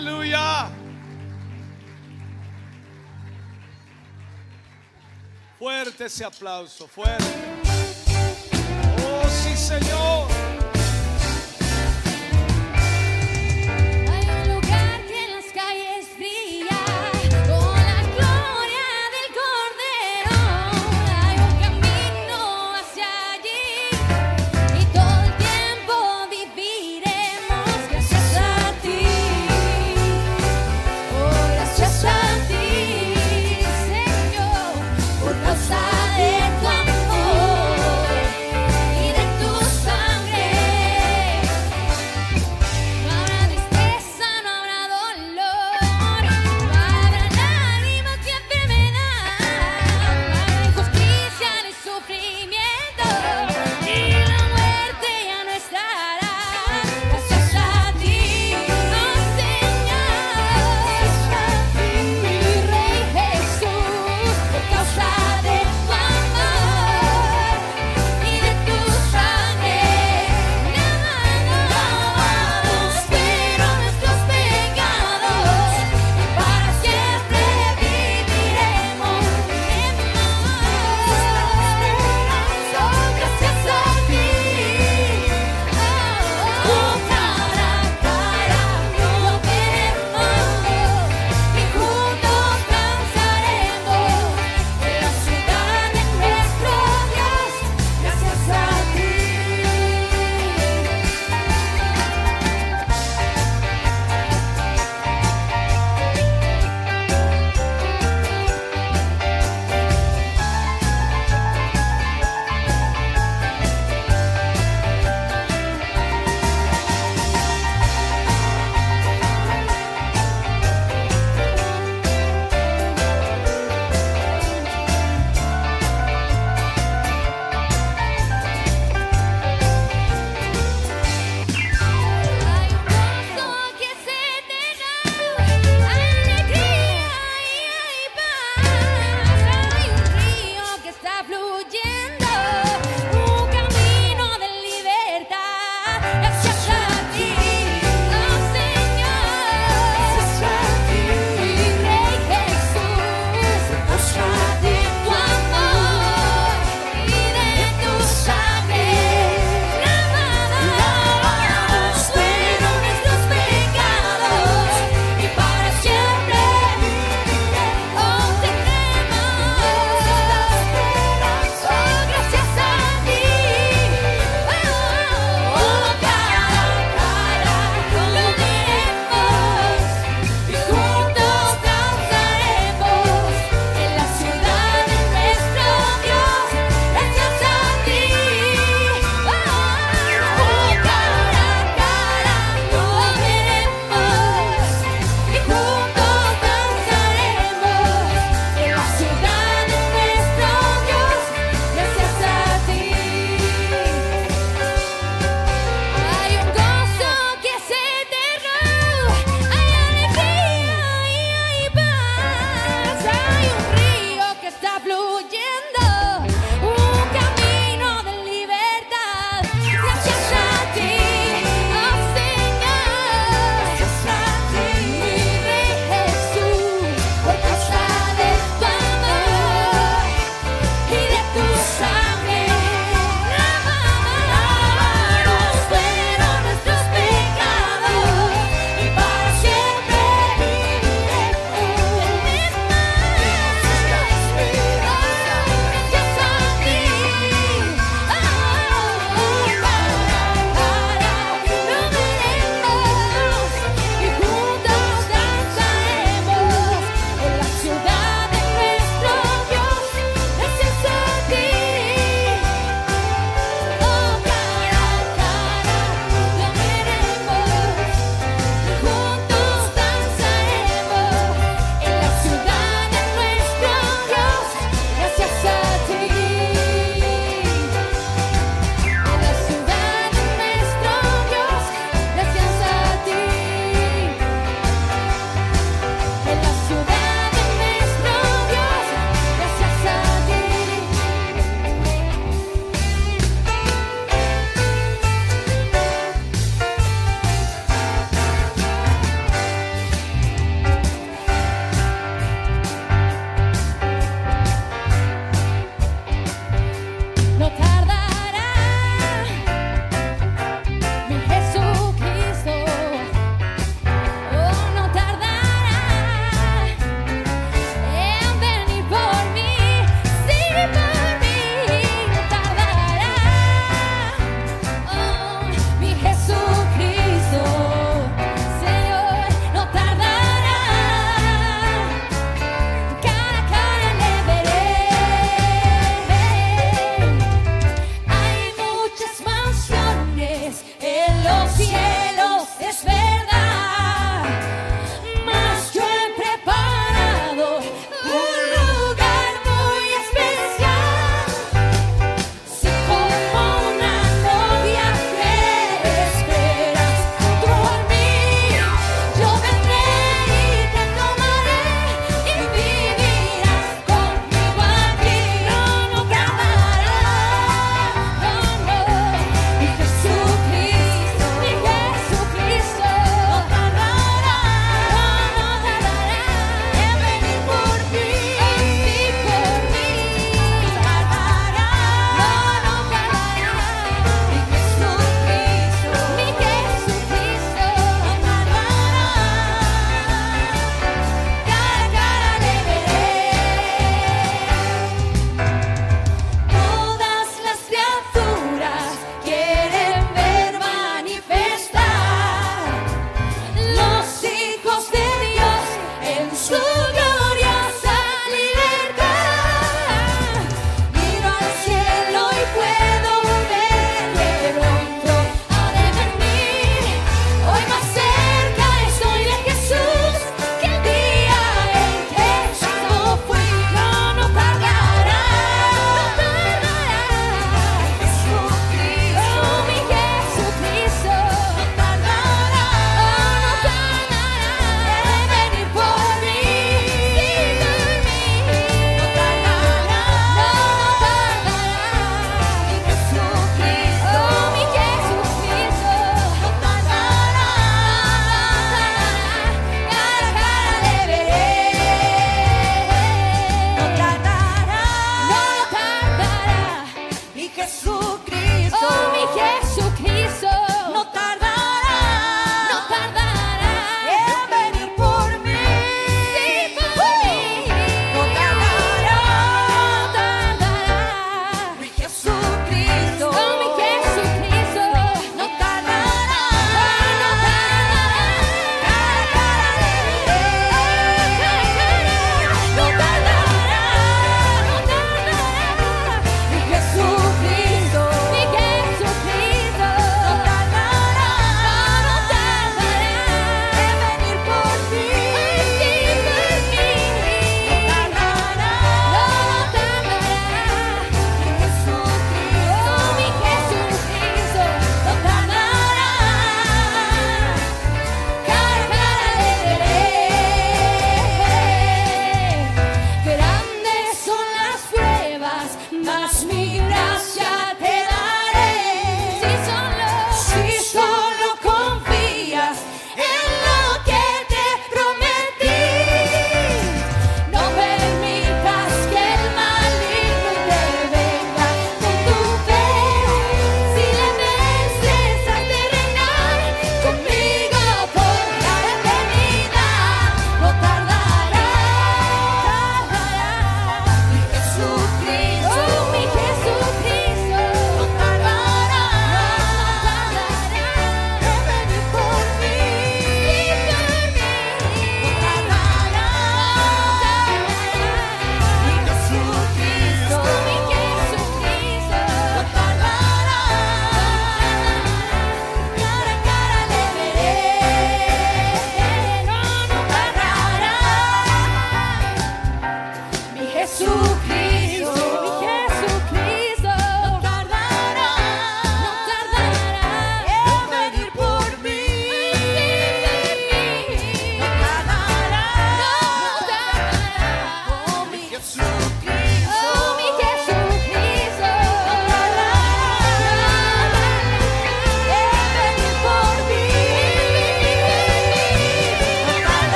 Aleluya. Fuerte ese aplauso, fuerte.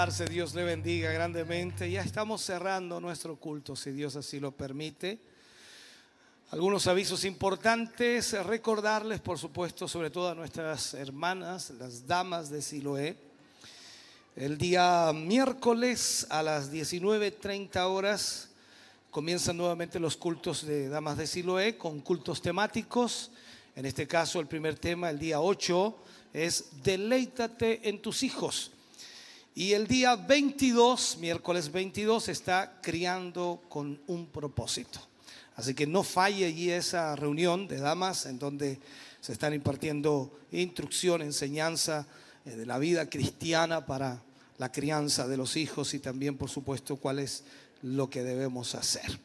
Dios le bendiga grandemente. Ya estamos cerrando nuestro culto, si Dios así lo permite. Algunos avisos importantes, recordarles, por supuesto, sobre todo a nuestras hermanas, las damas de Siloé. El día miércoles a las 19.30 horas comienzan nuevamente los cultos de damas de Siloé con cultos temáticos. En este caso, el primer tema, el día 8, es deleítate en tus hijos. Y el día 22, miércoles 22, está criando con un propósito. Así que no falle allí esa reunión de damas en donde se están impartiendo instrucción, enseñanza eh, de la vida cristiana para la crianza de los hijos y también, por supuesto, cuál es lo que debemos hacer.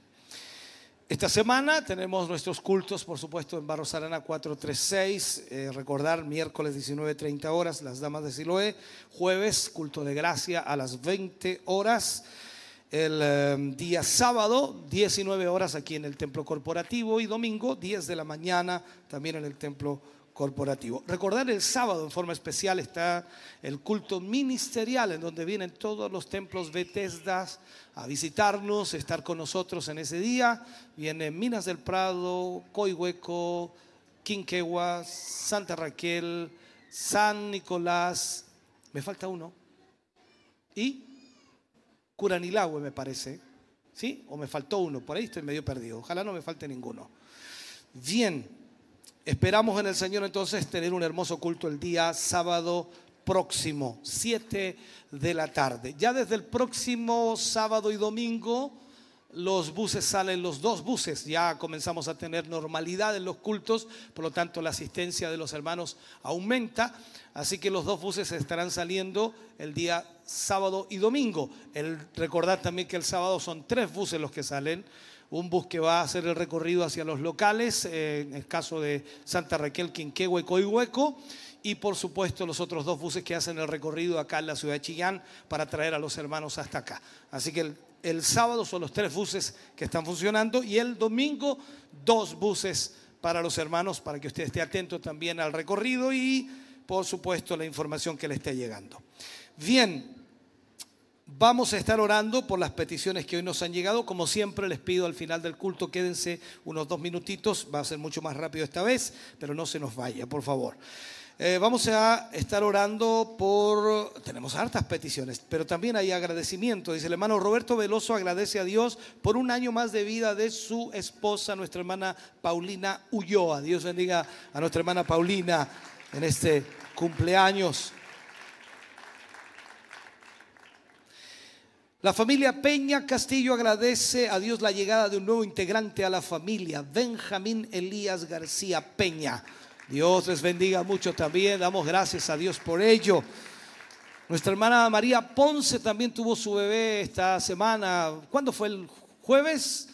Esta semana tenemos nuestros cultos, por supuesto, en Barros Arana 436. Eh, recordar, miércoles 19.30 horas, las damas de Siloé. Jueves, culto de gracia a las 20 horas. El eh, día sábado, 19 horas aquí en el templo corporativo. Y domingo, 10 de la mañana, también en el templo corporativo. Recordar el sábado en forma especial está el culto ministerial en donde vienen todos los templos Bethesdas a visitarnos, estar con nosotros en ese día. Vienen Minas del Prado, Coihueco, Quinquegua, Santa Raquel, San Nicolás, me falta uno, y Curanilagüe me parece, ¿sí? O me faltó uno, por ahí estoy medio perdido, ojalá no me falte ninguno. Bien, Esperamos en el Señor entonces tener un hermoso culto el día sábado próximo, 7 de la tarde. Ya desde el próximo sábado y domingo los buses salen, los dos buses, ya comenzamos a tener normalidad en los cultos, por lo tanto la asistencia de los hermanos aumenta, así que los dos buses estarán saliendo el día sábado y domingo. El, recordar también que el sábado son tres buses los que salen, un bus que va a hacer el recorrido hacia los locales, eh, en el caso de Santa Raquel, Quinquehue y Coihueco, y por supuesto los otros dos buses que hacen el recorrido acá en la ciudad de Chillán para traer a los hermanos hasta acá. Así que el, sábado son los tres buses que están funcionando y el domingo dos buses para los hermanos, para que usted esté atento también al recorrido y por supuesto la información que le esté llegando. Bien, Vamos a estar orando por las peticiones que hoy nos han llegado. Como siempre les pido al final del culto, quédense unos dos minutitos. Va a ser mucho más rápido esta vez, pero no se nos vaya, por favor. Eh, vamos a estar orando por, tenemos hartas peticiones, pero también hay agradecimiento. Dice el hermano Roberto Veloso agradece a Dios por un año más de vida de su esposa, nuestra hermana Paulina Ulloa. Dios bendiga a nuestra hermana Paulina en este cumpleaños. La familia Peña Castillo agradece a Dios la llegada de un nuevo integrante a la familia, Benjamín Elías García Peña. Dios les bendiga mucho también, damos gracias a Dios por ello. Nuestra hermana María Ponce también tuvo su bebé esta semana. ¿Cuándo fue el jueves?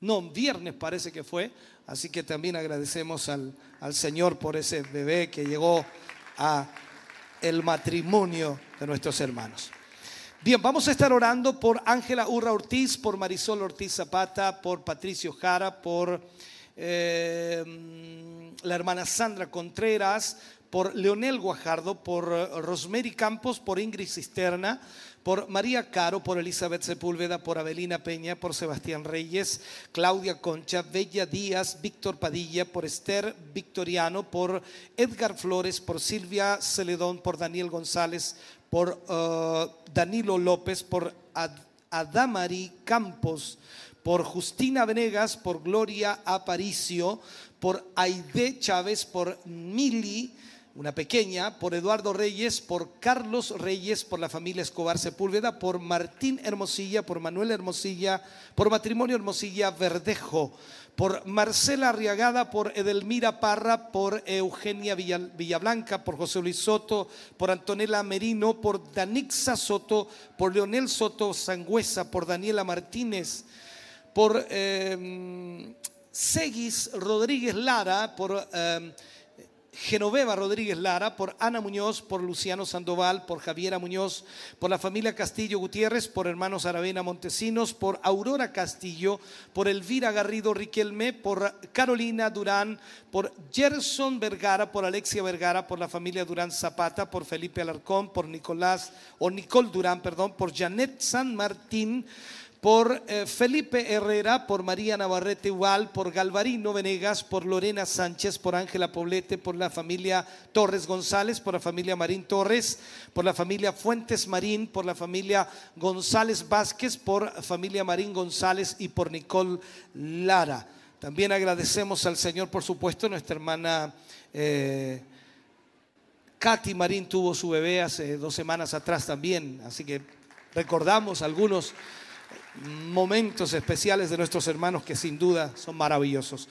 No, viernes parece que fue. Así que también agradecemos al, al Señor por ese bebé que llegó a el matrimonio de nuestros hermanos. Bien, vamos a estar orando por Ángela Urra Ortiz, por Marisol Ortiz Zapata, por Patricio Jara, por eh, la hermana Sandra Contreras, por Leonel Guajardo, por Rosemary Campos, por Ingrid Cisterna, por María Caro, por Elizabeth Sepúlveda, por Avelina Peña, por Sebastián Reyes, Claudia Concha, Bella Díaz, Víctor Padilla, por Esther Victoriano, por Edgar Flores, por Silvia Celedón, por Daniel González, por uh, Danilo López, por Ad Adamari Campos, por Justina Venegas, por Gloria Aparicio, por Aide Chávez, por Mili, una pequeña, por Eduardo Reyes, por Carlos Reyes, por la familia Escobar Sepúlveda, por Martín Hermosilla, por Manuel Hermosilla, por Matrimonio Hermosilla Verdejo, por Marcela Arriagada, por Edelmira Parra, por Eugenia Villablanca, por José Luis Soto, por Antonella Merino, por Danixa Soto, por Leonel Soto Sangüesa, por Daniela Martínez, por eh, Seguis Rodríguez Lara, por... Eh, Genoveva Rodríguez Lara, por Ana Muñoz, por Luciano Sandoval, por Javiera Muñoz, por la familia Castillo Gutiérrez, por hermanos Aravena Montesinos, por Aurora Castillo, por Elvira Garrido Riquelme, por Carolina Durán, por Gerson Vergara, por Alexia Vergara, por la familia Durán Zapata, por Felipe Alarcón, por Nicolás, o Nicole Durán, perdón, por Janet San Martín, por eh, Felipe Herrera, por María Navarrete igual, por Galvarino Venegas, por Lorena Sánchez, por Ángela Poblete, por la familia Torres González, por la familia Marín Torres, por la familia Fuentes Marín, por la familia González Vázquez, por familia Marín González y por Nicole Lara. También agradecemos al Señor, por supuesto, nuestra hermana eh, Katy Marín tuvo su bebé hace dos semanas atrás también, así que recordamos algunos momentos especiales de nuestros hermanos que sin duda son maravillosos.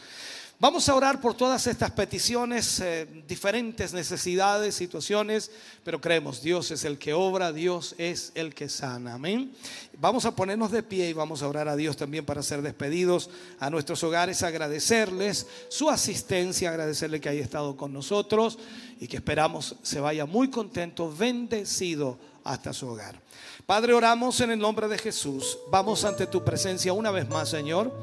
Vamos a orar por todas estas peticiones, eh, diferentes necesidades, situaciones, pero creemos, Dios es el que obra, Dios es el que sana. Amén. Vamos a ponernos de pie y vamos a orar a Dios también para ser despedidos a nuestros hogares, agradecerles su asistencia, agradecerle que haya estado con nosotros y que esperamos se vaya muy contento, bendecido hasta su hogar. Padre, oramos en el nombre de Jesús. Vamos ante tu presencia una vez más, Señor,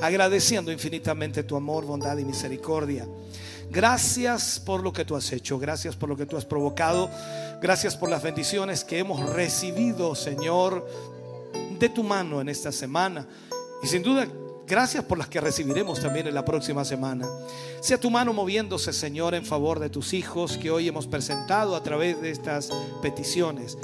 agradeciendo infinitamente tu amor, bondad y misericordia. Gracias por lo que tú has hecho, gracias por lo que tú has provocado, gracias por las bendiciones que hemos recibido, Señor, de tu mano en esta semana. Y sin duda, gracias por las que recibiremos también en la próxima semana. Sea tu mano moviéndose, Señor, en favor de tus hijos que hoy hemos presentado a través de estas peticiones.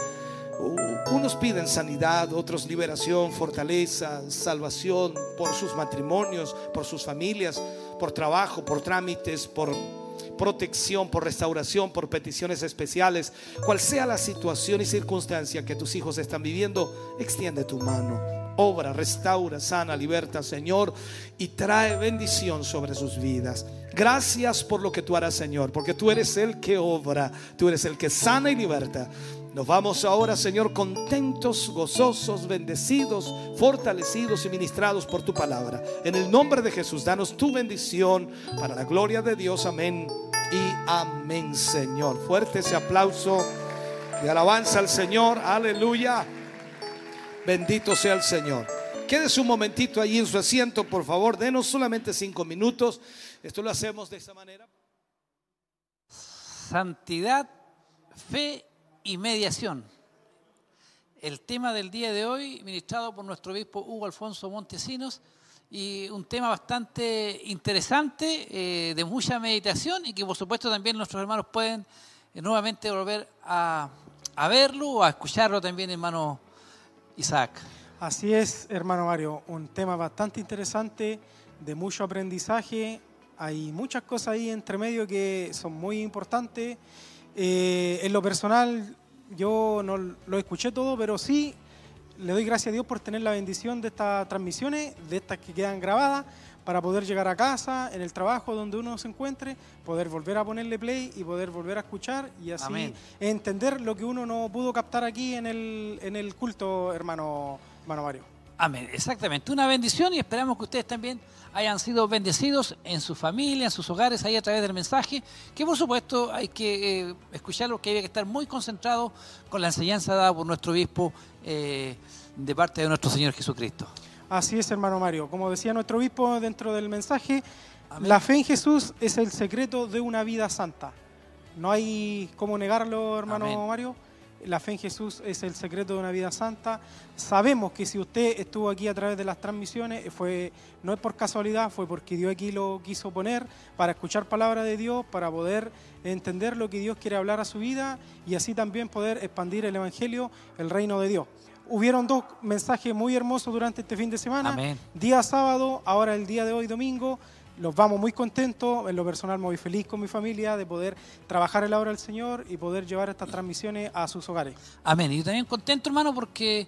Unos piden sanidad, otros liberación, fortaleza, salvación por sus matrimonios, por sus familias, por trabajo, por trámites, por protección, por restauración, por peticiones especiales. Cual sea la situación y circunstancia que tus hijos están viviendo, extiende tu mano. Obra, restaura, sana, liberta, Señor, y trae bendición sobre sus vidas. Gracias por lo que tú harás, Señor, porque tú eres el que obra, tú eres el que sana y liberta. Nos vamos ahora, Señor, contentos, gozosos, bendecidos, fortalecidos y ministrados por tu palabra. En el nombre de Jesús, danos tu bendición para la gloria de Dios. Amén y amén, Señor. Fuerte ese aplauso y alabanza al Señor. Aleluya. Bendito sea el Señor. Quédese un momentito allí en su asiento, por favor. Denos solamente cinco minutos. Esto lo hacemos de esta manera. Santidad, fe y mediación. El tema del día de hoy, ministrado por nuestro obispo Hugo Alfonso Montesinos, y un tema bastante interesante, eh, de mucha meditación y que por supuesto también nuestros hermanos pueden eh, nuevamente volver a, a verlo o a escucharlo también, hermano Isaac. Así es, hermano Mario, un tema bastante interesante, de mucho aprendizaje. Hay muchas cosas ahí entre medio que son muy importantes. Eh, en lo personal, yo no lo escuché todo, pero sí le doy gracias a Dios por tener la bendición de estas transmisiones, de estas que quedan grabadas, para poder llegar a casa, en el trabajo donde uno se encuentre, poder volver a ponerle play y poder volver a escuchar y así Amén. entender lo que uno no pudo captar aquí en el, en el culto, hermano, hermano Mario. Amén, exactamente. Una bendición y esperamos que ustedes también hayan sido bendecidos en su familia, en sus hogares, ahí a través del mensaje, que por supuesto hay que eh, escucharlo, que hay que estar muy concentrado con la enseñanza dada por nuestro obispo eh, de parte de nuestro Señor Jesucristo. Así es, hermano Mario. Como decía nuestro obispo dentro del mensaje, Amén. la fe en Jesús es el secreto de una vida santa. No hay cómo negarlo, hermano Amén. Mario. La fe en Jesús es el secreto de una vida santa. Sabemos que si usted estuvo aquí a través de las transmisiones, fue, no es por casualidad, fue porque Dios aquí lo quiso poner para escuchar palabra de Dios, para poder entender lo que Dios quiere hablar a su vida y así también poder expandir el Evangelio, el reino de Dios. Hubieron dos mensajes muy hermosos durante este fin de semana. Amén. Día sábado, ahora el día de hoy domingo. Los vamos muy contentos, en lo personal muy feliz con mi familia de poder trabajar en la obra del Señor y poder llevar estas transmisiones a sus hogares. Amén. Y yo también contento, hermano, porque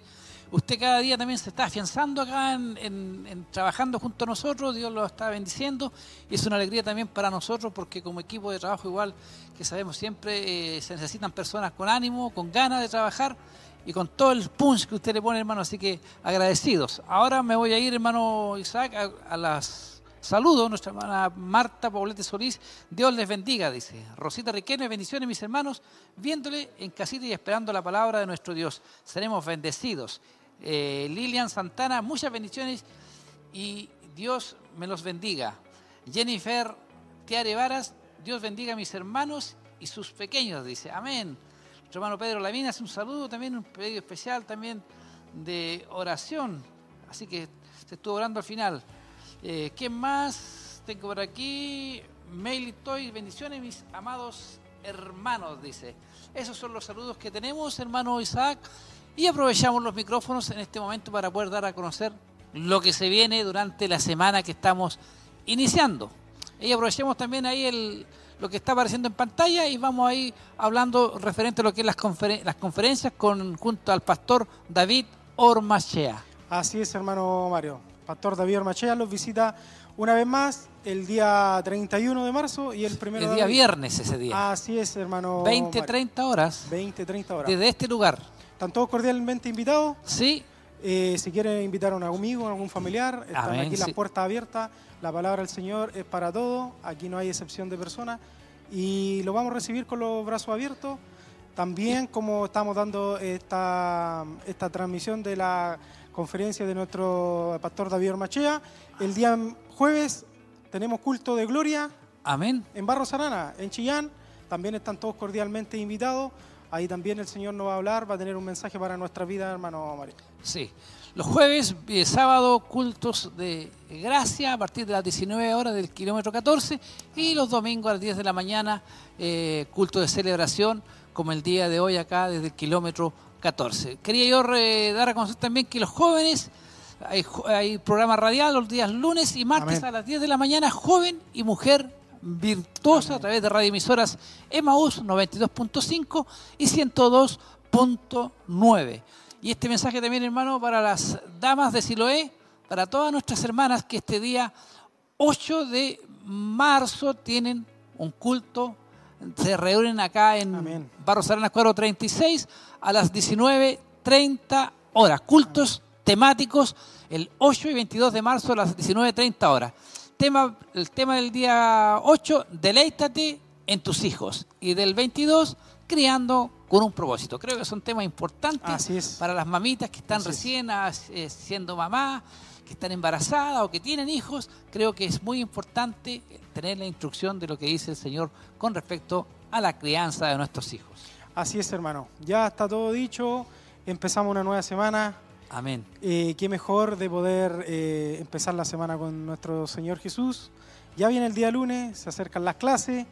usted cada día también se está afianzando acá en, trabajando junto a nosotros. Dios lo está bendiciendo. Y es una alegría también para nosotros porque como equipo de trabajo igual que sabemos siempre eh, se necesitan personas con ánimo, con ganas de trabajar y con todo el punch que usted le pone, hermano. Así que agradecidos. Ahora me voy a ir, hermano Isaac, a las Saludos, nuestra hermana Marta Poblete Solís. Dios les bendiga, dice. Rosita Riquelme, bendiciones, mis hermanos, viéndole en casita y esperando la palabra de nuestro Dios. Seremos bendecidos. Eh, Lilian Santana, muchas bendiciones y Dios me los bendiga. Jennifer Tiare Varas, Dios bendiga a mis hermanos y sus pequeños, dice. Amén. Nuestro hermano Pedro Lamina hace un saludo, también un pedido especial también de oración. Así que se estuvo orando al final. Eh, ¿Qué más tengo por aquí? Mail Toy, bendiciones, mis amados hermanos, dice. Esos son los saludos que tenemos, hermano Isaac. Y aprovechamos los micrófonos en este momento para poder dar a conocer lo que se viene durante la semana que estamos iniciando. Y aprovechemos también ahí el, lo que está apareciendo en pantalla y vamos ahí hablando referente a lo que es las conferencias con, junto al pastor David Ormachea. Así es, hermano Mario. Pastor David Ormachea los visita una vez más el día 31 de marzo y el primero El día viernes ese día. Así es, hermano. 20, 30 horas. 20, 30 horas. Desde este lugar. ¿Están todos cordialmente invitados? Sí. Eh, si quieren invitar a un amigo, a algún familiar, están Amén, aquí sí. las puertas abiertas. La palabra del Señor es para todos. Aquí no hay excepción de personas. Y lo vamos a recibir con los brazos abiertos. También, como estamos dando esta, esta transmisión de la conferencia de nuestro pastor David Ormachea, el día jueves tenemos culto de gloria Amén. en Barro Sarana, en Chillán. También están todos cordialmente invitados. Ahí también el Señor nos va a hablar, va a tener un mensaje para nuestra vida, hermano Mario. Sí. Los jueves, y sábado, cultos de gracia a partir de las 19 horas del kilómetro 14 y los domingos a las 10 de la mañana, eh, culto de celebración, como el día de hoy acá desde el kilómetro 14. Quería yo eh, dar a conocer también que los jóvenes, hay, programa radial los días lunes y martes Amén. a las 10 de la mañana, joven y mujer virtuosa a través de radioemisoras Emaús 92.5 y 102.9. Y este mensaje también, hermano, para las damas de Siloé, para todas nuestras hermanas que este día 8 de marzo tienen un culto, se reúnen acá en Amén. Barros Arenas 436 a las 19.30 horas. Cultos temáticos el 8 y 22 de marzo a las 19.30 horas. Tema, el tema del día 8, deleítate en tus hijos. Y del 22, criando con un propósito. Creo que son temas importantes es. para las mamitas que están Así es. recién ah, eh, siendo mamá, que están embarazadas o que tienen hijos. Creo que es muy importante tener la instrucción de lo que dice el Señor con respecto a la crianza de nuestros hijos. Así es, hermano. Ya está todo dicho. Empezamos una nueva semana. Amén. Eh, qué mejor de poder eh, empezar la semana con nuestro Señor Jesús. Ya viene el día lunes, se acercan las clases.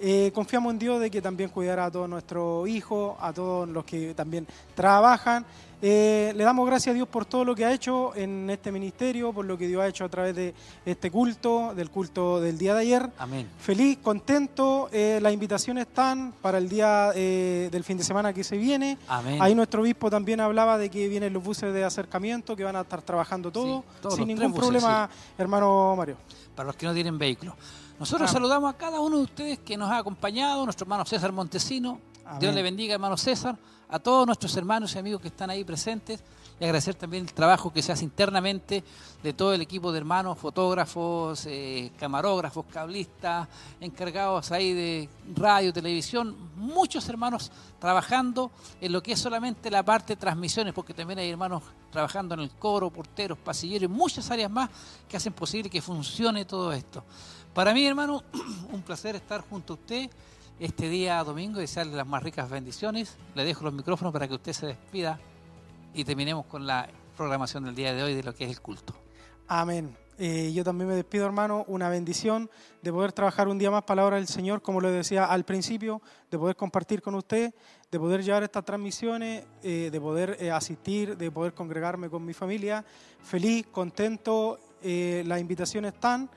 Eh, confiamos en Dios de que también cuidará a todos nuestros hijos, a todos los que también trabajan. Eh, le damos gracias a Dios por todo lo que ha hecho en este ministerio, por lo que Dios ha hecho a través de este culto, del culto del día de ayer. Amén. Feliz, contento. eh, las invitaciones están para el día eh, del fin de semana que se viene. Amén. Ahí nuestro obispo también hablaba de que vienen los buses de acercamiento, que van a estar trabajando todo, Sí, sin ningún buses, problema, hermano Mario. para los que no tienen vehículo. Nosotros Amén. saludamos a cada uno de ustedes que nos ha acompañado, nuestro hermano César Montesino. Amén. Dios le bendiga, hermano César, a todos nuestros hermanos y amigos que están ahí presentes y agradecer también el trabajo que se hace internamente de todo el equipo de hermanos, fotógrafos, eh, camarógrafos, cablistas, encargados ahí de radio, televisión, muchos hermanos trabajando en lo que es solamente la parte de transmisiones, porque también hay hermanos trabajando en el coro, porteros, pasilleros y muchas áreas más que hacen posible que funcione todo esto. Para mí, hermano, *clears throat* un placer estar junto a usted este día domingo y desearle las más ricas bendiciones. Le dejo los micrófonos para que usted se despida y terminemos con la programación del día de hoy de lo que es el culto. Amén. Eh, yo también me despido, hermano. Una bendición de poder trabajar un día más para la obra del Señor, como lo decía al principio, de poder compartir con usted, de poder llevar estas transmisiones, eh, de poder eh, asistir, de poder congregarme con mi familia. Feliz, contento. las invitaciones están.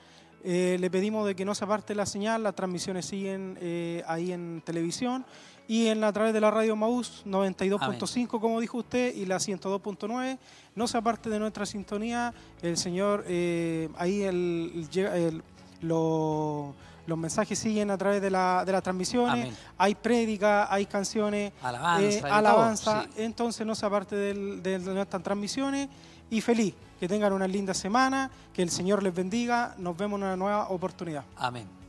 Eh, le pedimos de que no se aparte la señal, las transmisiones siguen eh, ahí en televisión y en la, a través de la radio Maús 92.5, como dijo usted, y la 102.9. No se aparte de nuestra sintonía, el Señor, eh, ahí el, llega- el- los, los mensajes siguen a través de, la, de las transmisiones. Amén. Hay prédica, hay canciones, Alabanza, todo, sí. Entonces no se aparte del- de nuestras transmisiones. Y feliz, que tengan una linda semana, que el Señor les bendiga. Nos vemos en una nueva oportunidad. Amén.